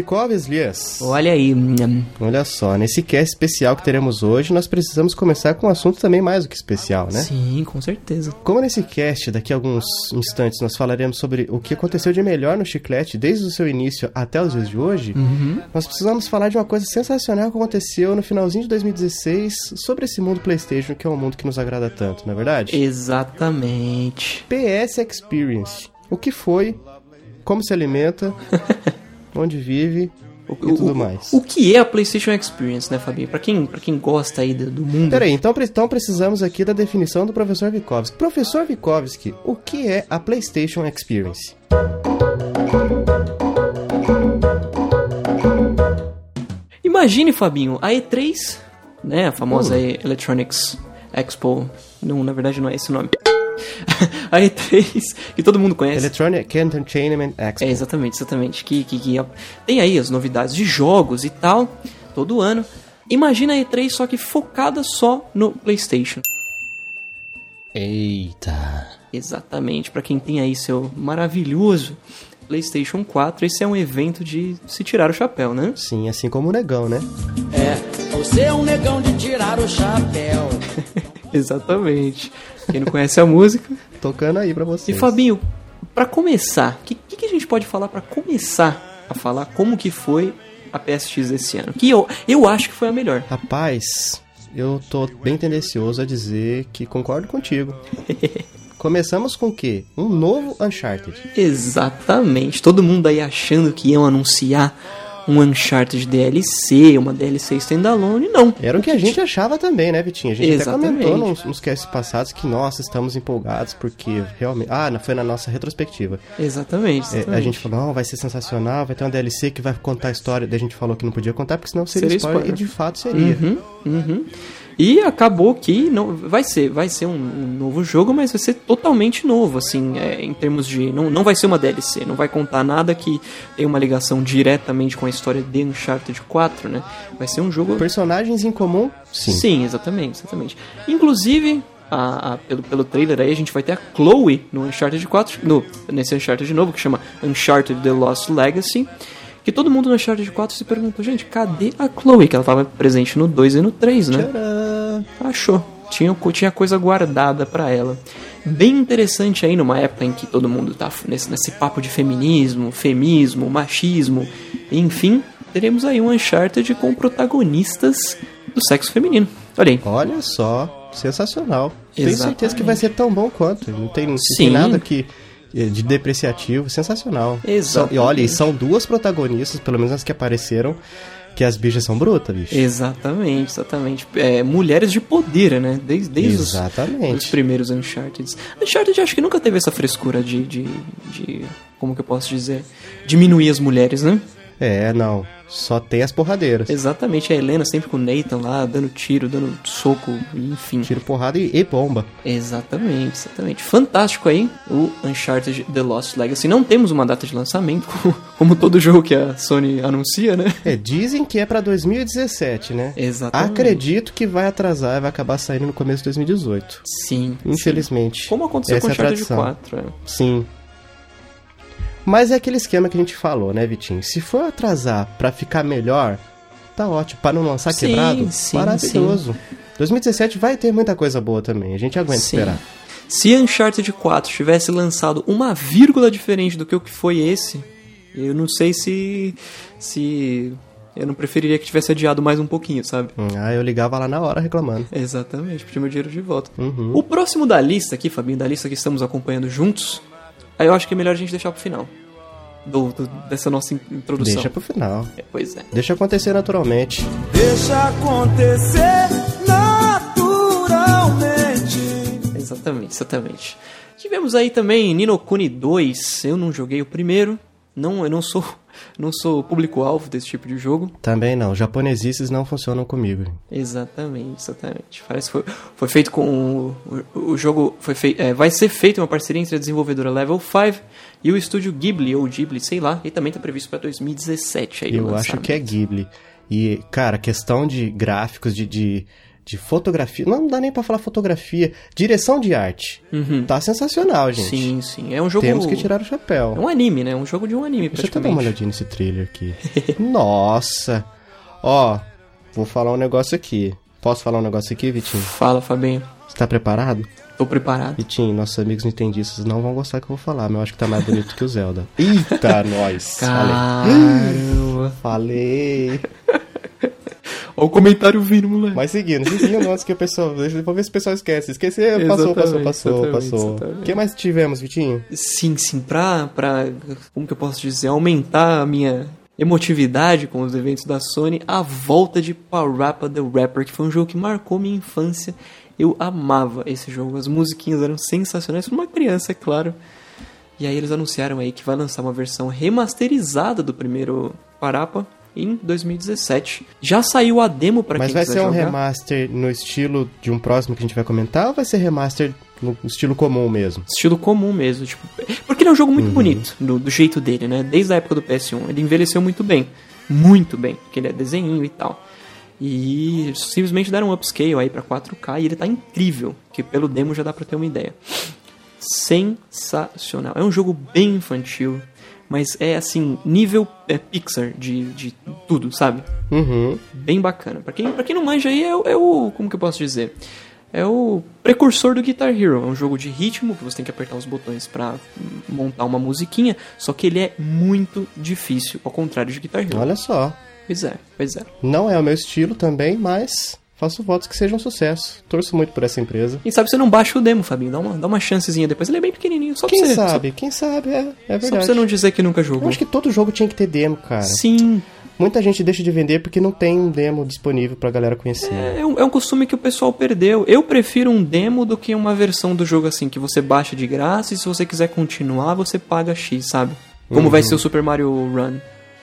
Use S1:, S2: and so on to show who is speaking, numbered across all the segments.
S1: Vicoves, Lias.
S2: Olha aí. hum,
S1: Olha só, nesse cast especial que teremos hoje, nós precisamos começar com um assunto também mais do que especial, né?
S2: Sim, com certeza.
S1: Como nesse cast, daqui a alguns instantes, nós falaremos sobre o que aconteceu de melhor no Chiclete desde o seu início até os dias de hoje,
S2: Uhum.
S1: nós precisamos falar de uma coisa sensacional que aconteceu no finalzinho de 2016 sobre esse mundo PlayStation, que é um mundo que nos agrada tanto, não é verdade?
S2: Exatamente.
S1: PS Experience. O que foi, como se alimenta, onde vive
S2: O,
S1: e tudo
S2: o-
S1: mais.
S2: O que é a PlayStation Experience, né, Fabinho? Pra quem, pra quem gosta aí do, do mundo.
S1: Peraí, então, então precisamos aqui da definição do professor Vikovski. Professor Vikovski, o que é a PlayStation Experience?
S2: Imagine, Fabinho, a E3, né? A famosa Electronics Expo. Não, na verdade não é esse o nome. a E3, que todo mundo conhece.
S1: Electronic Entertainment Expo.
S2: É, exatamente, exatamente. Que, que, que tem aí as novidades de jogos e tal, todo ano. Imagina a E3 só que focada só no PlayStation.
S1: Eita.
S2: Exatamente, pra quem tem aí seu maravilhoso PlayStation 4, esse é um evento de se tirar o chapéu, né?
S1: Sim, assim como o negão, né?
S3: É, você é um negão de tirar o chapéu.
S2: Exatamente. Quem não conhece a música.
S1: Tocando aí pra
S2: E
S1: vocês.
S2: Fabinho, pra começar, o que, que, a gente pode falar pra começar a falar como que foi a PSX esse ano? Que eu, eu acho que foi a melhor.
S1: Rapaz, eu tô bem tendencioso a dizer que concordo contigo. Começamos com o quê? Um novo Uncharted.
S2: Exatamente. Todo mundo aí achando que iam anunciar um Uncharted DLC, uma DLC standalone, não.
S1: Era o que a gente achava também, né, Vitinho? A gente
S2: Exatamente.
S1: até comentou nos, nos casts passados que, nossa, estamos empolgados porque realmente... Ah, não, foi na nossa retrospectiva.
S2: Exatamente.
S1: É,
S2: exatamente.
S1: a gente falou, não, vai ser sensacional, vai ter uma DLC que vai contar a história. Daí a gente falou que não podia contar porque senão seria,
S2: Seria
S1: spoiler,
S2: spoiler.
S1: E de fato seria.
S2: Uhum, uhum. E acabou que não vai ser, vai ser um, um novo jogo, mas vai ser totalmente novo, assim, é, em termos de não, não vai ser uma DLC, não vai contar nada que tenha uma ligação diretamente com a história de Uncharted 4, né? Vai ser um jogo
S1: Personagens em comum? Sim.
S2: Sim, exatamente, exatamente. Inclusive, a- a- pelo, pelo trailer aí, a gente vai ter a Chloe no Uncharted 4, no, nesse Uncharted novo, que chama Uncharted The Lost Legacy. Que todo mundo no Uncharted 4 se perguntou, gente, cadê a Chloe? Que ela estava presente no 2 e no 3, né?
S1: Tcharam!
S2: Achou. Tinha, tinha coisa guardada pra ela. Bem interessante aí numa época em que todo mundo tá nesse, nesse papo de feminismo, femismo, machismo, enfim, teremos aí um Uncharted com protagonistas do sexo feminino. Olha aí.
S1: Olha só, sensacional. Tenho
S2: Exatamente.
S1: certeza que vai ser tão bom quanto. Não tem, não tem nada que de depreciativo, sensacional.
S2: Exatamente.
S1: São- E olha, e são duas protagonistas, pelo menos as que apareceram, que as bichas são brutas, bicho.
S2: Exatamente, exatamente. É, mulheres de poder, né? Desde, desde os, os primeiros Uncharted. Uncharted acho que nunca teve essa frescura de, de, de. Como que eu posso dizer? Diminuir as mulheres, né?
S1: É, não. Só tem as porradeiras.
S2: Exatamente, a Helena sempre com o Nathan lá, dando tiro, dando soco, enfim.
S1: Tiro, porrada e, e bomba.
S2: Exatamente, exatamente. Fantástico aí, o Uncharted The Lost Legacy. Não temos uma data de lançamento, como, como todo jogo que a Sony anuncia, né?
S1: É, dizem que é pra 2017, né?
S2: Exatamente.
S1: Acredito que vai atrasar e vai acabar saindo no começo de 2018.
S2: Sim.
S1: Infelizmente.
S2: Como aconteceu
S1: Essa
S2: com
S1: é a
S2: Uncharted
S1: tradição.
S2: 4, é.
S1: Sim. Mas é aquele esquema que a gente falou, né, Vitinho? Se for atrasar pra ficar melhor, tá ótimo. Pra não lançar
S2: Sim,
S1: quebrado,
S2: sim,
S1: maravilhoso. 2017 vai ter muita coisa boa também. A gente aguenta
S2: Sim.
S1: esperar.
S2: Se Uncharted 4 tivesse lançado uma vírgula diferente do que o que foi esse, eu não sei se. se. Eu não preferiria que tivesse adiado mais um pouquinho, sabe?
S1: Hum, Ah, eu ligava lá na hora reclamando.
S2: Exatamente, pedir meu dinheiro de volta.
S1: Uhum.
S2: O próximo da lista aqui, Fabinho, da lista que estamos acompanhando juntos, aí eu acho que é melhor a gente deixar pro final. Do, do- dessa nossa in- introdução.
S1: Deixa pro final.
S2: É, pois é.
S1: Deixa acontecer naturalmente.
S3: Deixa acontecer naturalmente.
S2: Exatamente, exatamente. Tivemos aí também Nino Kuni 2. Eu não joguei o primeiro. Não, eu não sou, não sou público-alvo desse tipo de jogo.
S1: Também não. Japonesices não funcionam comigo.
S2: Exatamente, exatamente. Parece que foi, foi feito com. O, o, jogo foi fei, é, vai ser feito uma parceria entre a desenvolvedora Level 5 e o estúdio Ghibli, ou Ghibli, sei lá. E também tá previsto para 2017 aí
S1: Eu acho que é Ghibli. E, cara, questão de gráficos, de, de, de fotografia. Não dá nem pra falar fotografia. Direção de arte. Tá sensacional, gente.
S2: Sim, sim. É um jogo.
S1: Temos que tirar o chapéu.
S2: É um anime, né? É um jogo de um anime,
S1: Deixa eu até dar uma olhadinha nesse trailer aqui. Nossa! Ó, vou falar um negócio aqui. Posso falar um negócio aqui, Vitinho?
S2: Fala, Fabinho.
S1: Você tá preparado?
S2: Tô preparado.
S1: Vitinho, nossos amigos nintendistas não vão gostar que eu vou falar, mas eu acho que tá mais bonito que o Zelda. Eita, nós!
S2: Caramba.
S1: Falei! Falei!
S2: Olha o comentário vindo, moleque.
S1: Mas seguindo, seguindo antes que o pessoal. Deixa eu ver se o pessoal esquece. Esqueceu, passou, passou, passou, passou. O que mais tivemos, Vitinho?
S2: Sim, sim, pra, pra. Como que eu posso dizer? Aumentar a minha emotividade com os eventos da Sony, a volta de Parappa the Rapper, que foi um jogo que marcou minha infância. Eu amava esse jogo, as musiquinhas eram sensacionais, para uma criança, é claro. E aí eles anunciaram aí que vai lançar uma versão remasterizada do primeiro Parappa em 2017. Já saiu a demo pra
S1: Mas
S2: quem
S1: vai
S2: quiser
S1: ser um
S2: jogar.
S1: remaster no estilo de um próximo que a gente vai comentar ou vai ser remaster no estilo comum mesmo?
S2: Estilo comum mesmo, tipo. Porque ele é um jogo
S1: Uhum.
S2: muito bonito, do, do jeito dele, né? Desde a época do PS1. Ele envelheceu muito bem. Muito bem. Porque ele é desenho e tal. E simplesmente deram um upscale aí pra 4K e ele tá incrível. Que pelo demo já dá pra ter uma ideia. Sensacional. É um jogo bem infantil. Mas é assim, nível é, Pixar de, de tudo, sabe?
S1: Uhum.
S2: bem bacana. Pra quem, pra quem não manja aí, é, o- é o. Como que eu posso dizer? É o precursor do Guitar Hero. É um jogo de ritmo que você tem que apertar os botões pra hum, montar uma musiquinha. Só que ele é muito difícil, ao contrário de Guitar Hero.
S1: Olha só.
S2: Pois é, pois é.
S1: Não é o meu estilo também, mas faço votos que seja um sucesso. Torço muito por essa empresa.
S2: Quem sabe você não baixa o demo, Fabinho. Dá uma, dá uma chancezinha depois. Ele é bem pequenininho, só pra
S1: Quem
S2: você.
S1: sabe? Quem sabe? É, é
S2: Só, só pra
S1: verdade.
S2: você não dizer que nunca
S1: Eu
S2: jogou.
S1: acho que todo jogo tinha que ter demo, cara.
S2: Sim,
S1: Muita gente deixa de vender porque não tem um demo disponível pra galera conhecer.
S2: É um, é um costume que o pessoal perdeu. Eu prefiro um demo do que uma versão do jogo assim, que você baixa de graça e se você quiser continuar, você paga X, sabe? Como vai ser o Super Mario Run,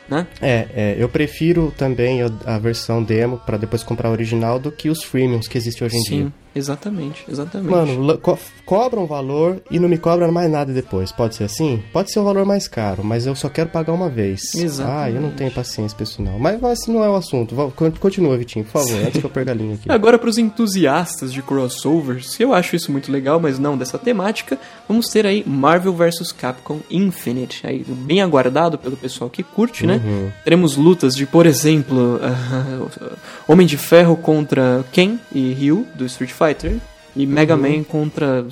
S2: né?
S1: É, é, eu prefiro também a, a versão demo pra depois comprar a original do que os freemiums que existem hoje em dia.
S2: Exatamente, exatamente.
S1: Mano, co cobra um valor e não me cobra mais nada depois. Pode ser assim? Pode ser um valor mais caro, mas eu só quero pagar uma vez.
S2: Exatamente.
S1: Ah, eu não tenho paciência pra isso não. Mas, mas não é o assunto. Continua, Vitinho, por favor, antes que eu perca a linha aqui.
S2: Agora, para os entusiastas de crossovers, eu acho isso muito legal, mas não dessa temática, vamos ter aí Marvel vs Capcom Infinite, aí bem aguardado pelo pessoal que curte, né? Teremos lutas de, por exemplo, Homem de Ferro contra Ken e Ryu, do Street Fighter, e Mega Man contra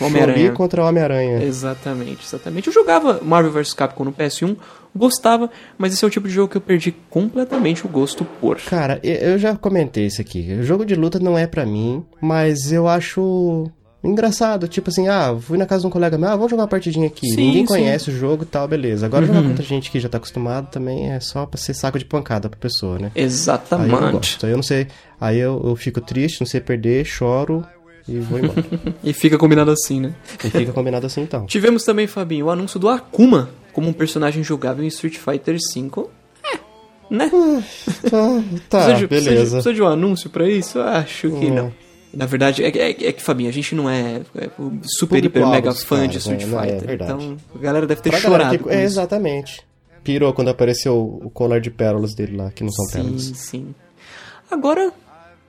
S2: Homem-Aranha.
S1: Contra Homem-Aranha.
S2: Exatamente, exatamente. Eu jogava Marvel vs Capcom no PS1, gostava, mas esse é o tipo de jogo que eu perdi completamente o gosto por.
S1: Cara, e- eu já comentei isso aqui. O jogo de luta não é pra mim, mas eu acho engraçado. Tipo assim, ah, fui na casa de um colega meu, ah, vamos jogar uma partidinha aqui.
S2: Sim,
S1: Ninguém
S2: sim. Uhum.
S1: conhece o jogo e tal, beleza. Agora jogar contra gente que já tá acostumado também é só pra ser saco de pancada pra pessoa, né? Aí eu não
S2: Exatamente.
S1: gosto. Aí eu não sei. Aí eu, eu fico triste, não sei perder, choro e vou embora.
S2: E fica combinado assim, né?
S1: e fica combinado assim então.
S2: Tivemos também, Fabinho, o anúncio do Akuma como um personagem jogável em Street Fighter V. É, né?
S1: Ah, tá,
S2: precisa, de, precisa de-
S1: beleza.
S2: precisa de um anúncio pra isso? Eu acho que
S1: É.
S2: não. Na verdade, é, é- é que, Fabinho, a gente não é, é super, hiper, mega fã
S1: caras,
S2: de Street
S1: né? É
S2: Fighter.
S1: verdade.
S2: então, a galera deve ter
S1: Pra
S2: chorado
S1: que- é, exatamente. Pirou quando apareceu o colar de pérolas dele lá, que não são
S2: Sim,
S1: pérolas.
S2: sim. Agora,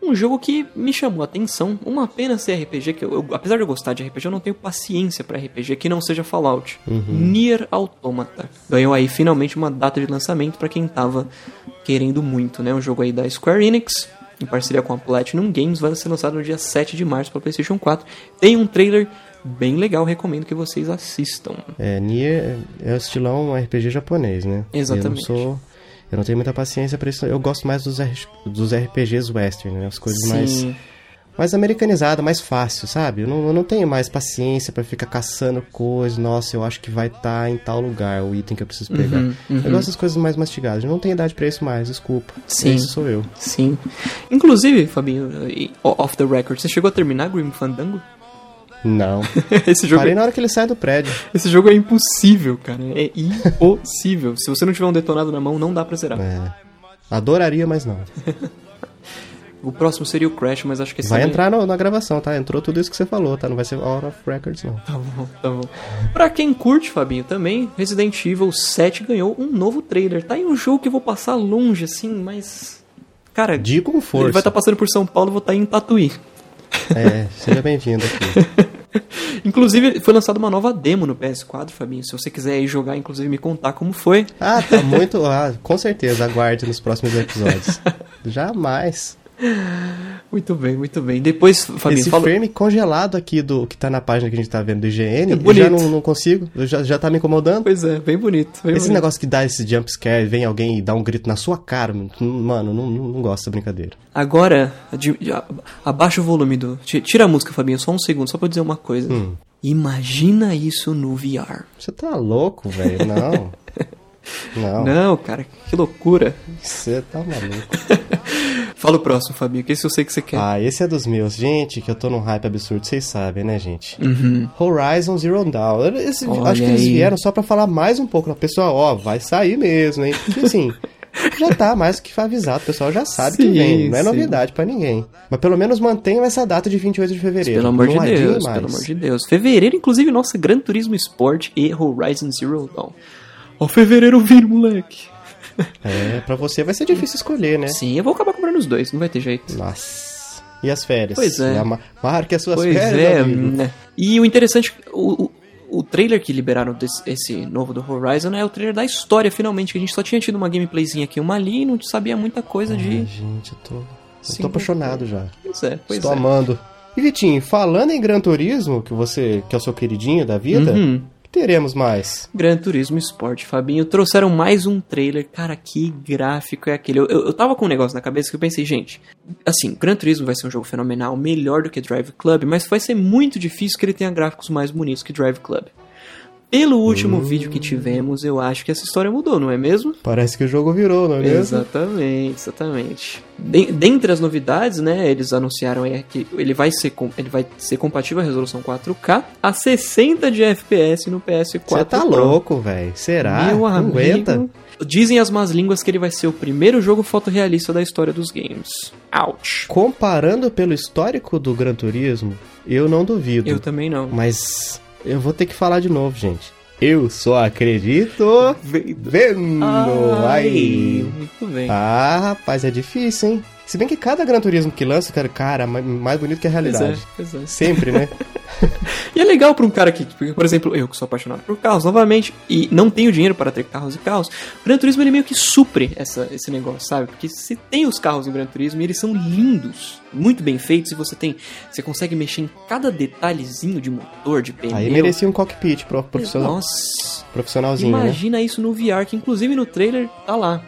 S2: um jogo que me chamou a atenção, uma pena ser RPG, que eu, eu- apesar de eu gostar de RPG, eu não tenho paciência pra RPG que não seja Fallout. Nier Automata. Ganhou aí finalmente uma data de lançamento pra quem tava querendo muito, né? Um jogo aí da Square Enix, em parceria com a Platinum Games, vai ser lançado no dia 7 de março para PlayStation 4. Tem um trailer bem legal, recomendo que vocês assistam.
S1: É, Nier é o estilão RPG japonês, né?
S2: Exatamente.
S1: Eu não sou... Eu não tenho muita paciência pra isso. Eu gosto mais dos, R- dos RPGs western, né? As coisas
S2: Sim,
S1: mais americanizadas, mais fácil, sabe? Eu não, eu não tenho mais paciência pra ficar caçando coisas. Nossa, eu acho que vai estar em tal lugar o item que eu preciso pegar.
S2: Uhum, uhum.
S1: Eu gosto das coisas mais mastigadas. Eu não tenho idade pra isso mais, desculpa.
S2: Sim.
S1: Esse sou eu.
S2: sim. Inclusive, Fabinho, off the record, você chegou a terminar Grim Fandango?
S1: Não.
S2: esse, jogo
S1: Parei
S2: é,
S1: na hora que ele sai do prédio.
S2: esse jogo é impossível, cara. É impossível. Se você não tiver um detonado na mão, não dá pra zerar.
S1: É. Adoraria, mas não.
S2: O próximo seria o Crash, mas acho que esse
S1: Vai
S2: também-
S1: entrar no- na gravação, tá? Entrou tudo isso que você falou, tá? Não vai ser Out of Records, não.
S2: Tá bom, tá bom. Pra quem curte, Fabinho, também, Resident Evil 7 ganhou um novo trailer. Tá aí um jogo que eu vou passar longe, assim, mas. Cara,
S1: Digo com
S2: ele
S1: força.
S2: vai estar passando por São Paulo, eu vou estar em Tatuí.
S1: É, seja bem-vindo aqui.
S2: Inclusive, foi lançada uma nova demo no PS4, Fabinho. Se você quiser aí jogar, inclusive, me contar como foi.
S1: Ah, tá muito. Ah, com certeza, aguarde nos próximos episódios. Jamais.
S2: Muito bem, muito bem. Depois, Fabinho,
S1: Esse
S2: fala...
S1: frame congelado aqui do que tá na página que a gente tá vendo do IGN,
S2: É
S1: eu já não, não consigo, já, já tá me incomodando.
S2: Pois é, bem bonito. Bem
S1: Esse
S2: bonito.
S1: negócio que dá esse jump scare, vem alguém e dá um grito na sua cara, mano, não, não, não gosto dessa brincadeira.
S2: Agora, de- de- a- abaixa o volume do... ti- Tira a música, Fabinho, só um segundo, só pra eu dizer uma coisa.
S1: Hum.
S2: Imagina isso no VR.
S1: Você tá louco, velho? Não. Não.
S2: Não, cara, que loucura.
S1: Você tá maluco.
S2: Fala o próximo, Fabinho, que esse eu sei que você quer.
S1: Ah, esse é dos meus. Gente, que eu tô num hype absurdo, vocês sabem, né, gente?
S2: Uhum.
S1: Horizon Zero Dawn. Esse- acho que eles vieram só pra falar mais um pouco. Pessoal, ó, vai sair mesmo, hein? Porque assim, já tá mais que avisado. O pessoal já sabe que
S2: Sim,
S1: vem. Não é
S2: sim.
S1: novidade pra ninguém. Mas pelo menos mantenham essa data de 28 de fevereiro.
S2: Pelo amor de Deus,
S1: mais.
S2: pelo amor de Deus. Fevereiro, inclusive, nossa, Gran Turismo Sport e Horizon Zero Dawn. Ó, fevereiro vindo, moleque.
S1: É, pra você vai ser difícil escolher, né?
S2: Sim, eu vou acabar comprando os dois, não vai ter jeito.
S1: Nossa. E as férias?
S2: Pois é.
S1: Ma- Marque as suas
S2: Pois
S1: férias,
S2: é, né? E o interessante, o, o, o trailer que liberaram desse, esse novo do Horizon é o trailer da história, finalmente, que a gente só tinha tido uma gameplayzinha aqui, uma ali, e não sabia muita coisa
S1: Ai,
S2: de...
S1: gente, eu tô, eu
S2: Sim,
S1: tô apaixonado já.
S2: Pois é, pois
S1: Estou
S2: é.
S1: amando. E Vitinho, falando em Gran Turismo, que você que é o seu queridinho da vida,
S2: Uhum.
S1: Teremos mais?
S2: Gran Turismo Sport, Fabinho. Trouxeram mais um trailer. Cara, que gráfico é aquele? Eu, eu, eu tava com um negócio na cabeça que eu pensei, gente, assim, Gran Turismo vai ser um jogo fenomenal, melhor do que Drive Club, mas vai ser muito difícil que ele tenha gráficos mais bonitos que Drive Club. Pelo último vídeo que tivemos, eu acho que essa história mudou, não é mesmo?
S1: Parece que o jogo virou, não é mesmo?
S2: Exatamente, exatamente. Den- dentre as novidades, né, eles anunciaram aí que ele vai ser com- ele vai ser compatível à resolução 4K a 60 de FPS no PS4
S1: Você tá
S2: Pro.
S1: louco, velho. Será?
S2: Meu
S1: Não
S2: amigo.
S1: aguenta?
S2: Dizem as más línguas que ele vai ser o primeiro jogo fotorrealista da história dos games. Ouch.
S1: Comparando pelo histórico do Gran Turismo, eu não duvido.
S2: Eu também não.
S1: Mas eu vou ter que falar de novo, gente. Eu só acredito vendo. Ai.
S2: muito bem.
S1: Ah, rapaz, é difícil, hein? Se bem que cada Gran Turismo que lança, cara, cara, ma- mais bonito que a
S2: pois é,
S1: realidade.
S2: pois é.
S1: Sempre, né?
S2: E é legal pra um cara que, tipo, por exemplo, eu que sou apaixonado por carros, novamente, e não tenho dinheiro para ter carros e carros, o Gran Turismo ele meio que supre essa, esse negócio, sabe? Porque você tem os carros no Gran Turismo e eles são lindos, muito bem feitos, e você tem. Você consegue mexer em cada detalhezinho de motor, de pneu.
S1: Aí merecia um cockpit pro profissional,
S2: Nossa,
S1: profissionalzinho, né?
S2: imagina isso no VR, que inclusive no trailer tá lá.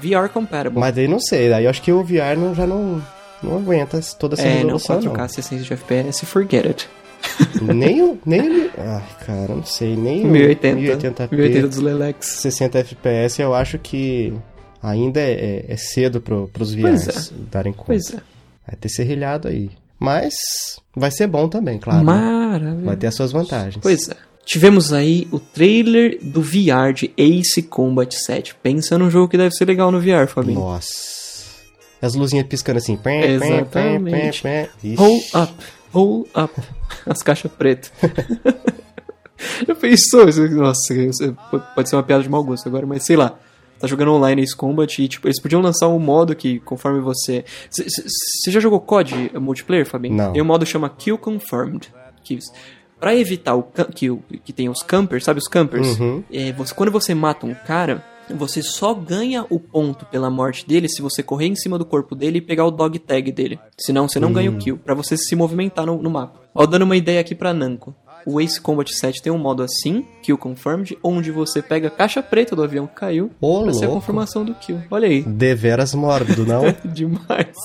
S2: VR compatible.
S1: Mas daí não sei, daí eu acho que o VR não, já não, não aguenta toda essa
S2: é, não
S1: resolução,
S2: 4K 60 de FPS, forget it.
S1: não. Nem o... Nem o... Ai, cara, não sei, nem o
S2: 1080,
S1: 1080p,
S2: 1080 dos Lelex.
S1: 60 FPS, eu acho que ainda é, é- é cedo pro, pros
S2: Pois
S1: VRs darem conta.
S2: Pois é.
S1: Vai ter serrilhado aí. Mas vai ser bom também, claro. né?
S2: Maravilha.
S1: Vai ter as suas vantagens.
S2: Pois é. Tivemos aí o trailer do VR de Ace Combat 7. Pensa num jogo que deve ser legal no VR, Fabinho.
S1: Nossa. As luzinhas piscando assim.
S2: Exatamente. Roll up, roll up. As caixas pretas. Já pensou? Isso- Nossa, isso pode ser uma piada de mau gosto agora, mas sei lá. Tá jogando online Ace Combat e, tipo, eles podiam lançar um modo que, conforme você... Você já jogou COD multiplayer, Fabinho?
S1: Não.
S2: Tem um modo que chama Kill Confirmed. Que, pra evitar o, que, que tem os campers, sabe os campers?
S1: Uhum.
S2: É, você, quando você mata um cara, você só ganha o ponto pela morte dele se você correr em cima do corpo dele e pegar o dog tag dele. Senão você não ganha o kill, pra você se movimentar no, no mapa. Ó, dando uma ideia aqui pra Namco. O Ace Combat 7 tem um modo assim, Kill Confirmed, onde você pega a caixa preta do avião que caiu
S1: Ô,
S2: pra ser a confirmação do kill. Olha aí.
S1: Deveras mórbido, não?
S2: Demais.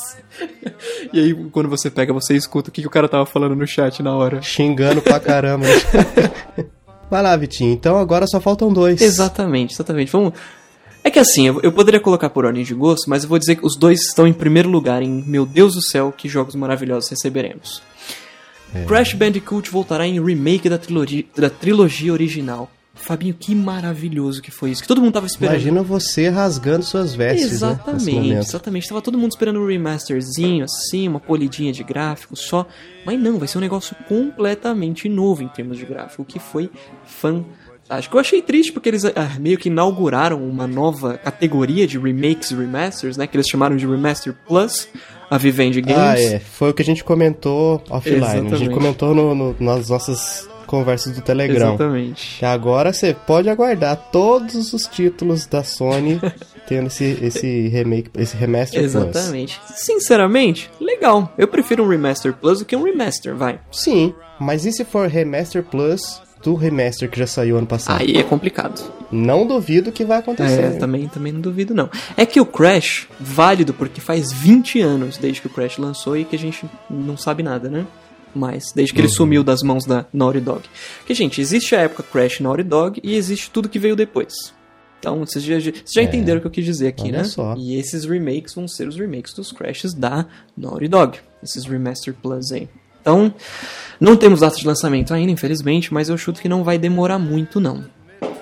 S2: E aí, quando você pega, você escuta o que, que o cara tava falando no chat na hora.
S1: Xingando pra caramba. Vai lá, Vitinho. Então agora só faltam dois.
S2: Exatamente, exatamente. Vamos. É que assim, eu, eu poderia colocar por ordem de gosto, mas eu vou dizer que os dois estão em primeiro lugar em Meu Deus do céu, que jogos maravilhosos receberemos.
S1: É.
S2: Crash Bandicoot voltará em remake da trilogia, da trilogia original. Fabinho, que maravilhoso que foi isso. Que todo mundo tava esperando.
S1: Imagina você rasgando suas vestes, né,
S2: Exatamente,
S1: momento.
S2: exatamente. Tava todo mundo esperando um remasterzinho, assim, uma polidinha de gráfico só. Mas não, vai ser um negócio completamente novo em termos de gráfico, que foi fantástico. Eu achei triste porque eles ah, meio que inauguraram uma nova categoria de remakes e remasters, né? Que eles chamaram de Remaster Plus, a Vivendi Games.
S1: Ah, é. Foi o que a gente comentou offline. A
S2: Exatamente.
S1: gente comentou no- no- nas nossas conversas do Telegram.
S2: Exatamente.
S1: Que agora você pode aguardar todos os títulos da Sony tendo esse, esse remake, esse remaster Plus.
S2: Exatamente. Sinceramente, legal. Eu prefiro um Remaster Plus do que um Remaster, vai.
S1: Sim, mas e se for remaster plus do remaster que já saiu ano passado?
S2: Aí é complicado.
S1: Não duvido que vai acontecer.
S2: É, também, também não duvido não. É que o Crash, válido porque faz 20 anos desde que o Crash lançou e que a gente não sabe nada, né? Mas, desde que ele sumiu das mãos da Naughty Dog. Porque, gente, existe a época Crash Naughty Dog e existe tudo que veio depois. Então, vocês já, vocês já entenderam o que eu quis dizer aqui,
S1: olha
S2: né?
S1: só.
S2: E esses remakes vão ser os remakes dos Crashes da Naughty Dog. Esses Remaster Plus aí. Então, não temos data de lançamento ainda, infelizmente, mas eu chuto que não vai demorar muito, não,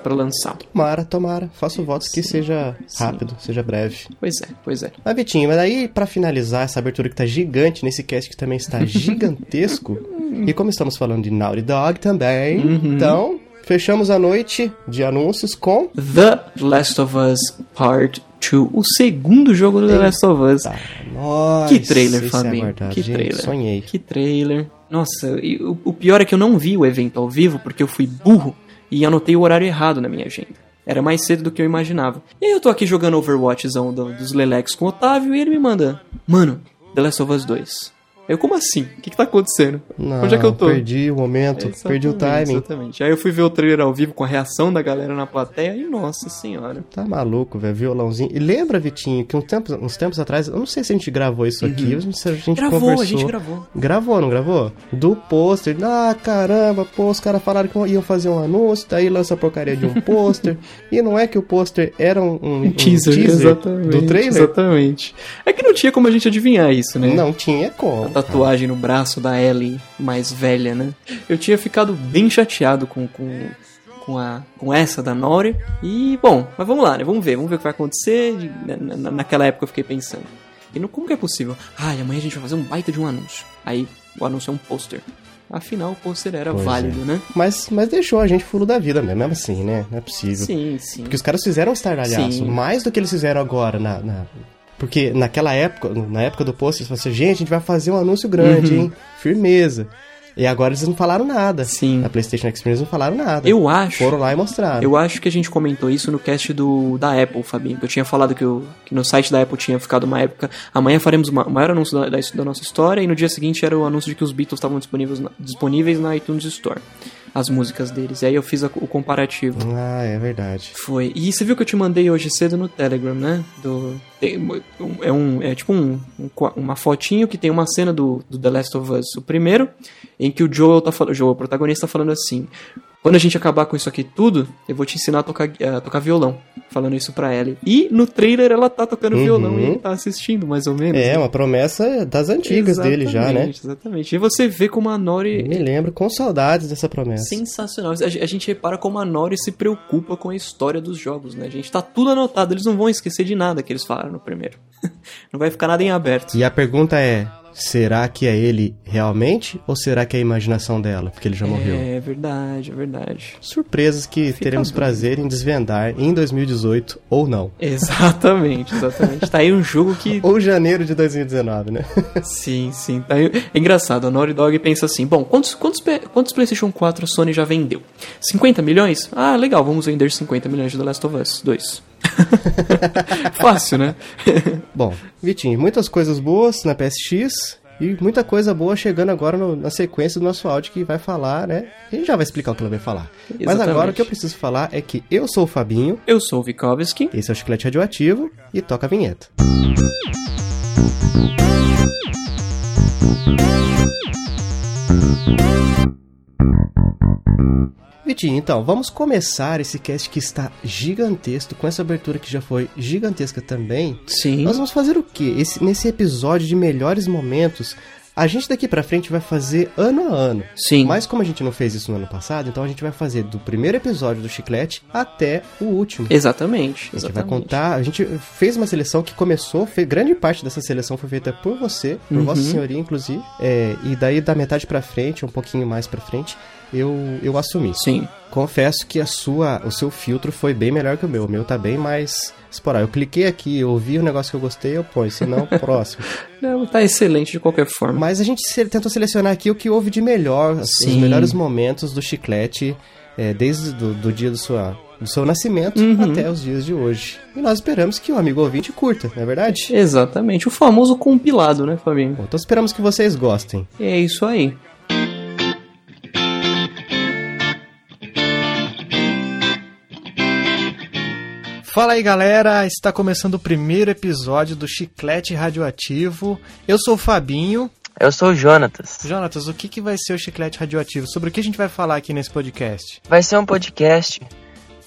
S2: pra lançar.
S1: Tomara, tomara. Faço votos que seja rápido, seja breve.
S2: Pois é, pois é.
S1: Mas Vitinho, mas aí pra finalizar essa abertura que tá gigante nesse cast que também está gigantesco, e como estamos falando de Naughty Dog também,
S2: Uhum.
S1: então fechamos a noite de anúncios com
S2: The Last of Us Part 2, o segundo jogo do The Last of Us.
S1: Tá, nossa,
S2: Que trailer,
S1: é
S2: Fabinho.
S1: aguardado.
S2: que
S1: Gente,
S2: trailer.
S1: Sonhei.
S2: Que trailer. Nossa, e o, o pior é que eu não vi o evento ao vivo porque eu fui burro e anotei o horário errado na minha agenda. Era mais cedo do que eu imaginava. E aí eu tô aqui jogando Overwatchzão do- dos Lelex com o Otávio e ele me manda: Mano, The Last of Us 2. Eu, como assim? O que que tá acontecendo?
S1: Não,
S2: Onde é que eu tô?
S1: Perdi o momento, perdi o timing.
S2: Exatamente. Aí eu fui ver o trailer ao vivo com a reação da galera na plateia e, nossa senhora.
S1: Tá maluco, velho, violãozinho. E lembra, Vitinho, que uns tempos, uns tempos atrás, eu não sei se a gente gravou isso aqui, ou se a gente
S2: Uhum. Gravou,
S1: conversou.
S2: a gente gravou.
S1: Gravou, não gravou? Do pôster. Ah, caramba, pô, os caras falaram que iam fazer um anúncio, daí lança a porcaria de um pôster. e não é que o pôster era um, um- um
S2: Teaser, exatamente.
S1: do trailer?
S2: Exatamente. É que não tinha como a gente adivinhar isso, né?
S1: Não tinha como.
S2: Tatuagem no braço da Ellie mais velha, né? Eu tinha ficado bem chateado com, com, com, a, com essa da Nori. E, bom, mas vamos lá, né? Vamos ver, vamos ver o que vai acontecer. De- na- na- naquela época eu fiquei pensando. E no, como que é possível? Ai, amanhã a gente vai fazer um baita de um anúncio. Aí o anúncio é um pôster. Afinal, o pôster era
S1: Pois
S2: válido,
S1: é.
S2: né?
S1: Mas, mas deixou a gente fulo da vida mesmo, mesmo assim, né? Não é possível.
S2: Sim, sim.
S1: Porque os caras fizeram um estardalhaço, mais do que eles fizeram agora na... na- Porque naquela época, na época do pôster, eles falaram assim, gente, a gente vai fazer um anúncio grande,
S2: Uhum.
S1: hein? Firmeza. E agora eles não falaram nada.
S2: Sim.
S1: Na PlayStation Experience não falaram nada.
S2: Eu acho.
S1: Foram lá e mostraram.
S2: Eu acho que a gente comentou isso no cast do, da Apple, Fabinho. Que eu tinha falado que, que no site da Apple tinha ficado uma época. Amanhã faremos uma- o maior anúncio da, da, da nossa história. E no dia seguinte era o anúncio de que os Beatles estavam disponíveis na, disponíveis na iTunes Store. As músicas deles. E aí eu fiz a- o comparativo.
S1: Ah, é verdade.
S2: Foi. E você viu que eu te mandei hoje cedo no Telegram, né? Do, é um. É tipo um, um uma fotinho que tem uma cena do, do The Last of Us, o primeiro, em que o Joel tá falando. Joel, o protagonista, tá falando assim. Quando a gente acabar com isso aqui tudo, eu vou te ensinar a tocar, a tocar violão. Falando isso pra Ellie. E no trailer ela tá tocando
S1: Uhum.
S2: violão e ele tá assistindo, mais ou menos.
S1: É,
S2: né?
S1: uma promessa das antigas dele já, né?
S2: Exatamente, Exatamente. E você vê como a Nori
S1: Me lembro com saudades dessa promessa.
S2: Sensacional. A gente repara como a Nori se preocupa com a história dos jogos, né? A gente tá tudo anotado, eles não vão esquecer de nada que eles falaram no primeiro. não vai ficar nada em aberto.
S1: E a pergunta é: será que é ele realmente ou será que é a imaginação dela? Porque ele já morreu.
S2: É verdade, é verdade.
S1: Surpresas que
S2: Fica
S1: teremos prazer em desvendar em 2018 ou não.
S2: Exatamente, exatamente. tá aí um jogo que.
S1: Ou janeiro de 2019, né?
S2: Sim, sim. Tá aí... É engraçado, a Naughty Dog pensa assim: bom, quantos, quantos, quantos PlayStation 4 a Sony já vendeu? 50 milhões? Ah, legal, vamos vender 50 milhões de The Last of Us 2. Fácil, né?
S1: Bom, Vitinho, muitas coisas boas na PSX e muita coisa boa chegando agora no- na sequência do nosso áudio que vai falar, né? A gente já vai explicar o que ela vai falar. Mas
S2: Exatamente.
S1: agora o que eu preciso falar é que eu sou o Fabinho,
S2: Eu sou o Vikovski.
S1: esse é o Chiclete Radioativo e toca a vinheta. Vitinho, então, vamos começar esse cast que está gigantesco, com essa abertura que já foi gigantesca também.
S2: Sim.
S1: Nós vamos fazer o quê? Esse- nesse episódio de melhores momentos, A gente daqui pra frente vai fazer ano a ano.
S2: Sim.
S1: Mas como a gente não fez isso no ano passado, então a gente vai fazer do primeiro episódio do Chiclete até o último.
S2: Exatamente.
S1: A gente vai
S2: exatamente.
S1: contar. A gente fez uma seleção que começou, fe- grande parte dessa seleção foi feita por você, por
S2: Uhum.
S1: Vossa Senhoria, inclusive. É, e daí da metade pra frente, um pouquinho mais pra frente, eu, eu assumi.
S2: Sim.
S1: Confesso que a sua, o seu filtro foi bem melhor que o meu. O meu tá bem mais esporádico. Eu cliquei aqui, eu ouvi o negócio que eu gostei, eu ponho. Se não, próximo.
S2: Não, tá excelente de qualquer forma.
S1: Mas a gente se- tentou selecionar aqui o que houve de melhor, os
S2: Sim.
S1: melhores momentos do chiclete, é, desde do, do dia do, sua, do seu nascimento
S2: Uhum.
S1: até os dias de hoje. E nós esperamos que o amigo ouvinte curta, não é verdade?
S2: Exatamente. O famoso compilado, né, Fabinho?
S1: Bom, então esperamos que vocês gostem.
S2: É isso aí.
S4: Fala aí galera, está começando o primeiro episódio do Chiclete Radioativo. Eu sou o Fabinho.
S5: Eu sou o Jonatas.
S4: Jonatas, o que, que vai ser o Chiclete Radioativo? Sobre o que a gente vai falar aqui nesse podcast?
S5: Vai ser um podcast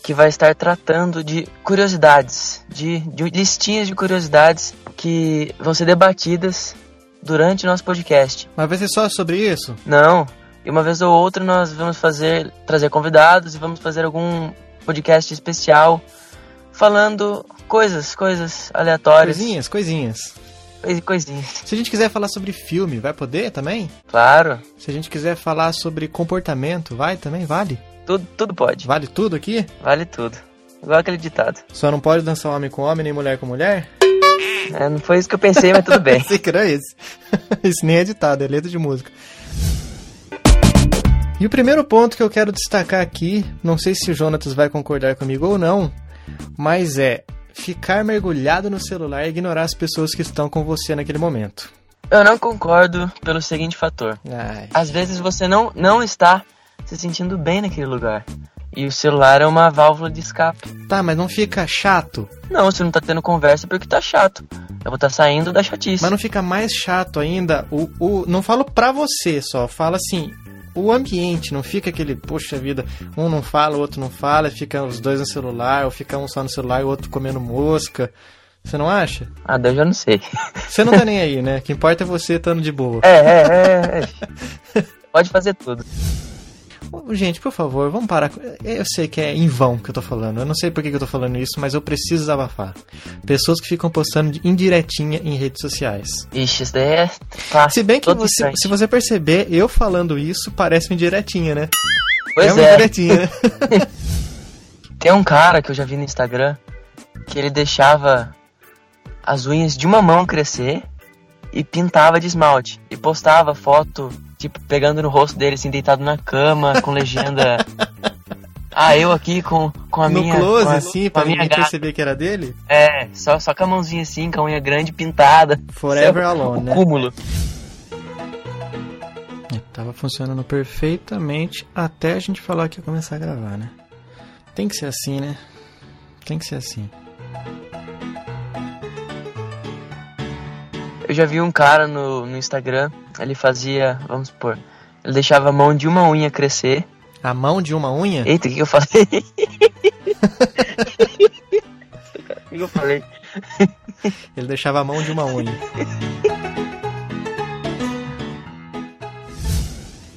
S5: que vai estar tratando de curiosidades, de, de listinhas de curiosidades que vão ser debatidas durante o nosso podcast.
S4: Mas vai ser só sobre isso?
S5: Não, e uma vez ou outra nós vamos fazer trazer convidados e vamos fazer algum podcast especial falando coisas, coisas aleatórias,
S4: Coisinhas, coisinhas.
S5: cois- coisinhas.
S4: Se a gente quiser falar sobre filme, vai poder também?
S5: Claro,
S4: Se a gente quiser falar sobre comportamento, vai também? Vale?
S5: tudo, tudo pode,
S4: Vale tudo aqui?
S5: vale tudo. Igual aquele ditado.
S4: Só não pode dançar homem com homem, nem mulher com mulher?
S5: É, não foi isso que eu pensei, mas tudo bem.
S4: Sei que era esse. Isso nem é ditado, é letra de música. E o primeiro ponto que eu quero destacar aqui, não sei se o Jonatas vai concordar comigo ou não, mas é ficar mergulhado no celular e ignorar as pessoas que estão com você naquele momento.
S5: Eu não concordo pelo seguinte fator.
S4: Ai.
S5: Às vezes você não, não está se sentindo bem naquele lugar. E o celular é uma válvula de escape.
S4: Tá, mas não fica chato.
S5: Não, você não tá tendo conversa porque tá chato. Eu vou estar saindo da chatice.
S4: Mas não fica mais chato ainda o, o. Não falo pra você só, falo assim. O ambiente, não fica aquele, poxa vida, um não fala, o outro não fala, fica os dois no celular, ou fica um só no celular e o outro comendo mosca. Você não acha?
S5: Ah, eu já não sei.
S4: Você não tá nem aí, né? O que importa é você estando de boa.
S5: É, é, é. é. Pode fazer tudo.
S4: Gente, por favor, vamos parar. Eu sei que é em vão que eu tô falando. Eu não sei por que eu tô falando isso, mas eu preciso desabafar. Pessoas que ficam postando indiretinha em redes sociais.
S5: Ixi, isso daí é fácil.
S4: Se bem que você, se você perceber, eu falando isso parece uma indiretinha, né?
S5: Pois
S4: uma
S5: é.
S4: indiretinha, né?
S5: Tem um cara que eu já vi no Instagram que ele deixava as unhas de uma mão crescer e pintava de esmalte. E postava foto, tipo, pegando no rosto dele, assim, deitado na cama, com legenda. Ah, eu aqui com, com a
S4: no
S5: minha.
S4: close,
S5: com a,
S4: assim, pra ninguém
S5: gata.
S4: perceber que era dele.
S5: É, só, só com a mãozinha assim, com a unha grande pintada.
S4: Forever
S5: Isso é
S4: Alone,
S5: o
S4: né?
S5: cúmulo.
S4: Tava funcionando perfeitamente até a gente falar que ia começar a gravar, né? Tem que ser assim, né? Tem que ser assim.
S5: Eu já vi um cara no, no Instagram, ele fazia, vamos supor, ele deixava a mão de uma unha crescer.
S4: A mão de uma unha?
S5: Eita, o que, que eu falei? O que, que eu falei?
S4: Ele deixava a mão de uma unha.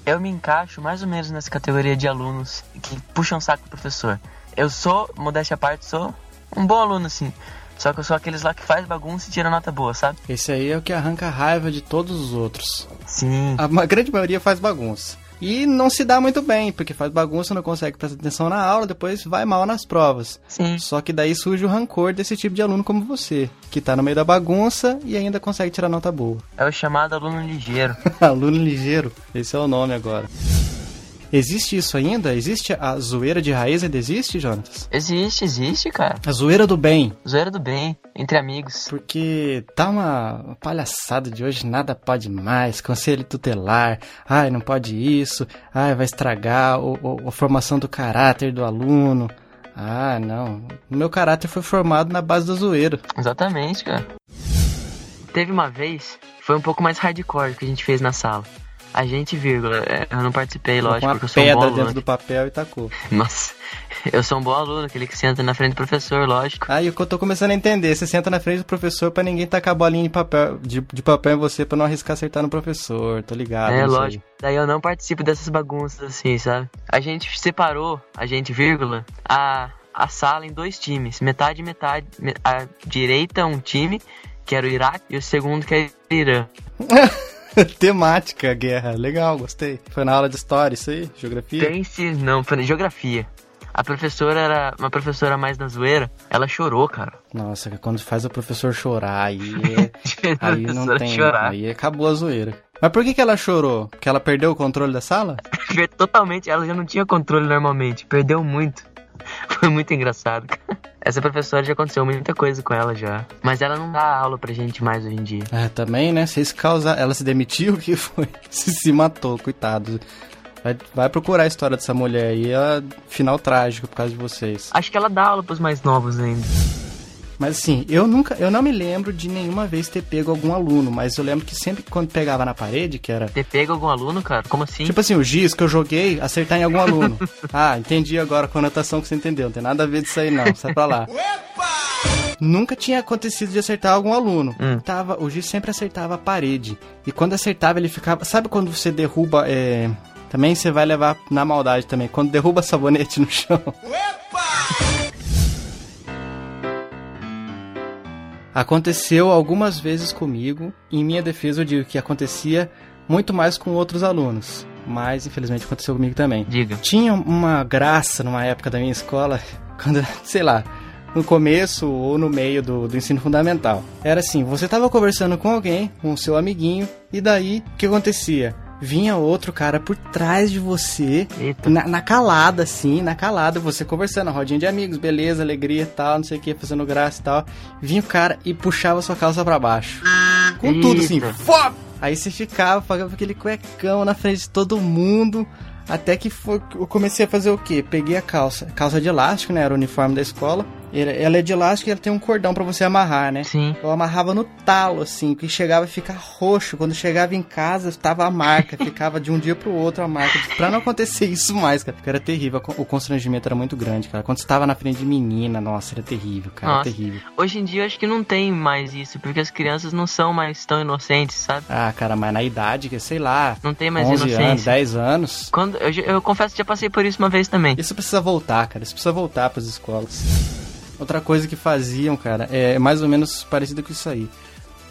S5: Eu me encaixo mais ou menos nessa categoria de alunos que puxam saco do professor. Eu sou, modéstia à parte, sou um bom aluno, assim. Só que eu sou aqueles lá que faz bagunça e tira nota boa, sabe?
S4: Esse aí é o que arranca a raiva de todos os outros.
S5: Sim.
S4: A ma- grande maioria faz bagunça. E não se dá muito bem, porque faz bagunça, não consegue prestar atenção na aula, depois vai mal nas provas.
S5: Sim.
S4: Só que daí surge o rancor desse tipo de aluno como você, que tá no meio da bagunça e ainda consegue tirar nota boa.
S5: É o chamado aluno ligeiro.
S4: aluno ligeiro, esse é o nome agora. Existe isso ainda? Existe a zoeira de raiz ainda existe, Jonatas?
S5: Existe, existe, cara.
S4: A zoeira do bem.
S5: Zoeira do bem, entre amigos.
S4: Porque tá uma palhaçada de hoje, nada pode mais, conselho tutelar, ai, não pode isso, ai, vai estragar o, o- a formação do caráter do aluno. Ah, não. O meu caráter foi formado na base da zoeira.
S5: Exatamente, cara. Teve uma vez, foi um pouco mais hardcore que a gente fez na sala. A gente, vírgula, é, eu não participei, lógico,
S4: uma
S5: porque eu sou um bom
S4: pedra
S5: aluno.
S4: dentro do papel e tacou.
S5: Nossa. Eu sou um bom aluno, aquele que senta na frente do professor, lógico.
S4: Aí eu tô começando a entender. Você senta na frente do professor pra ninguém tacar a bolinha de papel, de, de papel em você pra não arriscar acertar no professor. Tô ligado.
S5: é,
S4: nisso aí.
S5: lógico. Daí eu não participo dessas bagunças assim, sabe? A gente separou, a gente, vírgula, a, a sala em dois times. Metade, metade. me- A direita um time, que era o Iraque, e o segundo que é o Irã.
S4: Temática, guerra. Legal, gostei. Foi na aula de história isso aí? Geografia?
S5: Pense, não, foi na geografia. A professora era uma professora mais da zoeira. Ela chorou, cara.
S4: Nossa, quando faz o professor chorar, aí, é- aí não tem.
S5: chorar.
S4: Aí acabou a zoeira. Mas por que, que ela chorou? Porque ela perdeu o controle da sala?
S5: Totalmente, ela já não tinha controle normalmente. Perdeu muito. Foi muito engraçado. cara. Essa professora já aconteceu muita coisa com ela já. Mas ela não dá aula pra gente mais hoje em dia.
S4: É, também, né? Vocês causaram. Ela se demitiu, o que foi? Se, se matou, coitado. Vai, vai procurar a história dessa mulher aí, é final trágico por causa de vocês.
S5: Acho que ela dá aula pros mais novos ainda.
S4: Mas assim, eu nunca, eu não me lembro de nenhuma vez ter pego algum aluno, mas eu lembro que sempre que quando pegava na parede, que era
S5: Ter pego algum aluno, cara? Como assim?
S4: Tipo assim, o giz que eu joguei, acertar em algum aluno. ah, entendi agora a conotação que você entendeu. Não tem nada a ver disso aí, não. Sai pra lá. Nunca tinha acontecido de acertar algum aluno.
S5: Hum.
S4: Tava, o giz sempre acertava a parede. E quando acertava, ele ficava. Sabe quando você derruba. É... Também você vai levar na maldade também. Quando derruba sabonete no chão. Aconteceu algumas vezes comigo. Em minha defesa, eu digo que acontecia muito mais com outros alunos. Mas infelizmente aconteceu comigo também.
S5: Diga.
S4: Tinha uma graça numa época da minha escola, quando, sei lá, no começo ou no meio do, do ensino fundamental. Era assim, você tava conversando com alguém, com o seu amiguinho, e daí, o que acontecia? Vinha outro cara por trás de você,
S5: Eita.
S4: na, na calada, assim, na calada, você conversando, rodinha de amigos, beleza, alegria e tal, não sei o que, fazendo graça e tal. Vinha o cara e puxava sua calça pra baixo. Com tudo, assim,
S5: Eita.
S4: fop! Aí você ficava, pagava aquele cuecão na frente de todo mundo. Até que foi, eu comecei a fazer o quê? Peguei a calça, calça de elástico, né? Era o uniforme da escola. Ela, é de elástico e ela tem um cordão pra você amarrar, né?
S5: Sim.
S4: Eu amarrava no talo, assim, que chegava a ficar roxo. Quando chegava em casa, tava a marca, ficava de um dia pro outro a marca. Pra não acontecer isso mais, cara. Porque Era terrível, o constrangimento era muito grande, cara. Quando você tava na frente de menina, nossa, era terrível, cara,
S5: Nossa.
S4: terrível.
S5: Hoje em dia eu acho que não tem mais isso, porque as crianças não são mais tão inocentes, sabe?
S4: Ah, cara, mas na idade, que sei lá,
S5: Não tem mais
S4: 11 anos,
S5: inocência.
S4: 10 anos,
S5: Quando, eu, eu confesso que já passei por isso uma vez também.
S4: Isso precisa voltar, cara. Isso precisa voltar pras escolas. Outra coisa que faziam, cara, é mais ou menos parecido com isso aí.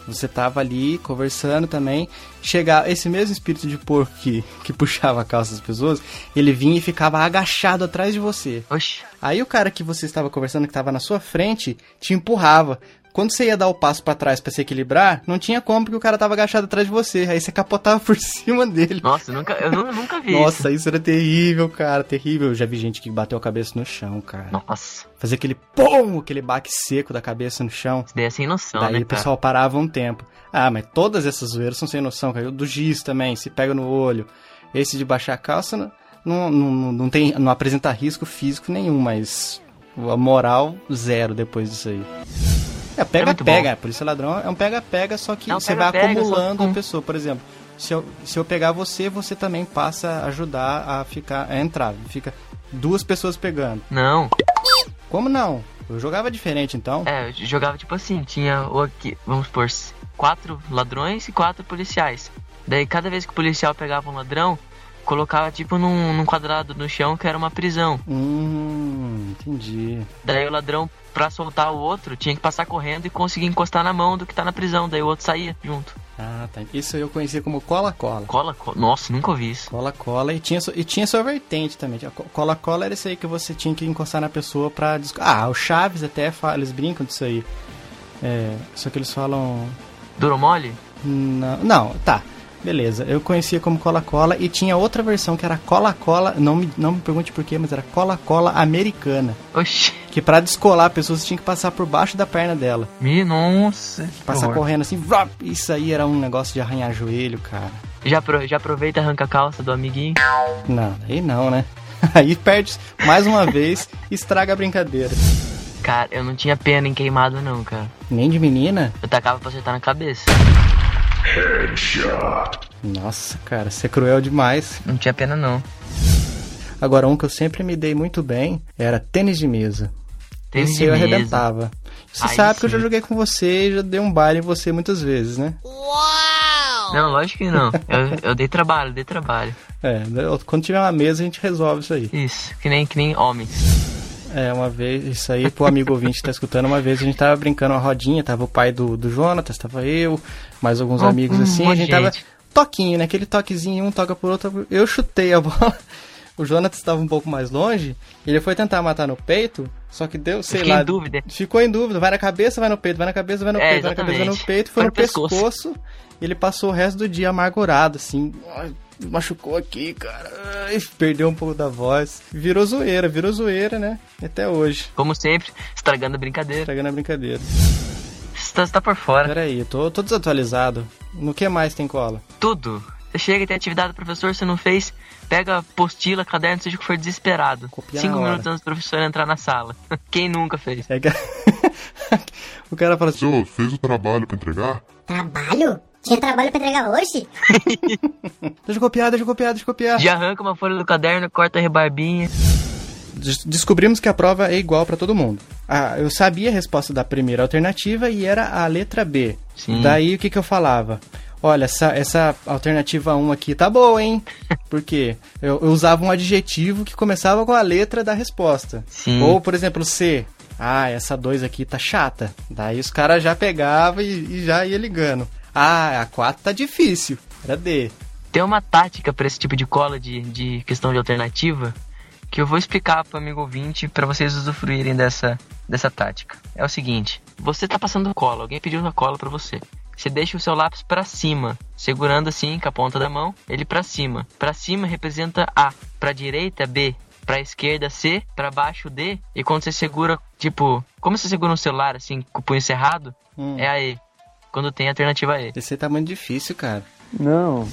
S4: Você tava ali conversando também, chegar esse mesmo espírito de porco que, que puxava a calça das pessoas, ele vinha e ficava agachado atrás de você.
S5: Oxi.
S4: Aí o cara que você estava conversando, que estava na sua frente, te empurrava. Quando você ia dar o passo pra trás pra se equilibrar, não tinha como porque o cara tava agachado atrás de você. Aí você capotava por cima dele.
S5: Nossa, eu nunca, eu nu- nunca vi
S4: Nossa, isso era terrível, cara, terrível. Eu já vi gente que bateu a cabeça no chão, cara.
S5: isso. Nossa,
S4: Fazer aquele pum, aquele baque seco da cabeça no chão.
S5: isso daí é sem noção,
S4: Daí
S5: né,
S4: o pessoal parava um tempo. Ah, mas todas essas zoeiras são sem noção, cara. O do giz também, se pega no olho. Esse de baixar a calça não, não, não, não tem, não apresenta risco físico nenhum, mas a moral zero depois disso aí. É,
S5: É
S4: pega,
S5: muito
S4: pega. Por isso ladrão é um pega-pega, só que
S5: É um
S4: você vai
S5: pega-pega, só
S4: acumulando
S5: com-
S4: a pessoa. Por exemplo, se eu, se eu pegar você, você também passa a ajudar a ficar, a entrar. Fica duas pessoas pegando.
S5: Não,
S4: Como não? Eu jogava diferente, então.
S5: é, eu jogava tipo assim, tinha o aqui, vamos supor, quatro ladrões e quatro policiais. Daí cada vez que o policial pegava um ladrão, colocava tipo num, num quadrado no chão que era uma prisão.
S4: Hum, entendi.
S5: Daí o ladrão, pra soltar o outro, tinha que passar correndo e conseguir encostar na mão do que tá na prisão. Daí o outro saía junto.
S4: Ah, tá. Isso eu conhecia como cola-cola.
S5: Cola, cola. Nossa, nunca ouvi isso.
S4: Cola-cola e tinha, e tinha sua vertente também. Cola-cola era isso aí que você tinha que encostar na pessoa pra... Ah, o Chaves até fala, eles brincam disso aí. É, só que eles falam...
S5: Duro mole?
S4: Não, não, tá. Beleza, eu conhecia como cola-cola e tinha outra versão que era cola-cola, não me, não me pergunte por quê, mas era cola-cola americana.
S5: Oxi.
S4: Que pra descolar a pessoa você tinha que passar por baixo da perna dela.
S5: Me, nossa.
S4: Passar
S5: horror.
S4: correndo assim, vrop, isso aí era um negócio de arranhar joelho, cara.
S5: Já, apro- já aproveita e arranca a calça do amiguinho.
S4: Não, aí não, né? Aí perde mais uma vez estraga a brincadeira.
S5: Cara, eu não tinha pena em queimado não, cara.
S4: Nem de menina?
S5: Eu tacava pra acertar na cabeça. Headshot.
S4: Nossa, cara, você é cruel demais.
S5: Não tinha pena não.
S4: Agora, um que eu sempre me dei muito bem era tênis de mesa.
S5: Tênis
S4: Esse
S5: de
S4: eu
S5: mesa.
S4: arrebentava. Você
S5: Ai,
S4: sabe sim. que eu já joguei com você e já dei um baile em você muitas vezes, né? Uau!
S5: Não, lógico que não. Eu, eu dei trabalho, dei trabalho.
S4: É, quando tiver uma mesa a gente resolve isso aí.
S5: Isso, que nem, que nem homens.
S4: É, uma vez, isso aí pro amigo ouvinte que tá escutando, uma vez a gente tava brincando uma rodinha, tava o pai do, do Jonatas, tava eu, mais alguns
S5: hum,
S4: amigos
S5: hum,
S4: assim, a gente,
S5: gente
S4: tava toquinho, né? Aquele toquezinho, um toca por outro. Eu chutei a bola. O Jonathan estava um pouco mais longe, ele foi tentar matar no peito, só que deu, sei lá.
S5: Ficou em dúvida.
S4: Ficou em dúvida. Vai na cabeça, vai no peito, vai na cabeça, vai no
S5: é,
S4: peito, exatamente. vai na cabeça, vai no peito, foi,
S5: foi
S4: no,
S5: no pescoço.
S4: pescoço. Ele passou o resto do dia amargurado, assim, machucou aqui, cara. Ai, perdeu um pouco da voz. Virou zoeira, virou zoeira, né? Até hoje.
S5: Como sempre, estragando a brincadeira.
S4: Estragando a brincadeira.
S5: Você tá por fora.
S4: Peraí, eu tô, tô desatualizado. No que mais tem cola?
S5: Tudo. Você chega e tem atividade do professor, você não fez, pega postila caderno, seja o que for desesperado. Cinco minutos antes do professor entrar na sala. Quem nunca fez?
S4: É que... o cara fala assim:
S6: Ô, fez o trabalho para entregar?
S7: Trabalho? Tinha trabalho pra entregar hoje?
S4: deixa eu copiar, deixa eu copiar, deixa eu copiar.
S5: Já arranca uma folha do caderno, corta a rebarbinha.
S4: Descobrimos que a prova é igual para todo mundo. Ah, eu sabia a resposta da primeira alternativa e era a letra B.
S5: Sim.
S4: Daí o que, que eu falava? Olha, essa, essa alternativa 1 aqui tá boa, hein? Porque eu, eu usava um adjetivo que começava com a letra da resposta.
S5: Sim.
S4: Ou, por exemplo, C. Ah, essa 2 aqui tá chata. Daí os caras já pegavam e, e já ia ligando. Ah, a 4 tá difícil. Era D.
S5: Tem uma tática para esse tipo de cola de, de questão de alternativa que eu vou explicar para amigo ouvinte para vocês usufruírem dessa, dessa tática. É o seguinte: você está passando cola, alguém pediu uma cola para você. Você deixa o seu lápis para cima, segurando assim com a ponta da mão, ele para cima. Para cima representa A, para direita B, para esquerda C, para baixo D, e quando você segura, tipo, como você segura um celular assim com o punho cerrado,
S4: hum.
S5: é a E quando tem alternativa a
S4: ele. Esse é muito difícil, cara.
S8: Não.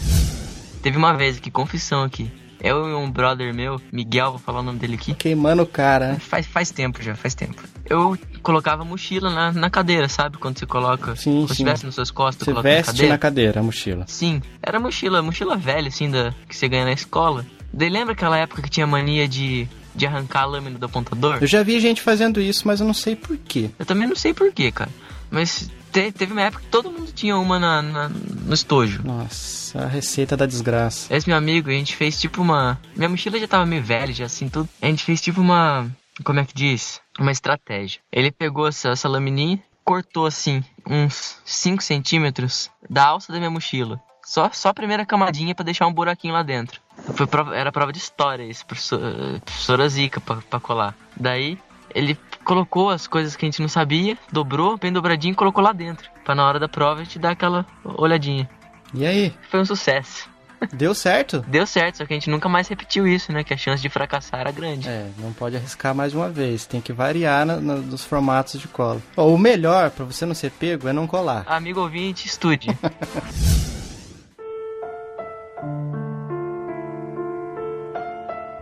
S5: Teve uma vez que confissão aqui. Eu e um brother meu, Miguel, vou falar o nome dele aqui.
S4: Queimando o cara.
S5: Faz, faz tempo já, faz tempo. Eu colocava mochila na, na cadeira, sabe? Quando você coloca.
S4: Sim,
S5: quando
S4: sim.
S5: veste nas suas costas,
S4: você
S5: coloca
S4: veste na
S5: cadeira.
S4: na cadeira a mochila.
S5: Sim. Era mochila, mochila velha, assim, da, que você ganha na escola. Daí lembra aquela época que tinha mania de de arrancar a lâmina do apontador?
S4: Eu já vi gente fazendo isso, mas eu não sei porquê.
S5: Eu também não sei porquê, cara. Mas te, teve uma época que todo mundo tinha uma na, na, no estojo.
S4: Nossa, a receita da desgraça.
S5: Esse meu amigo, a gente fez tipo uma. Minha mochila já tava meio velha, já assim, tudo. A gente fez tipo uma. Como é que diz? Uma estratégia. Ele pegou essa, essa lamininha, cortou assim, uns 5 centímetros da alça da minha mochila. Só, só a primeira camadinha para deixar um buraquinho lá dentro. Prova, era prova de história isso, professora, eh, professora Zica pra, pra colar. Daí ele colocou as coisas que a gente não sabia, dobrou, bem dobradinho e colocou lá dentro. Pra na hora da prova a gente dar aquela olhadinha.
S4: E aí?
S5: Foi um sucesso.
S4: Deu certo?
S5: Deu certo, só que a gente nunca mais repetiu isso, né? Que a chance de fracassar era grande.
S4: É, não pode arriscar mais uma vez. Tem que variar na, na, nos formatos de cola. Ou o melhor, para você não ser pego, é não colar.
S5: Amigo ouvinte, estude.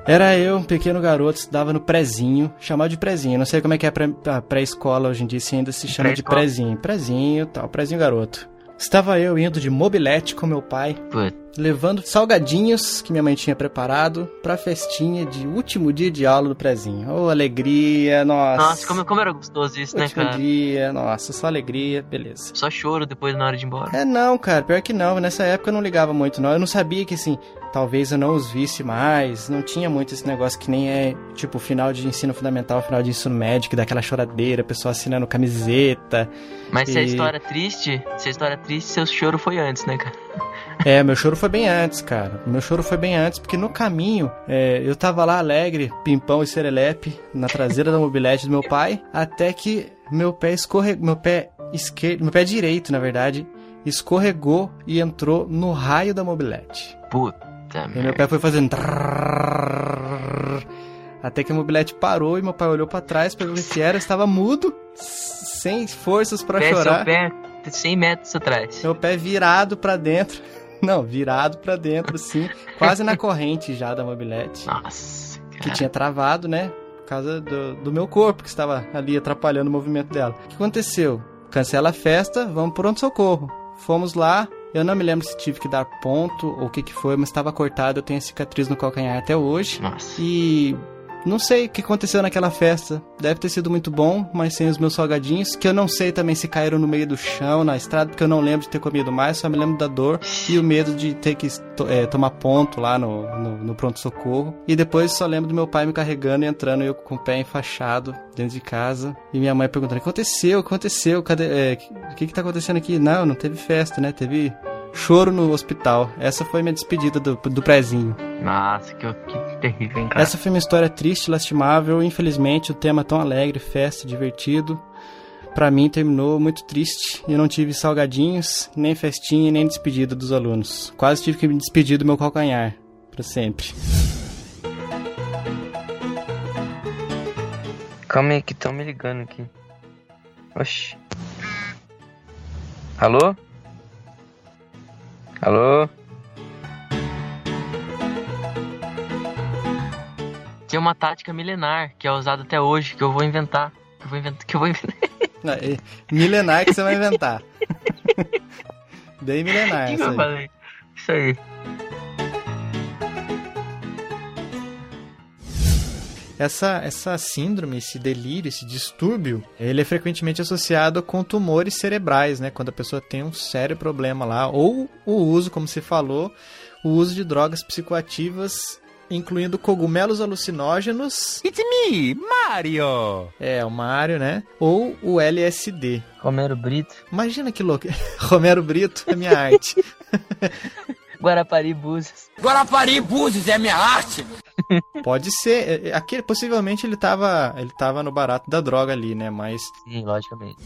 S4: Era eu, um pequeno garoto, estudava no prezinho, chamado de prezinho. Não sei como é que é a pré-escola hoje em dia, se ainda se chama de prezinho. Prezinho, tal, prezinho garoto. Estava eu indo de mobilete com meu pai levando salgadinhos que minha mãe tinha preparado pra festinha de último dia de aula do prezinho. Ô, oh, alegria, nossa.
S5: Nossa, como, como era gostoso isso, né,
S4: último né,
S5: cara?
S4: dia, nossa, só alegria, beleza.
S5: Só choro depois na hora de ir embora.
S4: É, não, cara, pior que não. Nessa época eu não ligava muito, não. Eu não sabia que, assim, talvez eu não os visse mais. Não tinha muito esse negócio que nem é, tipo, final de ensino fundamental, final de ensino médio, que dá aquela choradeira, pessoal assinando camiseta.
S5: Mas e... se a história é triste, se a história é triste, seu choro foi antes, né, cara?
S4: É, meu choro foi bem antes, cara. Meu choro foi bem antes, porque no caminho é, eu tava lá alegre, pimpão e serelepe, na traseira da mobilete do meu pai, até que meu pé escorregou. Meu pé esquerdo. Meu pé direito, na verdade, escorregou e entrou no raio da mobilete.
S5: Puta
S4: merda. Meu pé foi fazendo. Até que a mobilete parou e meu pai olhou para trás para ver se que era, estava mudo, sem forças
S5: para
S4: chorar.
S5: Seu pé 100 metros atrás.
S4: Meu pé virado para dentro. Não, virado pra dentro, assim. quase na corrente já da mobilete.
S5: Nossa,
S4: Que tinha travado, né? Por causa do, do meu corpo, que estava ali atrapalhando o movimento dela. O que aconteceu? Cancela a festa, vamos pro pronto-socorro. Fomos lá,
S9: Eu não me lembro se tive que dar ponto ou o que que foi, mas estava cortado. Eu tenho a cicatriz no calcanhar até hoje.
S5: Nossa.
S9: E não sei o que aconteceu naquela festa. Deve ter sido muito bom, mas sem os meus salgadinhos, que eu não sei também se caíram no meio do chão, na estrada, porque eu não lembro de ter comido mais, só me lembro da dor e o medo de ter que é, tomar ponto lá no, no, no pronto-socorro. E depois só lembro do meu pai me carregando e entrando, eu com o pé enfaixado dentro de casa. E minha mãe perguntando: O que aconteceu? O que aconteceu? Cadê? é, o que, que tá acontecendo aqui? Não, não teve festa, né? Teve choro no hospital. Essa foi minha despedida do, do prézinho.
S5: Nossa, que, que terrível, hein, cara.
S9: Essa foi uma história triste, lastimável. Infelizmente, o tema tão alegre, festa, divertido. Pra mim, terminou muito triste. Eu não tive salgadinhos, nem festinha, nem despedida dos alunos. Quase tive que me despedir do meu calcanhar. Pra sempre.
S5: Calma aí que estão me ligando aqui. Oxi. Alô? Alô? Tem uma tática milenar que é usada até hoje, que eu vou inventar. Que eu vou inventar. Que eu vou inventar.
S9: É Milenar que você vai inventar. Bem milenar,
S5: que que
S9: essa
S5: eu
S9: aí.
S5: falei? Isso aí.
S4: Essa, essa síndrome, esse delírio, esse distúrbio, ele é frequentemente associado com tumores cerebrais, né? Quando a pessoa tem um sério problema lá, ou o uso, como você falou, o uso de drogas psicoativas, incluindo cogumelos alucinógenos. It's me, Mario! É, o Mario, né? Ou o LSD.
S5: Romero Brito.
S4: Imagina que louco. Romero Brito é minha arte.
S5: Guarapari Búzios.
S3: Guarapari Búzios é minha arte.
S4: Pode ser. é, é, Aquele, possivelmente ele tava, ele tava no barato da droga ali, né? Mas
S5: Sim, logicamente.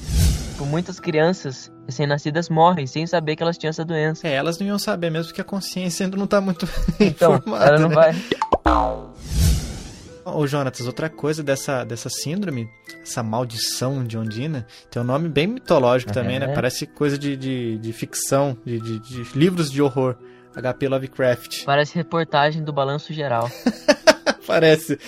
S5: Por muitas crianças recém-nascidas morrem sem saber que elas tinham essa doença.
S4: É, elas não iam saber mesmo porque a consciência ainda não tá muito
S5: Então,
S4: informada,
S5: ela não
S4: né?
S5: vai.
S4: Ô, Jonatas, outra coisa dessa, dessa síndrome, essa maldição de Ondina, tem um nome bem mitológico também, né?
S5: É.
S4: Parece coisa de, de, de ficção, de, de, de livros de horror. HP Lovecraft.
S5: Parece reportagem do Balanço Geral.
S4: Parece.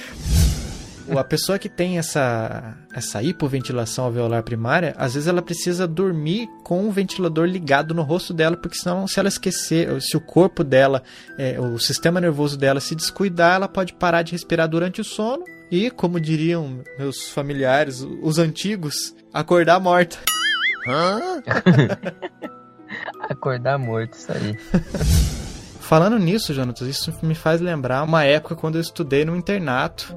S4: A pessoa que tem essa, essa hipoventilação alveolar primária, às vezes ela precisa dormir com o ventilador ligado no rosto dela, porque senão, se ela esquecer, se o corpo dela, é, o sistema nervoso dela se descuidar, ela pode parar de respirar durante o sono e, como diriam meus familiares, os antigos, acordar morta.
S5: Acordar morto, isso aí.
S4: Falando nisso, Jonatas, isso me faz lembrar uma época quando eu estudei no internato.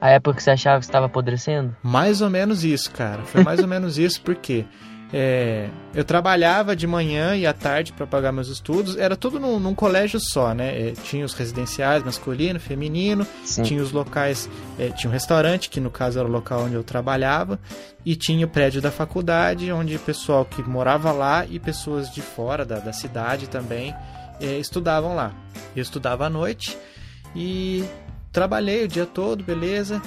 S5: A época que você achava que estava apodrecendo?
S4: Mais ou menos isso, cara. Foi mais ou menos isso, porque é, eu trabalhava de manhã e à tarde para pagar meus estudos. Era tudo num, num colégio só, né? É, tinha os residenciais masculino, feminino,
S5: Sim.
S4: tinha os locais, é, tinha um restaurante, que no caso era o local onde eu trabalhava, e tinha o prédio da faculdade, onde o pessoal que morava lá e pessoas de fora da, da cidade também é, estudavam lá. Eu estudava à noite e trabalhei o dia todo, beleza.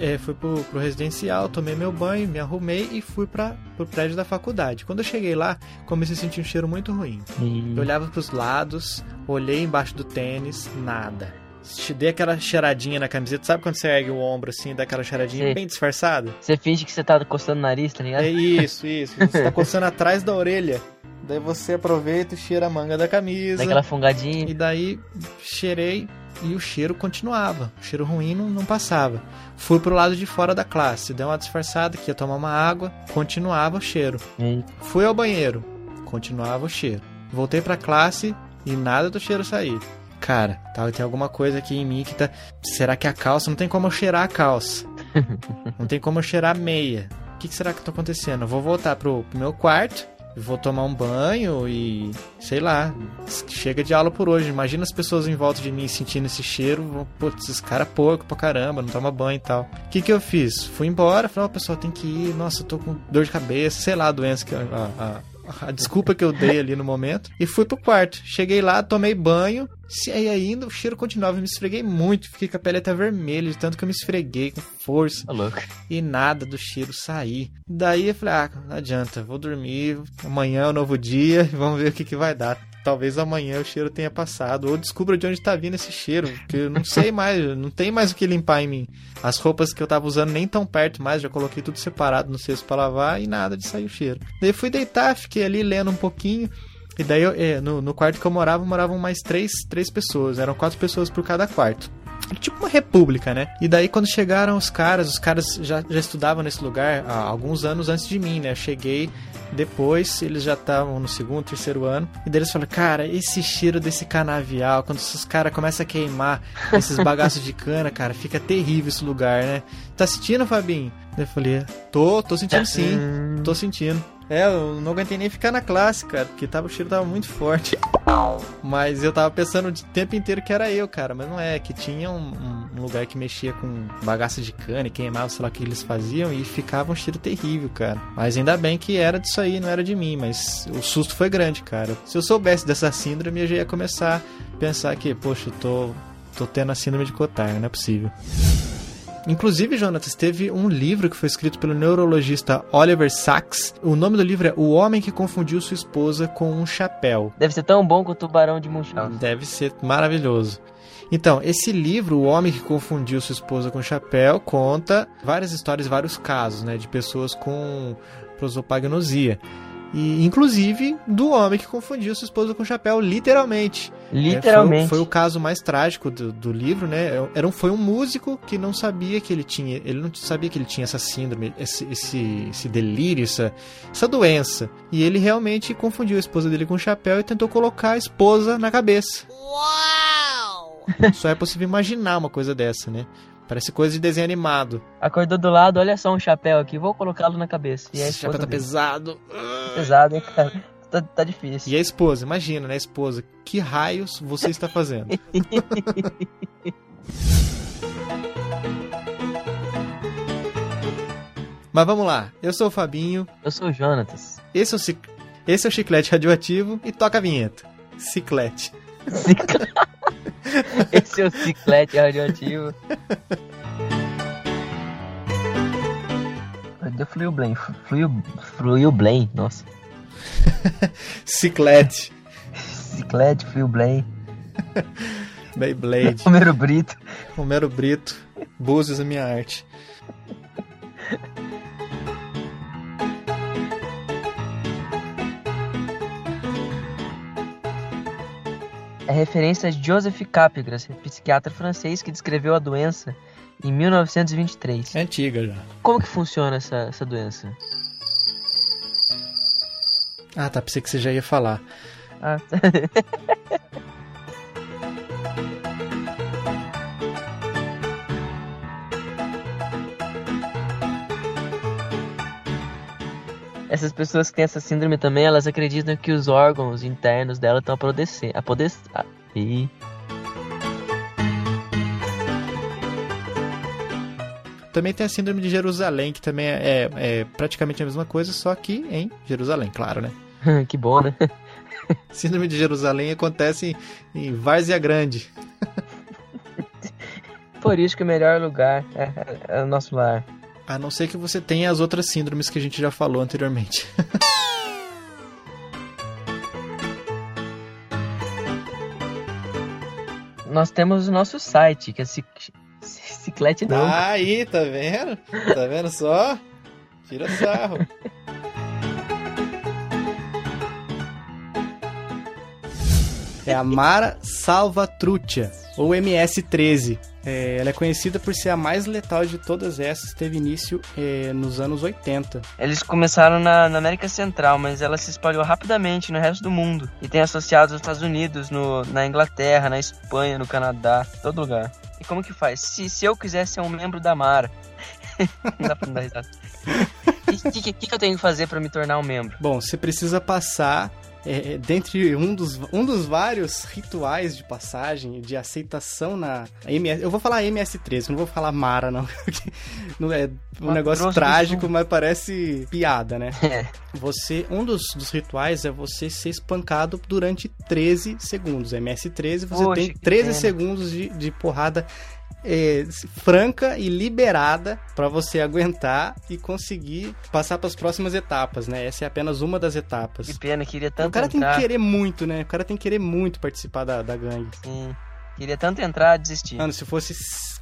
S4: É, fui pro, pro residencial, tomei meu banho, me arrumei e fui para pro prédio da faculdade. Quando eu cheguei lá, comecei a sentir um cheiro muito ruim. Eu olhava pros lados, olhei embaixo do tênis, nada. Te Dei aquela cheiradinha na camiseta, sabe quando você ergue o ombro assim, dá aquela cheiradinha
S5: Sim.
S4: bem disfarçada?
S5: Você finge que você tá coçando o nariz, tá ligado?
S4: É isso, isso. Você tá coçando atrás da orelha. Daí você aproveita e cheira a manga da camisa.
S5: Daquela fungadinha.
S4: E daí cheirei e o cheiro continuava. O cheiro ruim não, não passava. Fui pro lado de fora da classe, dei uma disfarçada que ia tomar uma água, continuava o cheiro.
S5: E
S4: Fui ao banheiro, continuava o cheiro. Voltei pra classe e nada do cheiro sair. Cara, tá, tem alguma coisa aqui em mim que tá. Será que é a calça? Não tem como eu cheirar a calça. Não tem como eu cheirar a meia. O que, que será que tá acontecendo? Eu vou voltar pro, pro meu quarto, vou tomar um banho e. sei lá. Chega de aula por hoje. Imagina as pessoas em volta de mim sentindo esse cheiro. Putz, esse cara é porco pra caramba, não toma banho e tal. O que, que eu fiz? Fui embora, falei, ó, pessoal, tem que ir. Nossa, tô com dor de cabeça, sei lá a doença que. A, a, a desculpa que eu dei ali no momento. E fui pro quarto. Cheguei lá, tomei banho. Aí ainda o cheiro continuava, eu me esfreguei muito. Fiquei com a pele até vermelha, de tanto que eu me esfreguei com força.
S5: tá.
S4: E nada do cheiro sair. Daí eu falei, ah, não adianta, vou dormir. Amanhã é um novo dia, vamos ver o que, que vai dar. Talvez amanhã o cheiro tenha passado, ou descubra de onde tá vindo esse cheiro, porque eu não sei mais, não tem mais o que limpar em mim. As roupas que eu tava usando nem tão perto mais, já coloquei tudo separado no cesto para lavar e nada de sair o cheiro. Daí fui deitar, fiquei ali lendo um pouquinho. E daí, eu, é, no, no quarto que eu morava, moravam mais três, três pessoas. Eram quatro pessoas por cada quarto. Tipo uma república, né? E daí, quando chegaram os caras, os caras já, já estudavam nesse lugar há alguns anos antes de mim, né? Eu cheguei depois, eles já estavam no segundo, terceiro ano. E daí eles falaram, cara, esse cheiro desse canavial, quando esses caras começam a queimar esses bagaços de cana, cara, fica terrível esse lugar, né? Tá sentindo, Fabinho? Eu falei, tô, tô sentindo sim, tô sentindo. É, eu não aguentei nem ficar na classe, cara, porque tava, o cheiro tava muito forte. Mas eu tava pensando o tempo inteiro que era eu, cara. Mas não é, que tinha um, um lugar que mexia com bagaça de cana e queimava, sei lá o que eles faziam, e ficava um cheiro terrível, cara. Mas ainda bem que era disso aí, não era de mim. Mas o susto foi grande, cara. Se eu soubesse dessa síndrome, eu já ia começar a pensar que, poxa, eu tô, tô tendo a síndrome de Cotard, não é possível. Inclusive, Jonatas, teve um livro que foi escrito pelo neurologista Oliver Sacks. O nome do livro é O Homem que Confundiu Sua Esposa com um Chapéu.
S5: Deve ser tão bom quanto o Tubarão de Munchausen.
S4: Deve ser maravilhoso. Então, esse livro, O Homem que Confundiu Sua Esposa com Chapéu, conta várias histórias, vários casos, né, de pessoas com prosopagnosia. E, inclusive, do homem que confundiu sua esposa com chapéu, literalmente.
S5: Literalmente.
S4: É, foi, foi, o caso mais trágico do, do, livro, né? Era um, foi um músico que não sabia que ele tinha. Ele não sabia que ele tinha essa síndrome, esse, esse, esse delírio, essa, essa doença. E ele realmente confundiu a esposa dele com chapéu e tentou colocar a esposa na cabeça. Uau! Só é possível imaginar uma coisa dessa, né? Parece coisa de desenho animado.
S5: Acordou do lado, olha só um chapéu aqui, vou colocá-lo na cabeça.
S4: E Esse chapéu tá dele. pesado.
S5: Pesado, hein, cara? Tá, tá, difícil.
S4: E a esposa, imagina, né, esposa? Que raios você está fazendo? Mas vamos lá, eu sou o Fabinho.
S5: Eu sou o Jonatas.
S4: Esse é o, cic... Esse é o chiclete radioativo e toca a vinheta. Ciclete.
S5: Ciclete. Esse é o ciclete radioativo. Deu fluiu blame. Fluiu, fluiu blame, nossa.
S4: Ciclete.
S5: Ciclete, fluiu blame.
S4: Beyblade.
S5: Romero Brito.
S4: Romero Brito. Búzios é minha arte.
S5: É referência a Joseph Capgras, psiquiatra francês que descreveu a doença em 1923.
S4: É antiga já.
S5: Como que funciona essa, essa doença?
S4: Ah, tá, pensei que você já ia falar. Ah, tá.
S5: essas pessoas que têm essa síndrome também, elas acreditam que os órgãos internos dela estão apodrecendo. Apodec... E...
S4: Também tem a síndrome de Jerusalém, que também é, é, é praticamente a mesma coisa, só que em Jerusalém, claro, né?
S5: que bom, né?
S4: síndrome de Jerusalém acontece em, em Várzea Grande.
S5: Por isso que o melhor lugar é, é, é o nosso lar.
S4: A não ser que você tenha as outras síndromes que a gente já falou anteriormente.
S5: Nós temos o nosso site, que é Ciclete não.
S4: Ah, aí, tá vendo? Tá vendo só? Tira sarro. É a Mara Salvatruccia, ou MS-13. É, ela é conhecida por ser a mais letal de todas essas, teve início é, nos anos 80.
S5: Eles começaram na, na, América Central, mas ela se espalhou rapidamente no resto do mundo e tem associados nos Estados Unidos, no, na Inglaterra, na Espanha, no Canadá, todo lugar. E como que faz? Se, se eu quiser ser um membro da Mara, não dá pra dar risada. O que, que, que eu tenho que fazer para me tornar um membro?
S4: Bom, você precisa passar é, dentre um dos, um dos vários rituais de passagem, de aceitação na MS. Eu vou falar MS13, não vou falar Mara, não. não é um negócio trágico, mas parece piada, né? É. Você, um dos, dos rituais é você ser espancado durante 13 segundos. MS13, você Poxa, tem 13 segundos de, de porrada é, franca e liberada pra você aguentar e conseguir passar pras próximas etapas, né? Essa é apenas uma das etapas.
S5: Que pena, queria tanto
S4: O cara tem
S5: entrar.
S4: que querer muito, né? O cara tem que querer muito participar da, da gangue.
S5: Sim. Queria tanto entrar, desistir.
S4: Mano, se fosse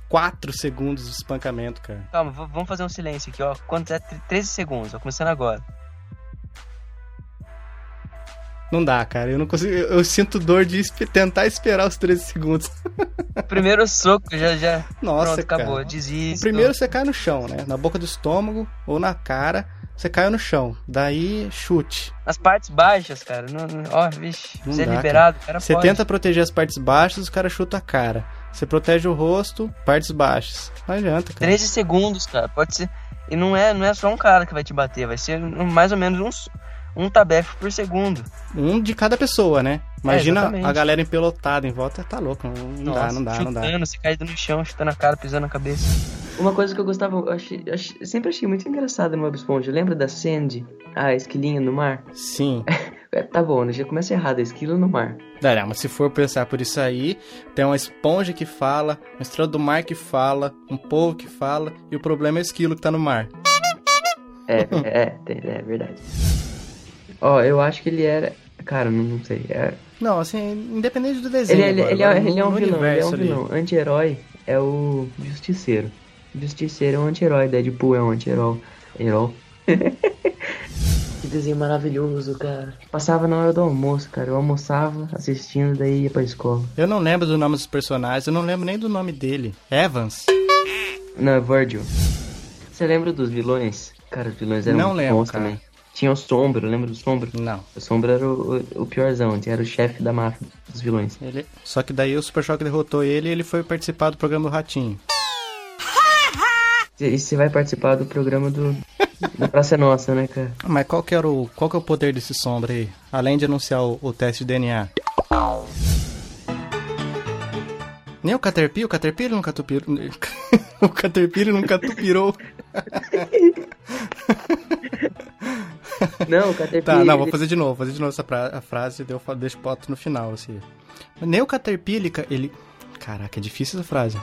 S4: 4 segundos de espancamento, cara.
S5: Calma, vamos fazer um silêncio aqui, ó. Quantos é? Tre- 13 segundos, ó. Começando agora.
S4: Não dá, cara. Eu não consigo. Eu, eu sinto dor de espe- tentar esperar os 13 segundos.
S5: Primeiro soco, já, já.
S4: Nossa,
S5: Pronto, acabou.
S4: cara.
S5: Desisto.
S4: Primeiro você cai no chão, né? Na boca do estômago ou na cara. Você caiu no chão. Daí, chute.
S5: As partes baixas, cara. Não, não- ó, vixe.
S4: Não
S5: Você é
S4: dá,
S5: liberado, cara.
S4: Você tenta proteger as partes baixas, os caras chutam a cara. Você protege o rosto, partes baixas. Não adianta, cara.
S5: 13 segundos, cara. Pode ser. E não é, não é só um cara que vai te bater, vai ser mais ou menos uns, um tabefe por segundo.
S4: Um de cada pessoa, né? Imagina
S5: exatamente.
S4: a galera empelotada em volta. Tá louco. Não, não dá,
S5: Nossa,
S4: não dá, não dá.
S5: chutando, você caído no chão, chutando a cara, pisando na cabeça. Uma coisa que eu gostava, eu achei, sempre achei muito engraçado no Bob Esponja. Lembra da Sandy, a esquilinha no mar?
S4: Sim.
S5: É, tá bom, né? já começa errado, a esquilo no mar.
S4: Não, não, mas se for pensar por isso aí, tem uma esponja que fala, uma estrela do mar que fala, um povo que fala, e o problema é o esquilo que tá no mar.
S5: É, é, tem- é, verdade. Ó, eu acho que ele era. Cara, não, não sei. é-
S4: Não, assim, independente do desenho.
S5: Ele, ele,
S4: agora,
S5: ele, é,
S4: agora,
S5: ele é um vilão, ele é um vilão. Anti-herói é o Justiceiro. Justiceiro é um anti-herói, Deadpool é um anti-herói. Herói. que desenho maravilhoso, cara. Passava na hora do almoço, cara. Eu almoçava assistindo, daí ia pra escola.
S4: Eu não lembro do nome dos personagens, eu não lembro nem do nome dele. Evans?
S5: Não, é Virgil. Você lembra dos vilões? Cara, os vilões eram
S4: Não lembro,
S5: bons
S4: cara.
S5: também. Tinha o Sombra, lembra do Sombra?
S4: Não.
S5: O Sombra era o, o, o piorzão, era o chefe da máfia dos vilões.
S4: Ele... Só que daí o Super Choque derrotou ele e ele foi participar do programa do Ratinho.
S5: E você vai participar do programa do da Praça Nossa, né, cara?
S4: Mas qual que era o. Qual que é o poder desse sombra aí? Além de anunciar o, o teste de DNA. Nem o Caterpie, o Caterpie ele não catupirou. o Caterpie não catupirou.
S5: Não, o Caterpie...
S4: Tá, não, vou fazer de novo, fazer de novo essa pra- a frase, daí eu fa- deixo boto no final, assim. Nem o Caterpie, ele, ele... Caraca, é difícil essa frase.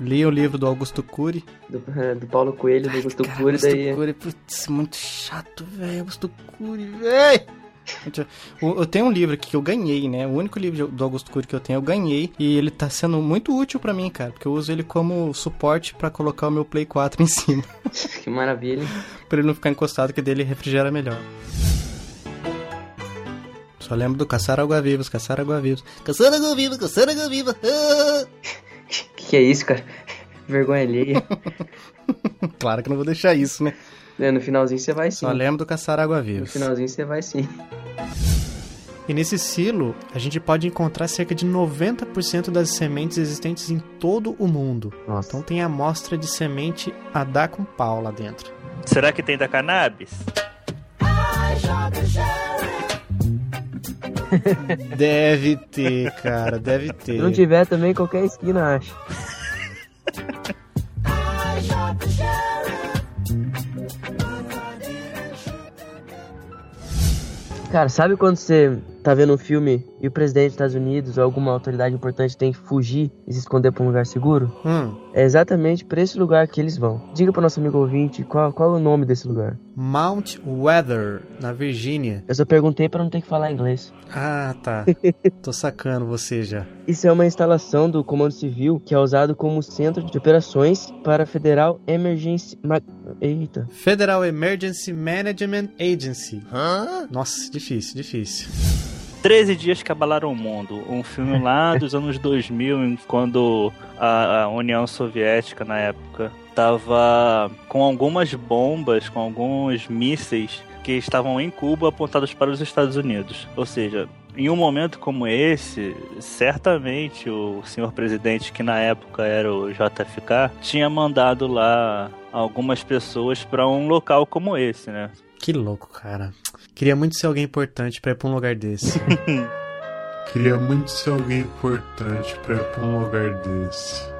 S4: Li o livro do Augusto Cury.
S5: Do, do Paulo Coelho, do Augusto
S4: Cara,
S5: Cury,
S4: Augusto
S5: daí...
S4: Cury, putz, muito chato, velho. Augusto Cury, velho. Eu tenho um livro aqui que eu ganhei, né? O único livro do Augusto Cury que eu tenho, eu ganhei. E ele tá sendo muito útil pra mim, cara. Porque eu uso ele como suporte pra colocar o meu Play 4 em cima.
S5: Que maravilha.
S4: pra ele não ficar encostado, que dele refrigera melhor. Só lembro do caçar água-vivas, caçar água-vivas. Caçar água-viva, caçar água-viva. Ah!
S5: Que que é isso, cara? Vergonha alheia.
S4: Claro que não vou deixar isso, né?
S5: É, no finalzinho você vai sim.
S4: Só lembro do caçar
S5: No
S4: água-vivas.
S5: finalzinho você vai sim.
S10: E nesse silo, a gente pode encontrar cerca de 90% das sementes existentes em todo o mundo.
S5: Nossa.
S10: Então tem amostra de semente a dar com pau lá dentro.
S11: Será que tem da cannabis?
S4: Deve ter, cara, deve ter.
S5: Se não tiver também, qualquer esquina acha. Cara, sabe quando você tá vendo um filme e o presidente dos Estados Unidos ou alguma autoridade importante tem que fugir e se esconder pra um lugar seguro?
S10: Hum,
S5: É exatamente pra esse lugar que eles vão. Diga pro nosso amigo ouvinte qual, qual é o nome desse lugar.
S10: Mount Weather, na Virgínia.
S5: Eu só perguntei pra não ter que falar inglês.
S10: Ah, tá. Tô sacando você já.
S5: Isso é uma instalação do Comando Civil que é usado como centro de operações para a Federal Emergency... Ma... Eita.
S10: Federal Emergency Management Agency. Nossa, difícil, difícil.
S11: 13 dias que abalaram o mundo. Um filme lá dos anos 2000, quando a, a União Soviética, na época, estava com algumas bombas, com alguns mísseis que estavam em Cuba apontados para os Estados Unidos. Ou seja, em um momento como esse, certamente o senhor presidente, que na época era o JFK, tinha mandado lá algumas pessoas para um local como esse, né?
S10: Que louco, cara. Queria muito ser alguém importante pra ir pra um lugar desse.
S6: Queria muito ser alguém importante pra ir pra um lugar desse.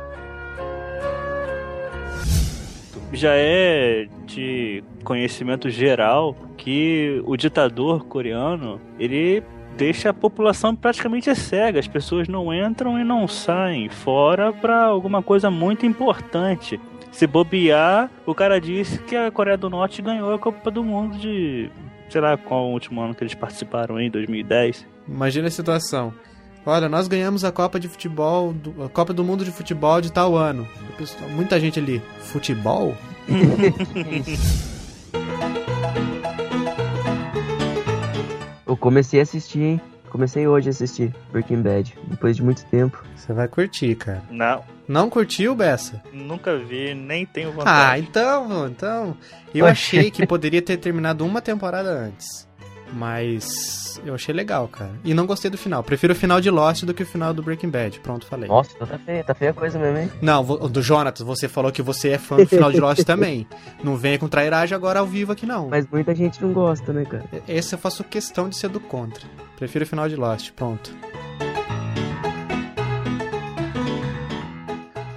S11: Já é de conhecimento geral que o ditador coreano ele deixa a população praticamente cega. As pessoas não entram e não saem fora para alguma coisa muito importante. Se bobear, o cara disse que a Coreia do Norte ganhou a Copa do Mundo de. Sei lá qual o último ano que eles participaram em 2010.
S4: Imagina a situação. Olha, nós ganhamos a Copa de Futebol, do- a Copa do Mundo de Futebol de tal ano. Pessoal, Muita gente ali. Futebol?
S5: Eu comecei a assistir, hein? Comecei hoje a assistir Breaking Bad, depois de muito tempo.
S4: Você vai curtir, cara.
S11: Não,
S4: Não curtiu, Bessa?
S11: nunca vi, nem tenho
S4: Ah,
S11: vontade.
S4: então, mano, então. Eu achei que poderia ter terminado uma temporada antes. Mas eu achei legal, cara. E não gostei do final. Prefiro o final de Lost do que o final do Breaking Bad. Pronto, falei.
S5: Nossa, tá feia, tá feia a coisa mesmo, hein?
S4: Não, do Jonatas, você falou que você é fã do final de Lost também. Não venha com trairagem agora ao vivo aqui, não.
S5: Mas muita gente não gosta, né, cara?
S4: Esse eu faço questão de ser do contra. Prefiro o final de Lost, pronto.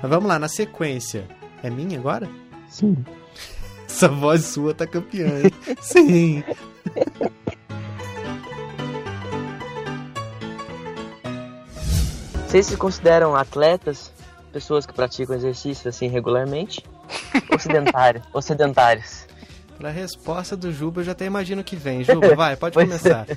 S4: Mas vamos lá, na sequência. É minha agora?
S5: Sim.
S4: Essa voz sua tá campeã, hein? Sim.
S5: Vocês se consideram atletas? Pessoas que praticam exercício assim regularmente? Ou sedentários? Ou sedentários?
S4: Pela resposta do Juba, eu já até imagino que vem. Juba, vai, pode
S5: Pois
S4: começar.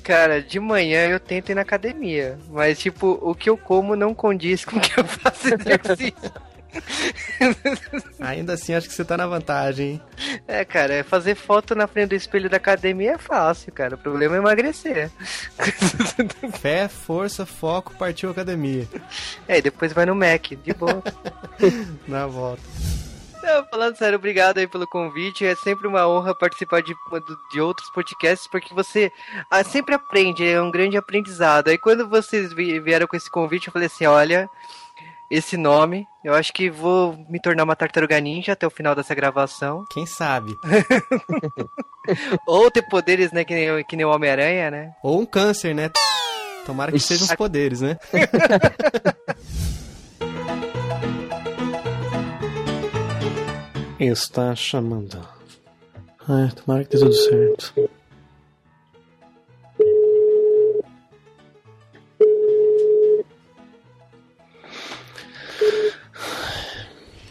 S12: Cara, de manhã eu tento ir na academia, mas tipo, o que eu como não condiz com o que eu faço exercício.
S4: Ainda assim, acho que você tá na vantagem, hein?
S12: É, cara, é fazer foto na frente do espelho da academia é fácil, cara. O problema é emagrecer.
S4: Fé, força, foco, partiu academia.
S12: É, e depois vai no Mac, de boa.
S4: Na volta.
S12: Não, falando sério, obrigado aí pelo convite. É sempre uma honra participar de, de outros podcasts, porque você ah, sempre aprende, é um grande aprendizado. Aí quando vocês vi- vieram com esse convite, eu falei assim: olha, esse nome, eu acho que vou me tornar uma tartaruga ninja até o final dessa gravação.
S4: Quem sabe?
S12: Ou ter poderes, né, que nem, que nem o Homem-Aranha, né?
S4: Ou um câncer, né? Tomara que sejam os poderes, né? Está chamando. Ai, tomara que dê tudo certo.